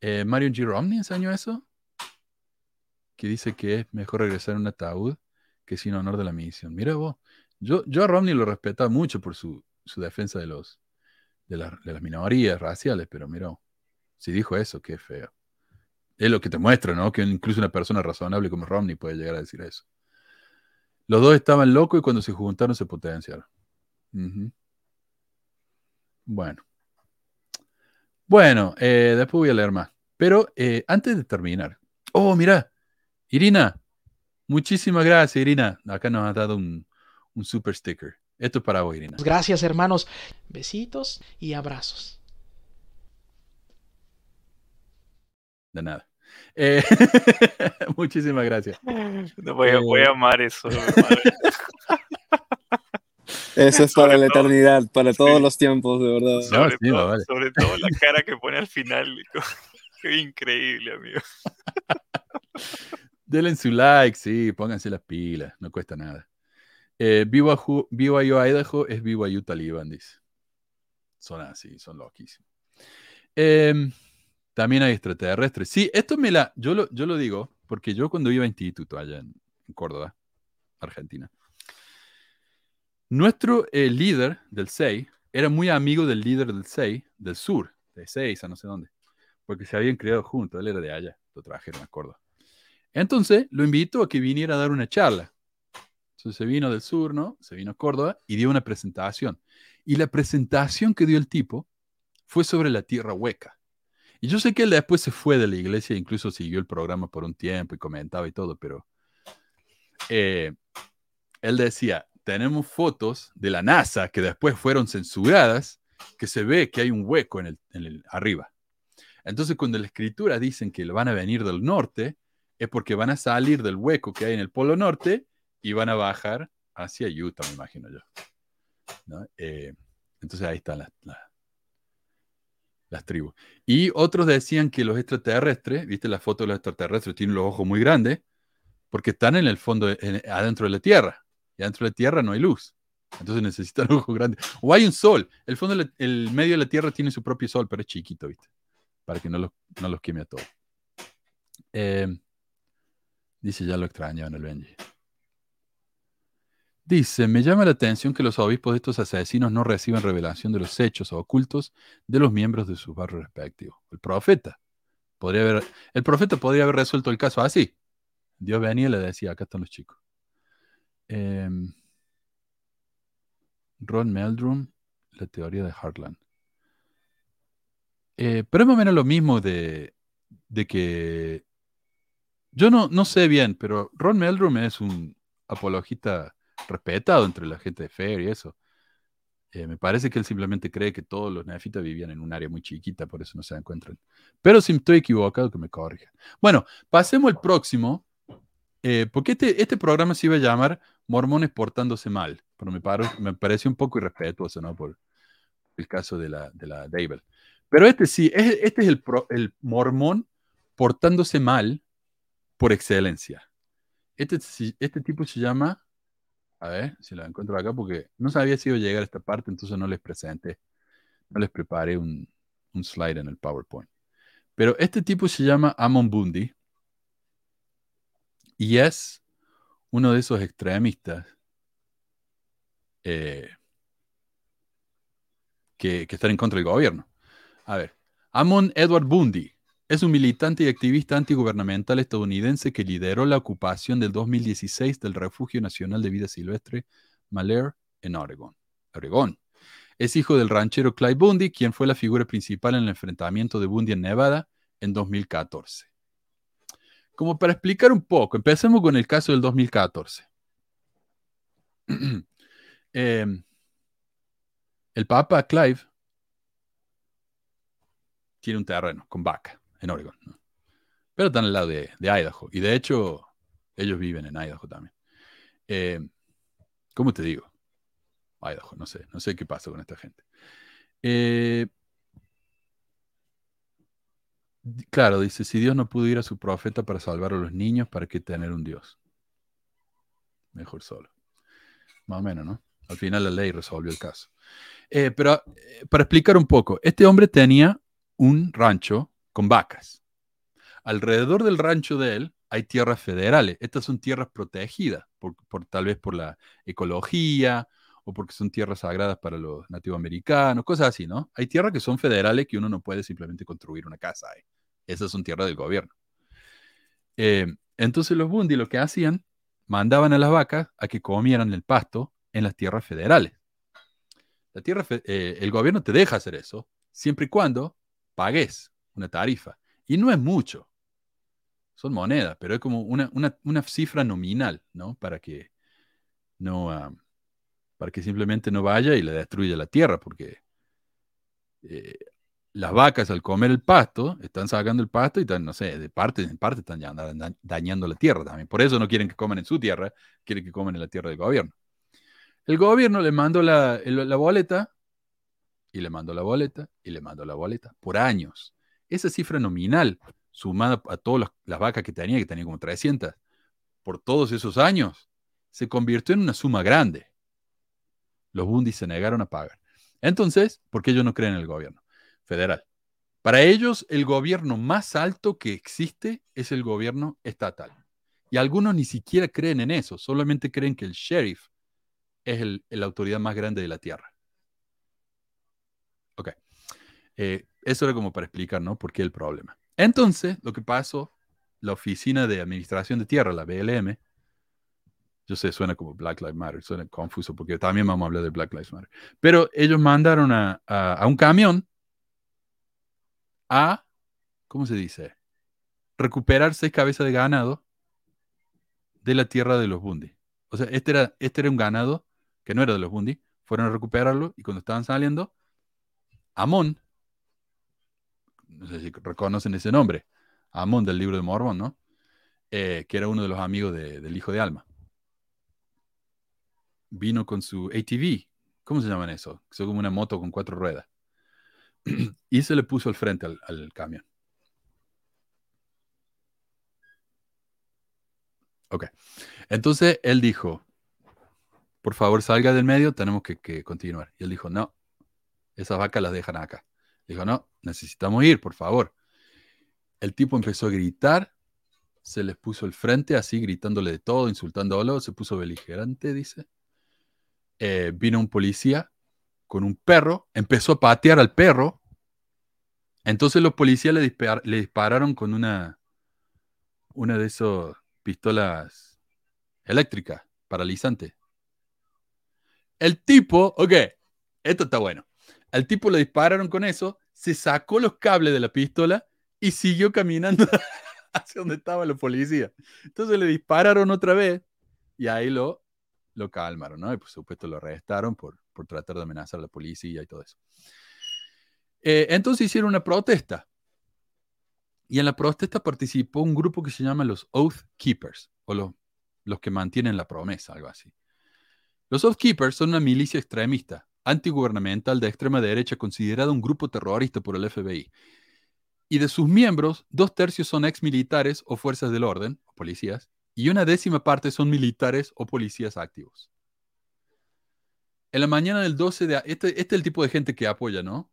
Eh, Mario G. Romney enseñó eso. Que dice que es mejor regresar en un ataúd que sin honor de la misión. Mira vos. Yo, yo a Romney lo respetaba mucho por su, su defensa de, los, de las minorías raciales, pero mira, si dijo eso, qué feo. Es lo que te muestra, ¿no? Que incluso una persona razonable como Romney puede llegar a decir eso. Los dos estaban locos y cuando se juntaron se potenciaron. Bueno. Bueno, eh, después voy a leer más. Pero eh, antes de terminar. Oh, mira. Irina. Muchísimas gracias, Irina. Acá nos ha dado un, un super sticker. Esto es para vos, Irina. Gracias, hermanos. Besitos y abrazos. De nada. Eh, muchísimas gracias. No, voy, a, voy a Eh. amar eso. voy a amar Eso es Sobre para la todo- eternidad, para sí. todos los tiempos, de verdad. No, sobre, sí, todo, vale. sobre todo la cara que pone al final. Qué increíble, amigo. Denle su like, sí, pónganse las pilas, no cuesta nada. Eh, BYU, BYU Idaho es BYU Taliban, dice. Son así, son loquísimos. Em, también hay extraterrestres. Sí, esto me la. Yo lo, yo lo digo porque yo cuando iba a instituto allá en, Córdoba, Argentina, nuestro eh, líder del SEI era muy amigo del líder del SEI del sur, de Seiza, no sé dónde, porque se habían criado juntos. Él era de allá, lo trajeron a Córdoba. Entonces lo invitó a que viniera a dar una charla. Entonces se vino del sur, ¿no? Se vino a Córdoba y dio una presentación. Y la presentación que dio el tipo fue sobre la tierra hueca. Y yo sé que él después se fue de la iglesia, incluso siguió el programa por un tiempo y comentaba y todo, pero eh, él decía, tenemos fotos de la NASA que después fueron censuradas, que se ve que hay un hueco en el, en el arriba. Entonces cuando la escritura dicen que van a venir del norte, es porque van a salir del hueco que hay en el Polo Norte y van a bajar hacia Utah, me imagino yo. Eh, entonces ahí están las, las tribus. Y otros decían que los extraterrestres, viste la foto de los extraterrestres, tienen los ojos muy grandes, porque están en el fondo, en- adentro de la Tierra. Y adentro de la Tierra no hay luz. Entonces necesitan ojos grandes. O hay un sol. El fondo, el medio de la Tierra tiene su propio sol, pero es chiquito, viste. Para que no los, no queme a todos. Eh, dice, ya lo extrañaban el Benji. Dice, me llama la atención que los obispos de estos asesinos no reciban revelación de los hechos ocultos de los miembros de sus barrios respectivos. El profeta podría haber, el profeta podría haber resuelto el caso así. Dios venía y le decía, acá están los chicos. Em, Ron Meldrum, la teoría de Heartland. Eh, pero es más o menos lo mismo de, de que yo no, no sé bien, pero Ron Meldrum es un apologista respetado entre la gente de Fair y eso. Eh, me parece que él simplemente cree que todos los nefitas vivían en un área muy chiquita, por eso no se encuentran. Pero si estoy equivocado, que me corrijan. Bueno, pasemos al próximo, eh, porque este, este programa se iba a llamar Mormones portándose mal, pero me, paro, me parece un poco irrespetuoso, ¿no? Por el caso de la, de la Dable. Pero este sí, es- este es el, pro- el mormón portándose mal por excelencia. Este, este tipo se llama, a ver si lo encuentro acá, porque no sabía si iba a llegar a esta parte, entonces no les presenté, no les preparé un, un slide en el PowerPoint. Pero este tipo se llama Amon Bundy y es uno de esos extremistas eh, que, que están en contra del gobierno. A ver, Amon Edward Bundy es un militante y activista antigubernamental estadounidense que lideró la ocupación del 2016 del Refugio Nacional de Vida Silvestre Malheur en Oregón. Oregón. Es hijo del ranchero Clyde Bundy, quien fue la figura principal en el enfrentamiento de Bundy en Nevada en 2014. Como para explicar un poco, empecemos con el caso del 2014. Eh, el Papa Clive tiene un terreno con vaca en Oregon, ¿no? pero están al lado de, de Idaho. Y de hecho, ellos viven en Idaho también. Eh, ¿Cómo te digo? Idaho, no sé, no sé qué pasa con esta gente. Eh, claro, dice, si Dios no pudo ir a su profeta para salvar a los niños, ¿para qué tener un Dios? Mejor solo. Más o menos, ¿no? Al final la ley resolvió el caso. Eh, pero para explicar un poco, este hombre tenía un rancho con vacas. Alrededor del rancho de él hay tierras federales. Estas son tierras protegidas, por, tal vez por la ecología o porque son tierras sagradas para los nativoamericanos, cosas así, ¿no? Hay tierras que son federales que uno no puede simplemente construir una casa. Esas son tierras del gobierno. Eh, entonces los Bundy lo que hacían, mandaban a las vacas a que comieran el pasto en las tierras federales. La tierra, eh, el gobierno te deja hacer eso siempre y cuando pagues una tarifa. Y no es mucho. Son monedas, pero es como una, una- una cifra nominal, ¿no? Para que no, para que simplemente no vaya y le destruya la tierra, porque eh, las vacas al comer el pasto, están sacando el pasto y están, no sé, de parte en parte están dañando la tierra también. Por eso no quieren que coman en su tierra, quieren que coman en la tierra del gobierno. El gobierno le mandó la, la boleta y le mandó la boleta y le mandó la boleta por años. Esa cifra nominal, sumada a todas las, vacas que tenía, que tenía como 300, por todos esos años, se convirtió en una suma grande. Los Bundy se negaron a pagar. Entonces, ¿por qué ellos no creen en el gobierno federal? Para ellos, el gobierno más alto que existe es el gobierno estatal. Y algunos ni siquiera creen en eso, solamente creen que el sheriff es el- la autoridad más grande de la tierra. Ok. Eh, eso era como para explicar, ¿no? ¿Por qué el problema? Entonces, lo que pasó, la Oficina de Administración de Tierra, la BLM, yo sé, suena como Black Lives Matter, suena confuso porque también vamos a hablar de Black Lives Matter. Pero ellos mandaron a, a- a un camión a, ¿cómo se dice? Recuperar seis cabezas de ganado de la tierra de los Bundy. O sea, este era, este era un ganado que no era de los Bundy. Fueron a recuperarlo y cuando estaban saliendo, Amón, no sé si reconocen ese nombre, Amón del libro de Mormón, ¿no? Eh, que era uno de los amigos de- del hijo de Alma. Vino con su ATV, ¿cómo se llaman eso? Son como una moto con cuatro ruedas. y se le puso al frente al, al camión. Ok. Entonces él dijo, por favor salga del medio, tenemos que, que continuar. Y él dijo, no, esas vacas las dejan acá. Dijo, no, necesitamos ir, por favor. El tipo empezó a gritar, se les puso al frente, así gritándole de todo, insultándolo, se puso beligerante, dice. Eh, vino un policía con un perro, empezó a patear al perro. Entonces los policías le dispararon con una, una de esas pistolas eléctricas, paralizante. El tipo, ok, esto está bueno. Al tipo le dispararon con eso, se sacó los cables de la pistola y siguió caminando hacia donde estaban los policías. Entonces le dispararon otra vez y ahí lo, lo calmaron, ¿no? Y por supuesto lo arrestaron por, por tratar de amenazar a la policía y todo eso. Eh, entonces hicieron una protesta. Y en la protesta participó un grupo que se llama los Oath Keepers, o los, los que mantienen la promesa, algo así. Los Oath Keepers son una milicia extremista, antigubernamental de extrema derecha, considerada un grupo terrorista por el FBI. Y de sus miembros, dos tercios son ex militares o fuerzas del orden, o policías, y una décima parte son militares o policías activos. En la mañana del 12 de... Este, este es el tipo de gente que apoya, ¿no?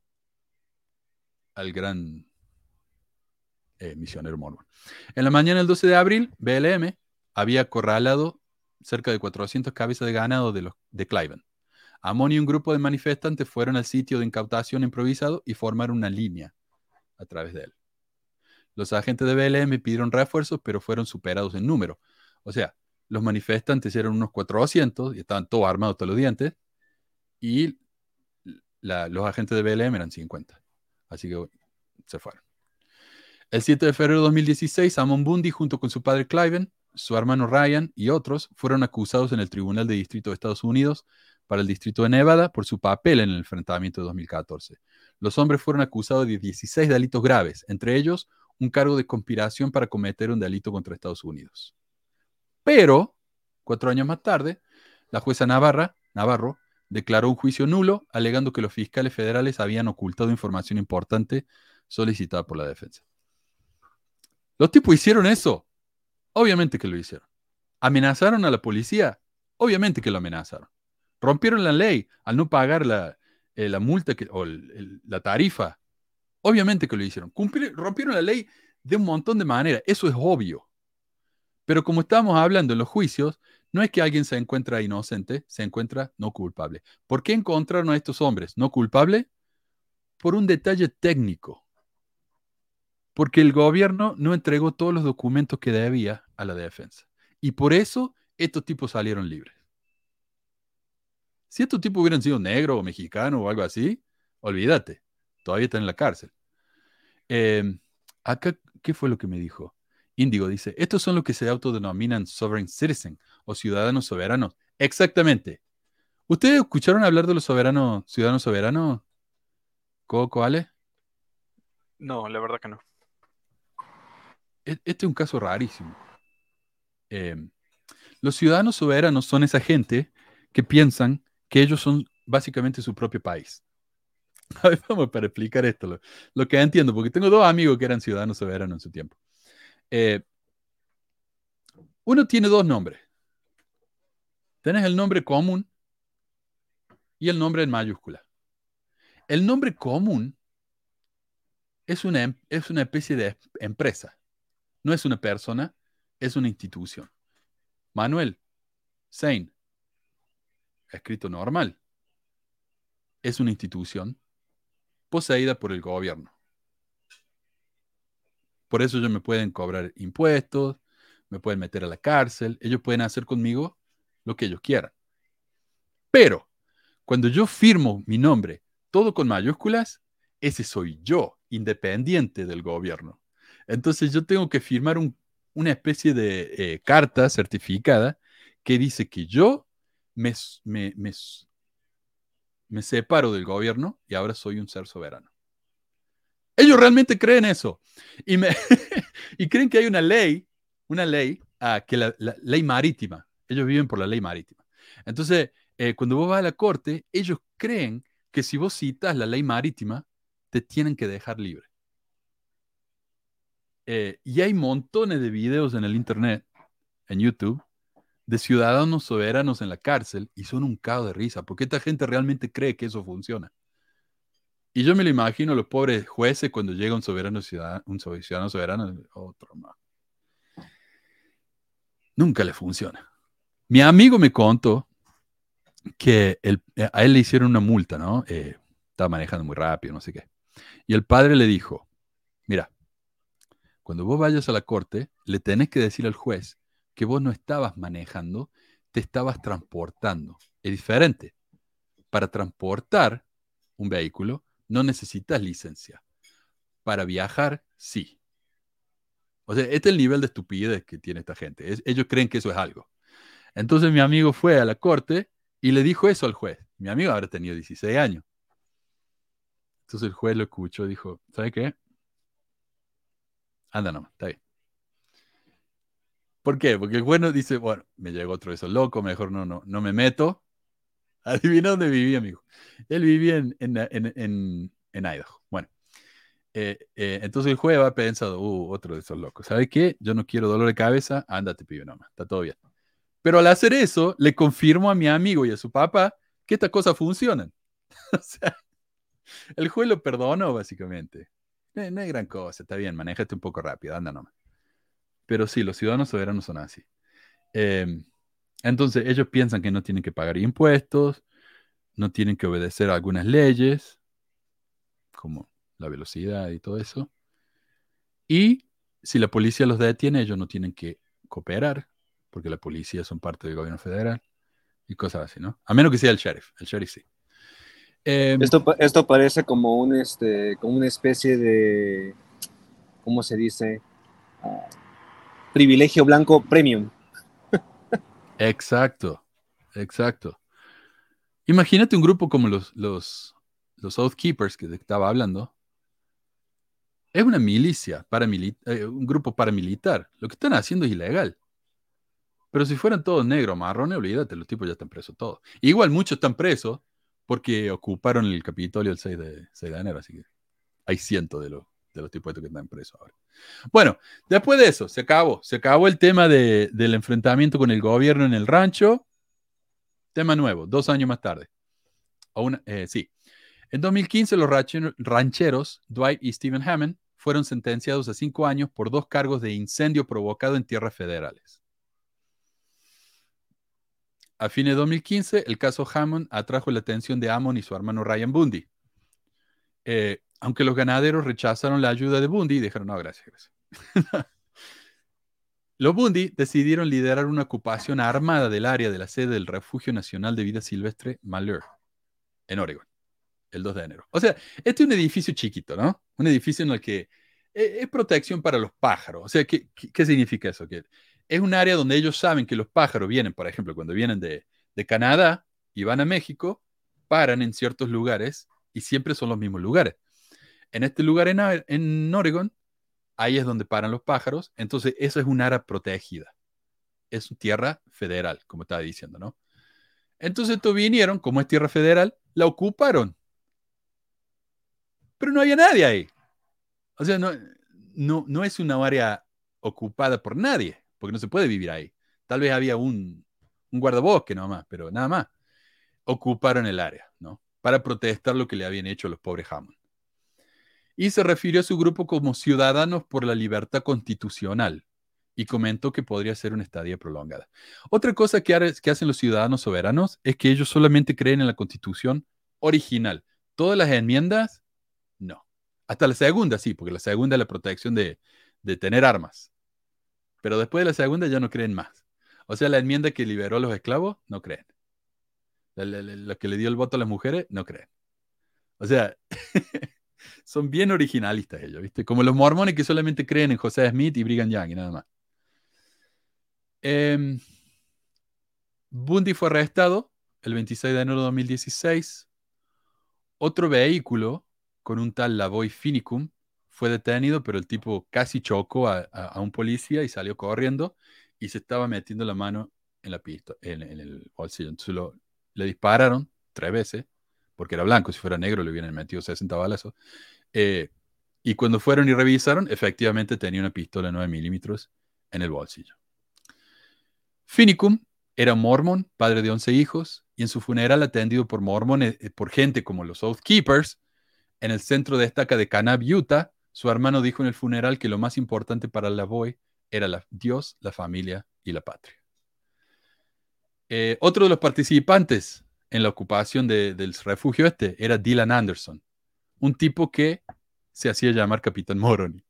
Al gran eh, misionero mormón. En la mañana del 12 de abril, BLM había acorralado cerca de 400 cabezas de ganado de, los, de Cliven. Amon y un grupo de manifestantes fueron al sitio de incautación improvisado y formaron una línea a través de él. Los agentes de BLM pidieron refuerzos, pero fueron superados en número. O sea, los manifestantes eran unos 400 y estaban todos armados hasta los dientes, y los agentes de BLM eran 50. Así que se fueron. El 7 de febrero de 2016, Amon Bundy, junto con su padre Cliven, su hermano Ryan y otros, fueron acusados en el Tribunal de Distrito de Estados Unidos para el distrito de Nevada por su papel en el enfrentamiento de 2014. Los hombres fueron acusados de 16 delitos graves, entre ellos un cargo de conspiración para cometer un delito contra Estados Unidos. Pero, cuatro años más tarde, la jueza Navarra, Navarro declaró un juicio nulo, alegando que los fiscales federales habían ocultado información importante solicitada por la defensa. Los tipos hicieron eso. Obviamente que lo hicieron. ¿Amenazaron a la policía? Obviamente que lo amenazaron. ¿Rompieron la ley al no pagar la, eh, multa o la tarifa? Obviamente que lo hicieron. Rompieron la ley de un montón de maneras. Eso es obvio. Pero como estamos hablando en los juicios, no es que alguien se encuentra inocente, se encuentra no culpable. ¿Por qué encontraron a estos hombres no culpables? Por un detalle técnico. Porque el gobierno no entregó todos los documentos que debía a la defensa. Y por eso estos tipos salieron libres. Si estos tipos hubieran sido negros o mexicanos o algo así, olvídate, todavía están en la cárcel. Eh, acá, ¿qué fue lo que me dijo? Índigo dice, estos son los que se autodenominan sovereign citizen o ciudadanos soberanos. Exactamente. ¿Ustedes escucharon hablar de los soberanos, ciudadanos soberanos? Coco, Ale. No, la verdad que no. E- Este es un caso rarísimo. Eh, los ciudadanos soberanos son esa gente que piensan que ellos son básicamente su propio país. A ver, vamos para explicar esto, lo, que entiendo, porque tengo dos amigos que eran ciudadanos soberanos en su tiempo. Eh, uno tiene dos nombres. Tienes el nombre común y el nombre en mayúscula. El nombre común es una, em- es una especie de empresa. No es una persona, es una institución. Manuel, Sein, escrito normal, es una institución poseída por el gobierno. Por eso ellos me pueden cobrar impuestos, me pueden meter a la cárcel, ellos pueden hacer conmigo lo que ellos quieran. Pero cuando yo firmo mi nombre todo con mayúsculas, ese soy yo, independiente del gobierno. Entonces yo tengo que firmar un- una especie de eh, carta certificada que dice que yo me, me, me me separo del gobierno y ahora soy un ser soberano. Ellos realmente creen eso. Y, me- y creen que hay una ley, una ley, ah, que la, la ley marítima. Ellos viven por la ley marítima. Entonces, eh, cuando vos vas a la corte, ellos creen que si vos citas la ley marítima, te tienen que dejar libre. Eh, y hay montones de videos en el internet, en YouTube, de ciudadanos soberanos en la cárcel y son un caos de risa, porque esta gente realmente cree que eso funciona. Y yo me lo imagino los pobres jueces cuando llega un soberano ciudadano, un ciudadano soberano, otro más. Nunca le funciona. Mi amigo me contó que el- eh, a él le hicieron una multa, ¿no? Eh, estaba manejando muy rápido, no sé qué. Y el padre le dijo, mira, cuando vos vayas a la corte, le tenés que decir al juez que vos no estabas manejando, te estabas transportando. Es diferente. Para transportar un vehículo no necesitas licencia. Para viajar, sí. O sea, este es el nivel de estupidez que tiene esta gente. Ellos creen que eso es algo. Entonces mi amigo fue a la corte y le dijo eso al juez. Mi amigo habrá tenido 16 años. Entonces el juez lo escuchó y dijo, ¿sabe qué? Anda nomás, está bien. ¿Por qué? Porque el juez no dice, bueno, me llegó otro de esos locos, mejor no, no, no me meto. Adivina dónde vivía, amigo. Él vivía en, en, en, en, Idaho. Bueno, eh, eh, entonces el juez va pensando, uh, otro de esos locos. ¿Sabes qué? Yo no quiero dolor de cabeza, ándate, pibe, nomás, está todo bien. Pero al hacer eso, le confirmo a mi amigo y a su papá que estas cosas funcionan. o sea, el juez lo perdonó, básicamente. No, no hay gran cosa, está bien, manéjate un poco rápido, anda nomás. Pero sí, los ciudadanos soberanos son así. Eh, entonces, ellos piensan que no tienen que pagar impuestos, no tienen que obedecer algunas leyes, como la velocidad y todo eso. Y si la policía los detiene, ellos no tienen que cooperar, porque la policía son parte del gobierno federal y cosas así, ¿no? A menos que sea el sheriff, el sheriff sí. Eh, Esto, esto parece como, un, este, como una especie de, ¿cómo se dice? Ah, privilegio blanco premium. Exacto, exacto. Imagínate un grupo como los, los, los que estaba hablando. Es una milicia, eh, un grupo paramilitar. Lo que están haciendo es ilegal. Pero si fueran todos negros, marrones, olvídate, los tipos ya están presos todos. Igual muchos están presos porque ocuparon el Capitolio el 6 de, 6 de enero, así que hay cientos de los, de los tipos que están presos ahora. Bueno, después de eso, se acabó. Se acabó el tema de- del enfrentamiento con el gobierno en el rancho. Tema nuevo, dos años más tarde. O eh, sí. En 2015, los ranche- rancheros Dwight y Stephen Hammond fueron sentenciados a cinco años por dos cargos de incendio provocado en tierras federales. A fines de 2015, el caso Hammond atrajo la atención de Ammon y su hermano Ryan Bundy. Eh, aunque los ganaderos rechazaron la ayuda de Bundy y dijeron, no, gracias, gracias. los Bundy decidieron liderar una ocupación armada del área de la sede del Refugio Nacional de Vida Silvestre Malheur, en Oregon, el 2 de enero. O sea, este es un edificio chiquito, ¿no? Un edificio en el que eh, es protección para los pájaros. O sea, ¿qué, qué, significa eso? Que es un área donde ellos saben que los pájaros vienen, por ejemplo, cuando vienen de, de Canadá y van a México, paran en ciertos lugares y siempre son los mismos lugares. En este lugar en, en Oregon, ahí es donde paran los pájaros, entonces eso es un área protegida. Es tierra federal, como estaba diciendo, ¿no? Entonces estos vinieron, como es tierra federal, la ocuparon. Pero no había nadie ahí. O sea, no, no, no es una área ocupada por nadie, porque no se puede vivir ahí. Tal vez había un, un guardabosque nomás, pero nada más. Ocuparon el área, ¿no? Para protestar lo que le habían hecho a los pobres Hammond. Y se refirió a su grupo como Ciudadanos por la Libertad Constitucional y comentó que podría ser una estadía prolongada. Otra cosa que, ha- que hacen los ciudadanos soberanos es que ellos solamente creen en la Constitución original. Todas las enmiendas, no. Hasta la segunda, sí, porque la segunda es la protección de, de tener armas. Pero después de la segunda ya no creen más. O sea, la enmienda que liberó a los esclavos, no creen. La, la- que le dio el voto a las mujeres, no creen. O sea, son bien originalistas ellos, ¿viste? Como los mormones que solamente creen en José Smith y Brigham Young y nada más. Em, Bundy fue arrestado el 26 de enero de 2016. Otro vehículo con un tal Lavoy Finicum fue detenido, pero el tipo casi chocó a, a- un policía y salió corriendo y se estaba metiendo la mano en la pista, en, en el bolsillo. Entonces lo- le dispararon tres veces, porque era blanco, si fuera negro le hubieran metido 60 balazos. Eh, y cuando fueron y revisaron, efectivamente tenía una pistola de 9 milímetros en el bolsillo. Finicum era mormón, padre de 11 hijos, y en su funeral atendido por mormones, eh, por gente como los Oath Keepers, en el centro de estaca de Canab, Utah, su hermano dijo en el funeral que lo más importante para Lavoy era la, Dios, la familia y la patria. Eh, otro de los participantes en la ocupación de- del refugio este era Dylan Anderson, un tipo que se hacía llamar Capitán Moroni.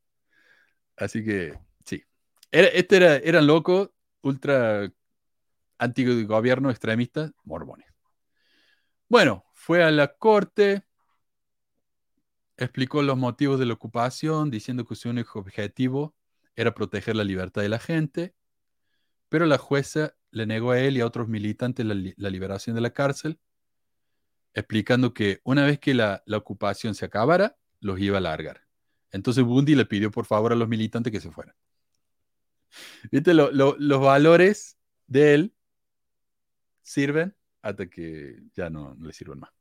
Así que, sí. Era, este era, eran locos, ultra antigobierno extremistas, mormones. Bueno, fue a la corte, explicó los motivos de la ocupación, diciendo que su único objetivo era proteger la libertad de la gente, pero la jueza le negó a él y a otros militantes la, li- la liberación de la cárcel, explicando que una vez que la, la ocupación se acabara, los iba a largar. Entonces Bundy le pidió por favor a los militantes que se fueran. ¿Viste? Lo- lo- los valores de él sirven hasta que ya no, le sirven más.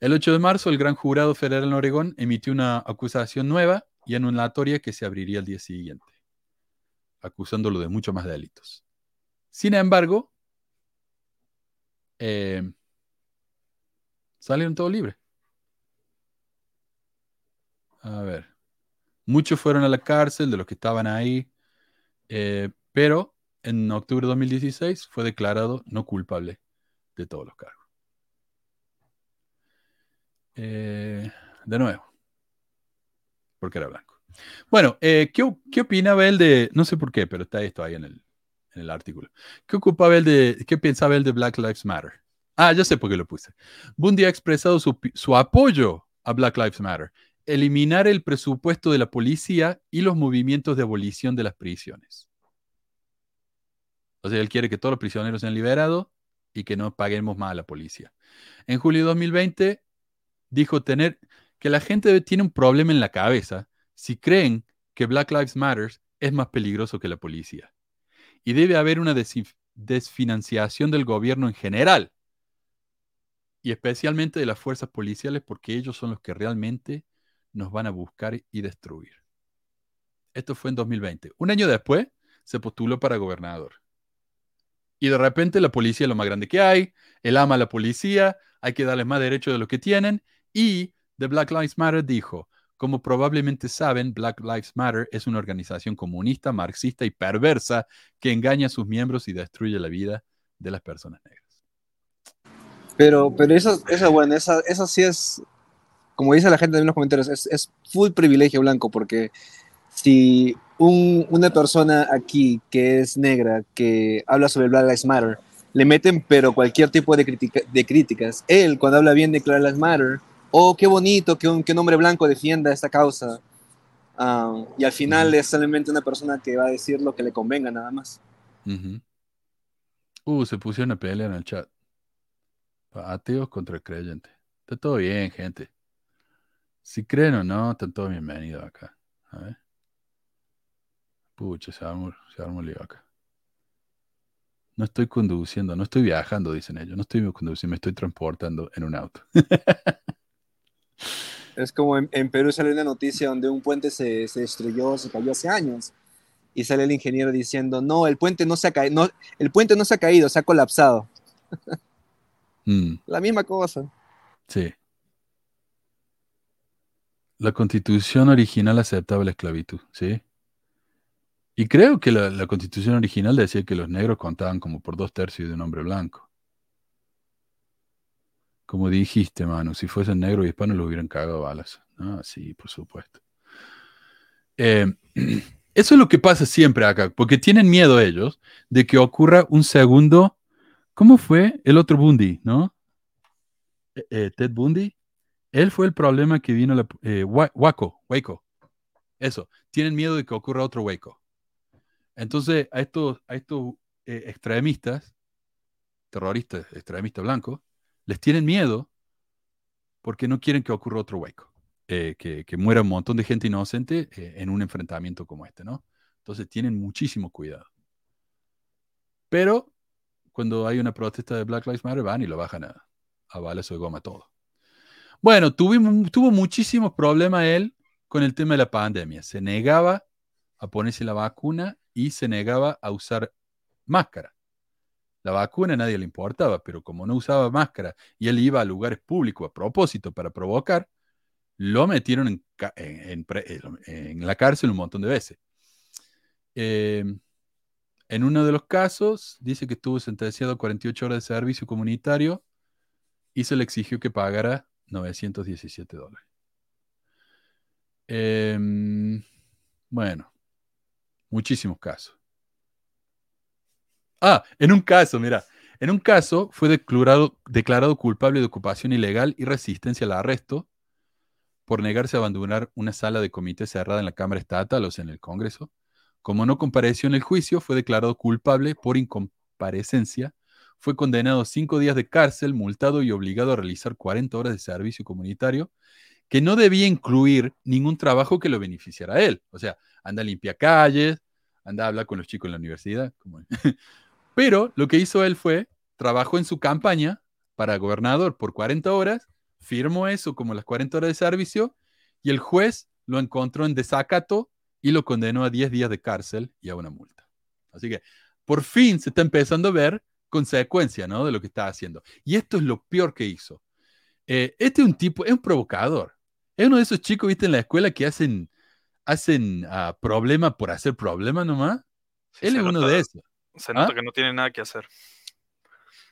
El 8 de marzo, el gran jurado federal en Oregón emitió una acusación nueva y anulatoria que se abriría el día siguiente, acusándolo de muchos más delitos. Sin embargo, eh, salieron todos libres. A ver. Muchos fueron a la cárcel de los que estaban ahí, eh, pero en octubre de 2016 fue declarado no culpable de todos los cargos. Eh, de nuevo, porque era blanco. Bueno, eh, ¿qué, qué opinaba él de, no sé por qué, pero está esto ahí en el, en el artículo. ¿Qué ocupaba él de, qué pensaba él de Black Lives Matter? Ah, ya sé por qué lo puse. Bundy ha expresado su, su apoyo a Black Lives Matter, eliminar el presupuesto de la policía y los movimientos de abolición de las prisiones. O sea, él quiere que todos los prisioneros sean liberados y que no paguemos más a la policía. En julio de 2020 dijo tener que la gente tiene un problema en la cabeza si creen que Black Lives Matter es más peligroso que la policía. Y debe haber una desfinanciación del gobierno en general y especialmente de las fuerzas policiales porque ellos son los que realmente nos van a buscar y destruir. Esto fue en 2020. Un año después se postuló para gobernador. Y de repente la policía es lo más grande que hay, él ama a la policía, hay que darles más derechos de lo que tienen. Y The Black Lives Matter dijo, como probablemente saben, Black Lives Matter es una organización comunista, marxista y perversa que engaña a sus miembros y destruye la vida de las personas negras. Pero, pero eso, eso bueno, esa, eso sí es, como dice la gente en los comentarios, es, es full privilegio blanco, porque si un- una persona aquí que es negra, que habla sobre Black Lives Matter, le meten pero cualquier tipo de, critica- de críticas, él cuando habla bien de Black Lives Matter, oh, qué bonito que un, que un hombre blanco defienda esta causa, ah, y al final Ujú. es solamente una persona que va a decir lo que le convenga nada más. Ujú. Uh, se pusieron a pelear en el chat. Ateos contra creyentes. Está todo bien, gente. Si creen o no, están todos bienvenidos acá. A ver. Pucha, se armó, se armó lío acá. No estoy conduciendo, no estoy viajando, dicen ellos. No estoy conduciendo, me estoy transportando en un auto. Es como en, Perú sale una noticia donde un puente se, se destruyó, se cayó hace años. Y sale el ingeniero diciendo, no, el puente no se ha caído, no, el puente no se ha caído, se ha colapsado. Mm, La misma cosa. sí. La constitución original aceptaba la esclavitud, ¿sí? Y creo que la, la constitución original decía que los negros contaban como por dos tercios de un hombre blanco. Como dijiste, mano, si fuesen negros y hispanos los hubieran cagado balas. Ah, sí, por supuesto. Eh, eso es lo que pasa siempre acá, porque tienen miedo ellos de que ocurra un segundo. ¿Cómo fue el otro Bundy, no? Eh, eh, Ted Bundy. Él fue el problema que vino la, eh, Wa- Waco, Waco. Eso. Tienen miedo de que ocurra otro Waco. Entonces, a estos, a estos eh, extremistas, terroristas, extremistas blancos, les tienen miedo porque no quieren que ocurra otro Waco. que, que muera un montón de gente inocente en un enfrentamiento como este, ¿no? Entonces, tienen muchísimo cuidado. Pero, cuando hay una protesta de Black Lives Matter, van y lo bajan a, a balas de goma todo. Bueno, tuvimos, tuvo muchísimos problemas él con el tema de la pandemia. Se negaba a ponerse la vacuna y se negaba a usar máscara. La vacuna a nadie le importaba, pero como no usaba máscara y él iba a lugares públicos a propósito para provocar, lo metieron en, en- en en la cárcel un montón de veces. Eh, en uno de los casos, dice que estuvo sentenciado a 48 horas de servicio comunitario y se le exigió que pagara 917 dólares. Em, bueno, muchísimos casos. Ah, en un caso, mira, en un caso fue declarado, culpable de ocupación ilegal y resistencia al arresto por negarse a abandonar una sala de comité cerrada en la Cámara Estatal, o en el Congreso. Como no compareció en el juicio, fue declarado culpable por incomparecencia, fue condenado a cinco días de cárcel, multado y obligado a realizar 40 horas de servicio comunitario, que no debía incluir ningún trabajo que lo beneficiara a él. O sea, anda a limpiar calles, anda a hablar con los chicos en la universidad. Pero lo que hizo él fue, trabajó en su campaña para gobernador por 40 horas, firmó eso como las 40 horas de servicio, y el juez lo encontró en desacato y lo condenó a 10 días de cárcel y a una multa. Así que por fin se está empezando a ver consecuencia ¿no? de lo que está haciendo. Y esto es lo peor que hizo. Eh, este es un tipo, es un provocador. Es uno de esos chicos, viste, en la escuela que hacen, hacen ah, problema por hacer problema nomás. Sí, Él es uno nota- de esos. Se nota ¿Ah? que no tiene nada que hacer.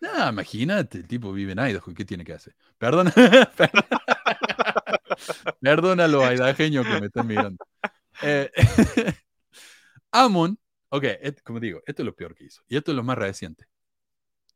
No, imagínate, el tipo vive en Idaho, ¿qué tiene que hacer? Perdona, perdona a los idajeños que me están mirando. Eh, Amon, ok, como digo, esto es lo peor que hizo, y esto es lo más reciente.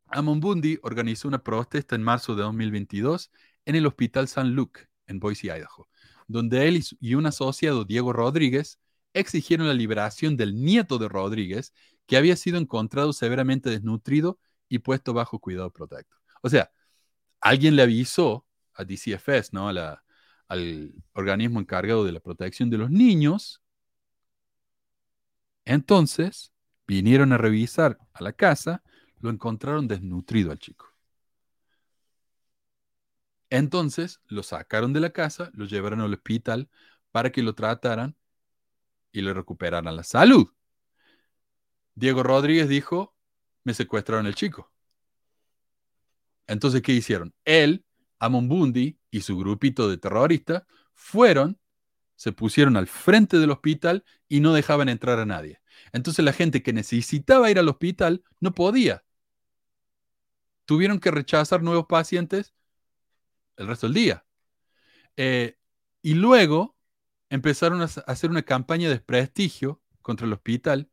Amon Bundy organizó una protesta en marzo de 2022 en el Hospital San Luke, en Boise, Idaho, donde él y un asociado, Diego Rodríguez, exigieron la liberación del nieto de Rodríguez, que había sido encontrado severamente desnutrido y puesto bajo cuidado protector. O sea, alguien le avisó a DCFS, ¿no? A la- al organismo encargado de la protección de los niños. Entonces, vinieron a revisar a la casa, lo encontraron desnutrido al chico. Entonces, lo sacaron de la casa, lo llevaron al hospital para que lo trataran y le recuperaran la salud. Diego Rodríguez dijo, me secuestraron el chico. Entonces, ¿qué hicieron? Él, Amon Bundi y su grupito de terroristas fueron, se pusieron al frente del hospital y no dejaban entrar a nadie. Entonces la gente que necesitaba ir al hospital no podía. Tuvieron que rechazar nuevos pacientes el resto del día. Eh, y luego empezaron a hacer una campaña de desprestigio contra el hospital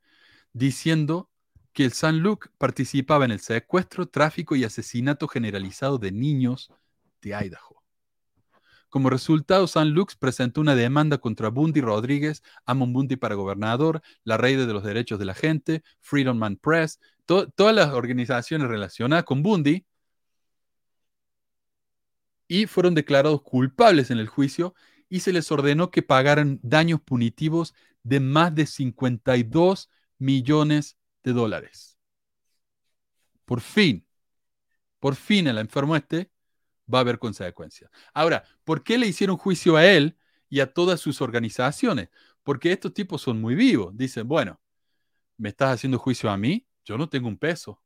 diciendo que el San Luke participaba en el secuestro, tráfico y asesinato generalizado de niños de Idaho. Como resultado, San Luke presentó una demanda contra Bundy Rodríguez, Amon Bundy para gobernador, la Red de los Derechos de la Gente, Freedom Man Press, to- todas las organizaciones relacionadas con Bundy, y fueron declarados culpables en el juicio y se les ordenó que pagaran daños punitivos de más de 52 millones de dólares. Por fin, por fin el enfermo este va a haber consecuencias. Ahora, ¿por qué le hicieron juicio a él y a todas sus organizaciones? Porque estos tipos son muy vivos. Dicen, bueno, me estás haciendo juicio a mí, yo no tengo un peso.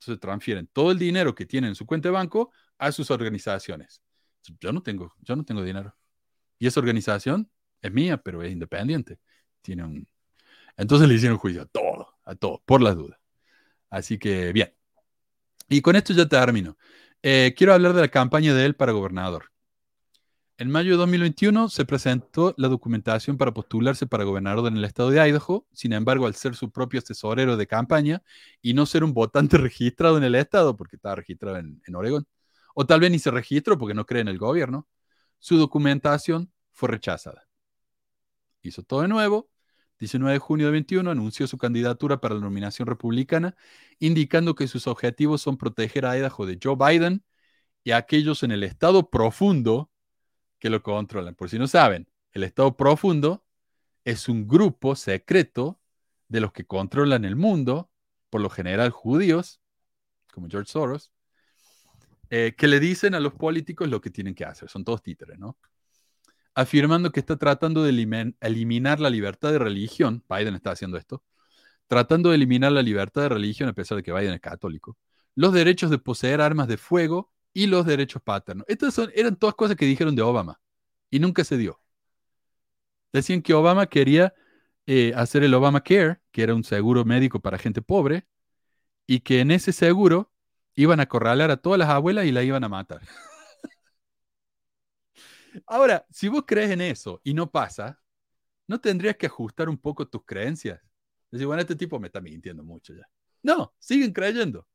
Entonces transfieren todo el dinero que tienen en su cuenta de banco a sus organizaciones. Yo no tengo, yo no tengo dinero. Y esa organización es mía, pero es independiente. Tiene. Entonces le hicieron juicio a todo, a todo, por las dudas. Así que bien. Y con esto ya termino. Eh, quiero hablar de la campaña de él para gobernador. En mayo de 2021 se presentó la documentación para postularse para gobernador en el estado de Idaho. Sin embargo, al ser su propio asesorero de campaña y no ser un votante registrado en el estado, porque estaba registrado en, en Oregón, o tal vez ni se registró porque no cree en el gobierno, su documentación fue rechazada. Hizo todo de nuevo. 19 de junio de 21 anunció su candidatura para la nominación republicana, indicando que sus objetivos son proteger a Idaho de Joe Biden y a aquellos en el estado profundo que lo controlan. Por si no saben, el estado profundo es un grupo secreto de los que controlan el mundo, por lo general judíos, como George Soros, eh, que le dicen a los políticos lo que tienen que hacer. Son todos títeres, ¿no? Afirmando que está tratando de elimin- eliminar la libertad de religión. Biden está haciendo esto. Tratando de eliminar la libertad de religión, a pesar de que Biden es católico. Los derechos de poseer armas de fuego y los derechos paternos. Estas son, eran todas cosas que dijeron de Obama y nunca se dio. Decían que Obama quería eh, hacer el Obamacare, que era un seguro médico para gente pobre, y que en ese seguro iban a acorralar a todas las abuelas y la iban a matar. Ahora, si vos crees en eso y no pasa, ¿no tendrías que ajustar un poco tus creencias? Decir, bueno, este tipo me está mintiendo mucho ya. No, siguen creyendo.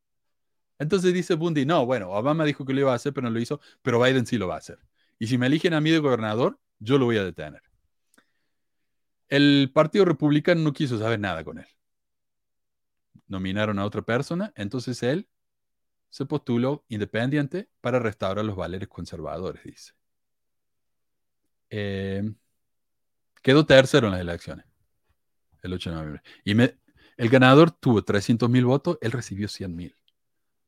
Entonces dice Bundy, no, bueno, Obama dijo que lo iba a hacer, pero no lo hizo, pero Biden sí lo va a hacer. Y si me eligen a mí de gobernador, yo lo voy a detener. El Partido Republicano no quiso saber nada con él. Nominaron a otra persona, entonces él se postuló independiente para restaurar los valores conservadores, dice. Eh, quedó tercero en las elecciones, el 8 de noviembre. Y el ganador tuvo 300 mil votos, él recibió 100 mil.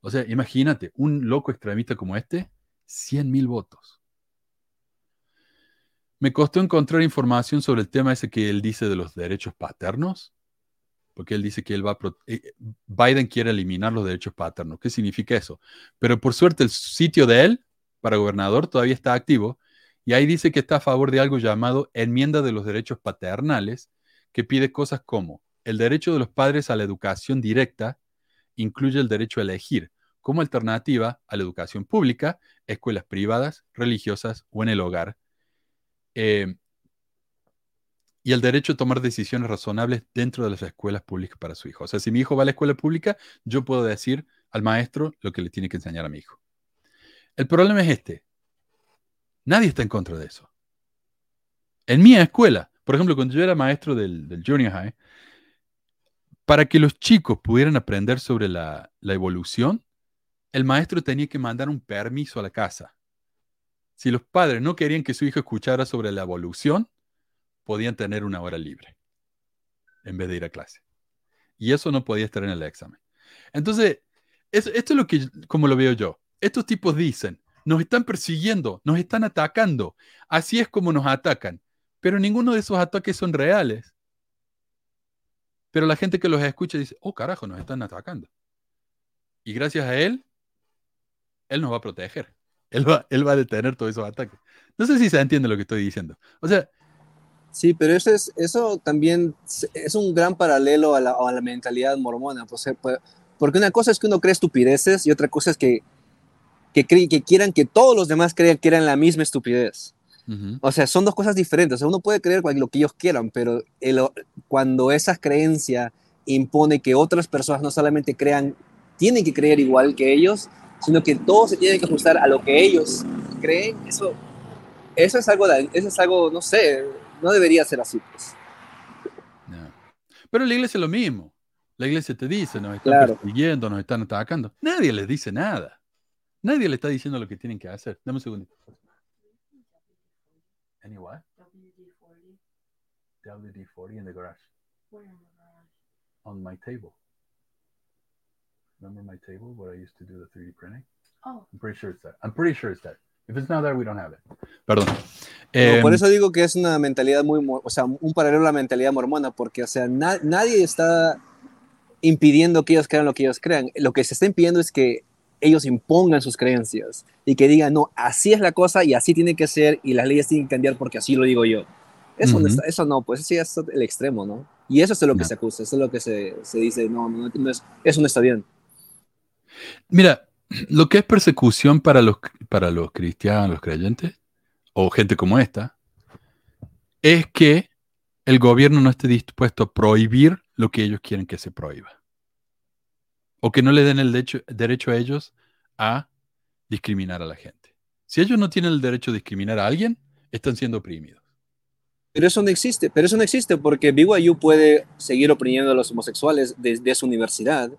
O sea, imagínate, un loco extremista como este, 100 mil votos. Me costó encontrar información sobre el tema ese que él dice de los derechos paternos, porque él dice que él va a eh, Biden quiere eliminar los derechos paternos. ¿Qué significa eso? Pero por suerte el sitio de él para gobernador todavía está activo y ahí dice que está a favor de algo llamado enmienda de los derechos paternales, que pide cosas como el derecho de los padres a la educación directa, incluye el derecho a elegir como alternativa a la educación pública, escuelas privadas, religiosas o en el hogar. Eh, y el derecho a tomar decisiones razonables dentro de las escuelas públicas para su hijo. O sea, si mi hijo va a la escuela pública, yo puedo decir al maestro lo que le tiene que enseñar a mi hijo. El problema es este. Nadie está en contra de eso. En mi escuela, por ejemplo, cuando yo era maestro del, del junior high, para que los chicos pudieran aprender sobre la, la evolución, el maestro tenía que mandar un permiso a la casa. Si los padres no querían que su hijo escuchara sobre la evolución, podían tener una hora libre en vez de ir a clase. Y eso no podía estar en el examen. Entonces, es- esto es lo que, como lo veo yo. Estos tipos dicen, nos están persiguiendo, nos están atacando. Así es como nos atacan. Pero ninguno de esos ataques son reales. Pero la gente que los escucha dice, oh carajo, nos están atacando. Y gracias a él, él nos va a proteger. Él va, él va a detener todos esos ataques. No sé si se entiende lo que estoy diciendo. O sea, Sí, pero eso, es, eso también es- un gran paralelo a la, a la mentalidad mormona. pues, eh, pues, porque una cosa es que uno cree estupideces y otra cosa es que, que, que quieran que todos los demás crean que eran la misma estupidez. ujú, O sea, son dos cosas diferentes. O sea, uno puede creer lo que ellos quieran, pero el- cuando esa creencia impone que otras personas no solamente crean, tienen que creer igual que ellos, sino que todos se tienen que ajustar a lo que ellos creen, eso, eso es algo, eso es algo, no sé, no debería ser así. Pues. no. Pero la iglesia es lo mismo. La iglesia te dice, nos están Claro. persiguiendo, nos están atacando. Nadie les dice nada. Nadie le está diciendo lo que tienen que hacer. Dame un segundo. Any what? WD-40 in the garage. On my table. Remember my table where I used to do the 3D printing? Oh. I'm pretty sure it's that. I'm pretty sure it's that. If it's not there, we don't have it. Perdón. Por Em, eso digo que es una mentalidad muy, o sea, un paralelo a la mentalidad mormona, porque, o sea, na- nadie está impidiendo que ellos crean lo que ellos crean. Lo que se está impidiendo es que ellos impongan sus creencias y que digan, no, así es la cosa y así tiene que ser y las leyes tienen que cambiar porque así lo digo yo. Eso, no, está- eso no, pues eso ya es el extremo, ¿no? Y eso es lo que No. se acusa, eso es lo que se, se dice, no, no, no es- eso no está bien. Mira, lo que es persecución para los, para los cristianos, los creyentes, o gente como esta, es que el gobierno no esté dispuesto a prohibir lo que ellos quieren que se prohíba. O que no le den el derecho, derecho a ellos a discriminar a la gente. Si ellos no tienen el derecho a discriminar a alguien, están siendo oprimidos. Pero eso no existe, pero eso no existe porque BYU puede seguir oprimiendo a los homosexuales desde su universidad,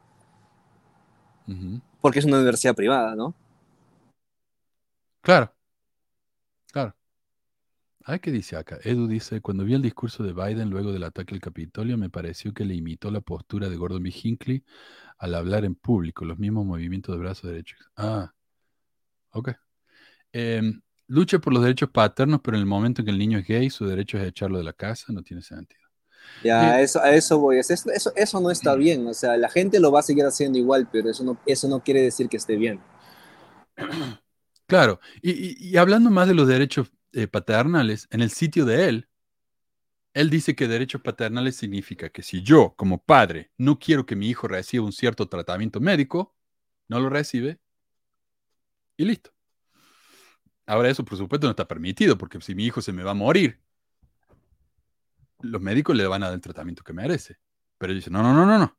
porque es una universidad privada, ¿no? Claro. A ver qué dice acá. Edu dice, cuando vi el discurso de Biden luego del ataque al Capitolio, me pareció que le imitó la postura de Gordon B. Hinckley al hablar en público, los mismos movimientos de brazo derecho. Ah, ok. Em, lucha por los derechos paternos, pero en el momento en que el niño es gay, su derecho es echarlo de la casa, no tiene sentido. Ya, Bien. eso, a eso voy. Es- Eso, eso, eso no está bien. O sea, la gente lo va a seguir haciendo igual, pero eso no, eso no quiere decir que esté bien. Claro, y, y- y hablando más de los derechos eh, paternales, en el sitio de él, él dice que derechos paternales significa que si yo, como padre, no quiero que mi hijo reciba un cierto tratamiento médico, no lo recibe y listo. Ahora eso, por supuesto, no está permitido, porque si mi hijo se me va a morir, los médicos le van a dar el tratamiento que merece. Pero él dice, no, no, no, no, no.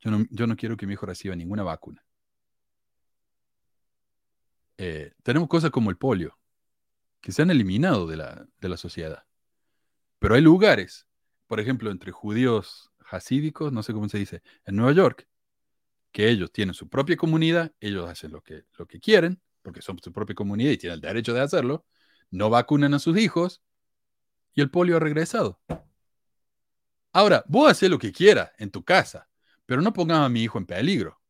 Yo no, yo no quiero que mi hijo reciba ninguna vacuna. Eh, tenemos cosas como el polio, que se han eliminado de la, de la sociedad. Pero hay lugares, por ejemplo, entre judíos hasídicos, no sé cómo se dice, en Nueva York, que ellos tienen su propia comunidad, ellos hacen lo que, lo que quieren, porque son su propia comunidad y tienen el derecho de hacerlo, no vacunan a sus hijos y el polio ha regresado. Ahora, vos haces lo que quieras en tu casa, pero no pongas a mi hijo en peligro.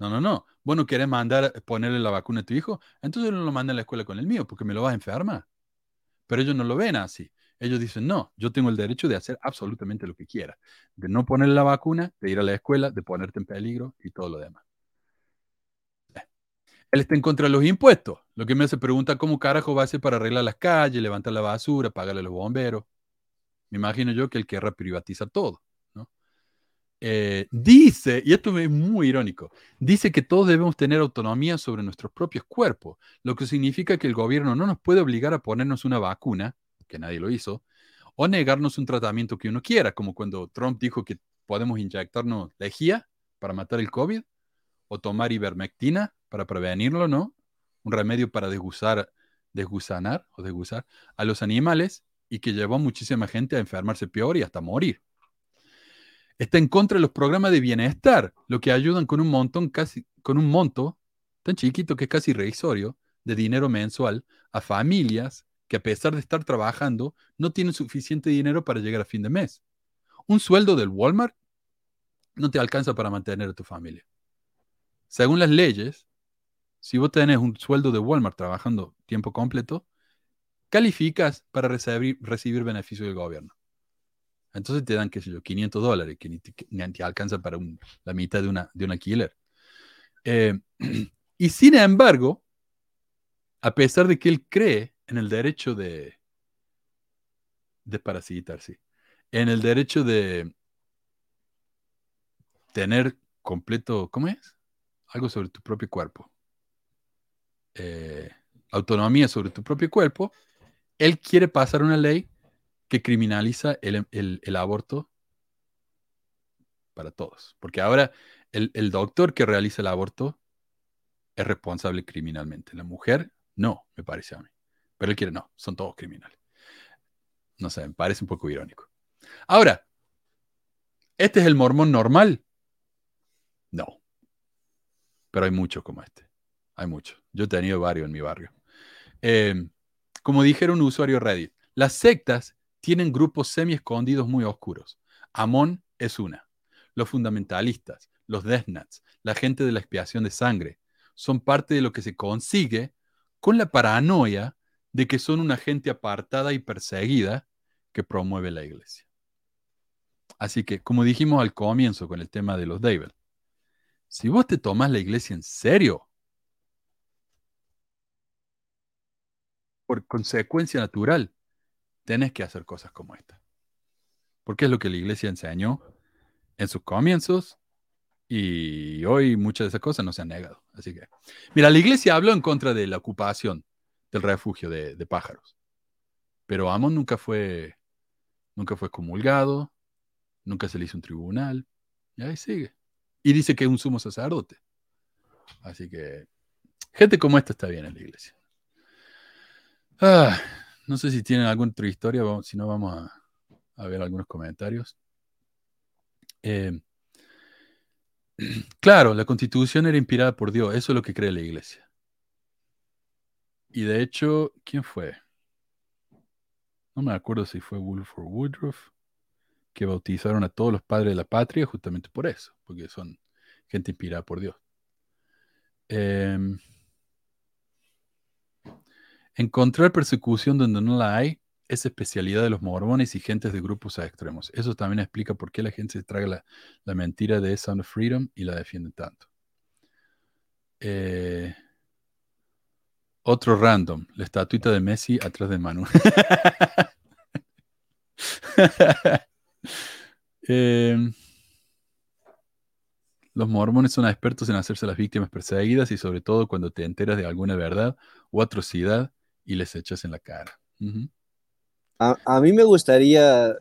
No, no, no. Vos no mandar, ponerle la vacuna a tu hijo, entonces no lo manda a la escuela con el mío, porque me lo vas a enfermar. Pero ellos no lo ven así. Ellos dicen, no, yo tengo el derecho de hacer absolutamente lo que quiera. De no ponerle la vacuna, de ir a la escuela, de ponerte en peligro y todo lo demás. Él está en contra de los impuestos. Lo que me hace preguntar cómo carajo va a hacer para arreglar las calles, levantar la basura, pagarle a los bomberos. Me imagino yo que él querrá privatizar todo. Eh, dice, y esto es muy irónico, dice que todos debemos tener autonomía sobre nuestros propios cuerpos, lo que significa que el gobierno no nos puede obligar a ponernos una vacuna, que nadie lo hizo, o negarnos un tratamiento que uno quiera, como cuando Trump dijo que podemos inyectarnos lejía para matar el COVID, o tomar ivermectina para prevenirlo, ¿no? Un remedio para desgusar, desgusanar o desgusar a los animales y que llevó a muchísima gente a enfermarse peor y hasta morir. Está en contra de los programas de bienestar, lo que ayudan con un montón casi, con un monto tan chiquito que es casi irrisorio de dinero mensual a familias que a pesar de estar trabajando no tienen suficiente dinero para llegar a fin de mes. Un sueldo del Walmart no te alcanza para mantener a tu familia. Según las leyes, si vos tenés un sueldo de Walmart trabajando tiempo completo, calificas para recibir, recibir beneficio del gobierno. Entonces te dan, qué sé yo, 500 dólares, que ni te, ni te alcanza para un- la mitad de, una, de un alquiler. Eh, y sin embargo, a pesar de que él cree en el derecho de, de parasitarse, en el derecho de tener completo, ¿cómo es? Algo sobre tu propio cuerpo. Eh, autonomía sobre tu propio cuerpo, él quiere pasar una ley que criminaliza el, aborto para todos. Porque ahora el, el doctor que realiza el aborto es responsable criminalmente. La mujer, no, me parece a mí. Pero él quiere, no, son todos criminales. No sé, me parece un poco irónico. Ahora, ¿este es el mormón normal? No. Pero hay muchos como este. Hay muchos. Yo he tenido varios en mi barrio. Eh, como dijera un usuario Reddit, las sectas tienen grupos semi escondidos muy oscuros. Amón es una. Los fundamentalistas, los Death Nuts, la gente de la expiación de sangre, son parte de lo que se consigue con la paranoia de que son una gente apartada y perseguida que promueve la iglesia. Así que, como dijimos al comienzo con el tema de los David, si vos te tomás la iglesia en serio, por consecuencia natural, tenés que hacer cosas como esta. Porque es lo que la iglesia enseñó en sus comienzos y hoy muchas de esas cosas no se han negado. Así que, mira, la iglesia habló en contra de la ocupación del refugio de, pájaros. Pero Amon nunca fue, nunca fue comulgado, nunca se le hizo un tribunal, y ahí sigue. Y dice que es un sumo sacerdote. Así que, gente como esta está bien en la iglesia. Ah, no sé si tienen alguna otra historia, si no vamos a, ver algunos comentarios. Eh, claro, la constitución era inspirada por Dios, eso es lo que cree la iglesia. Y de hecho, ¿quién fue? No me acuerdo si fue Wilford Woodruff, que bautizaron a todos los padres de la patria justamente por eso, porque son gente inspirada por Dios. Em, encontrar persecución donde no la hay es especialidad de los mormones y gentes de grupos extremos. Eso también explica por qué la gente se traga la, la mentira de Sound of Freedom y la defiende tanto. Eh, otro random, la estatuita de Messi atrás de Manu. Eh, los mormones son expertos en hacerse las víctimas perseguidas y sobre todo cuando te enteras de alguna verdad o atrocidad y les echas en la cara. Ujú. A, a mí me gustaría,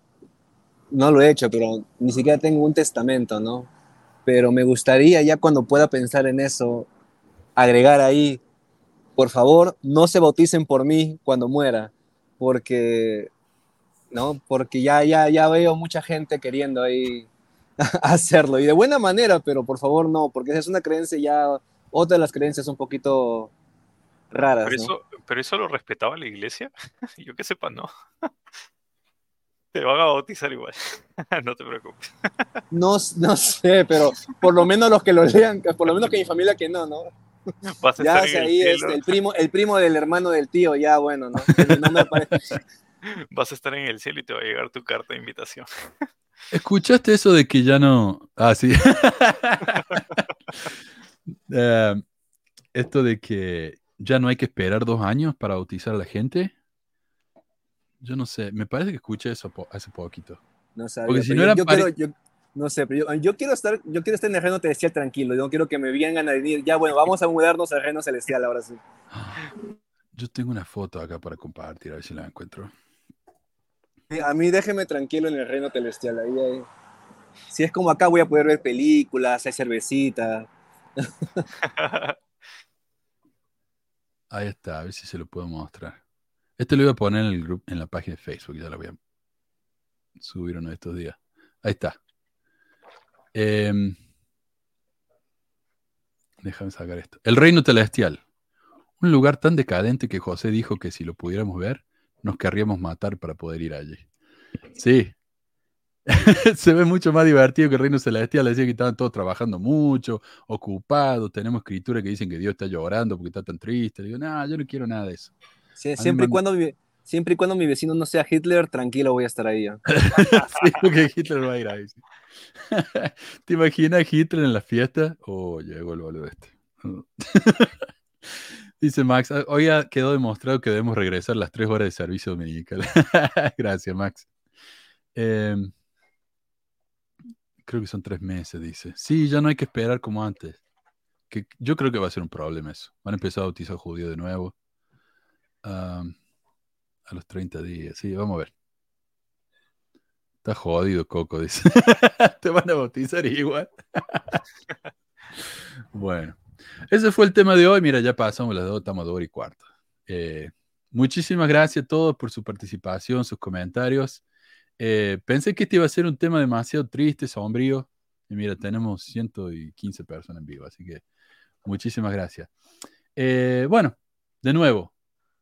no lo he hecho, pero ni siquiera tengo un testamento, ¿no? Pero me gustaría ya cuando pueda pensar en eso, agregar ahí, por favor, no se bauticen por mí cuando muera, porque, ¿no? Porque ya, ya, ya veo mucha gente queriendo ahí hacerlo, y de buena manera, pero por favor no, porque es una creencia ya, otra de las creencias un poquito raras, Pero ¿no? eso, pero eso lo respetaba la iglesia. Yo que sepa, no. Te van a bautizar igual. No te preocupes. No, no sé, pero por lo menos los que lo lean, por lo menos que mi familia que no, ¿no? Vas a Ya estar el ahí cielo. este, el primo, el primo del hermano del tío, ya bueno, ¿no? No me parece- Vas a estar en el cielo y te va a llegar tu carta de invitación. ¿Escuchaste eso de que ya no... Ah, sí. Eh, esto de que ya no hay que esperar dos años para bautizar a la gente. Yo no sé, me parece que escuché eso po- hace poquito. No sabía, Porque si pero no yo, eran yo pare- quiero, yo- no sé, pero yo, yo quiero estar, yo quiero estar en el reino celestial tranquilo, yo no quiero que me vengan a venir, ya bueno, vamos a mudarnos al reino celestial ahora sí. Yo tengo una foto acá para compartir, a ver si la encuentro. A mí déjeme tranquilo en el reino celestial, ahí, ahí. Si es como acá voy a poder ver películas, hay cervecita. Ahí está, a ver si se lo puedo mostrar. Este lo voy a poner en el grupo, en la página de Facebook, ya lo voy a subir uno de estos días. Ahí está. Em, déjame sacar esto. El reino celestial. Un lugar tan decadente que José dijo que si lo pudiéramos ver, nos querríamos matar para poder ir allí. Sí. Se ve mucho más divertido que el reino celestial. Decía que estaban todos trabajando mucho, ocupados. Tenemos escritura que dicen que Dios está llorando porque está tan triste. Le digo, no, yo no quiero nada de eso. Sí, siempre, y cuando mi, siempre y cuando mi vecino no sea Hitler, tranquilo voy a estar ahí. ya. sí, porque Hitler va a ir ahí. sí. ¿Te imaginas Hitler en la fiesta? Oh, llegó el boludo este. Dice Max, "Ah, hoy ha quedado demostrado que debemos regresar las tres horas de servicio dominical. Gracias, Max. Em, creo que son tres meses, dice. Sí, ya no hay que esperar como antes. Que, yo creo que va a ser un problema eso. Van a empezar a bautizar judío de nuevo. Am, a los 30 días. Sí, vamos a ver. Está jodido, Coco, dice. Te van a bautizar igual. bueno, ese fue el tema de hoy. Mira, ya pasamos las dos, estamos a dos y cuarto. Eh, muchísimas gracias a todos por su participación, sus comentarios. Eh, pensé que este iba a ser un tema demasiado triste, sombrío. Y mira, tenemos 115 personas en vivo, así que muchísimas gracias. Eh, bueno, de nuevo,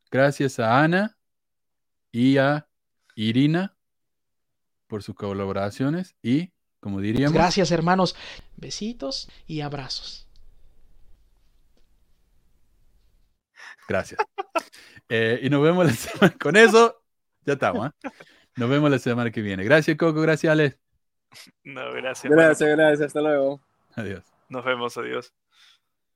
gracias a Ana y a Irina por sus colaboraciones y, como diríamos, Gracias, hermanos. Besitos y abrazos. gracias. Eh, y nos vemos la semana. Con eso, ya estamos. ¿eh? Nos vemos la semana que viene. Gracias, Coco. Gracias, Alex. No, gracias. Gracias, gracias, hasta luego. Adiós. Nos vemos, adiós.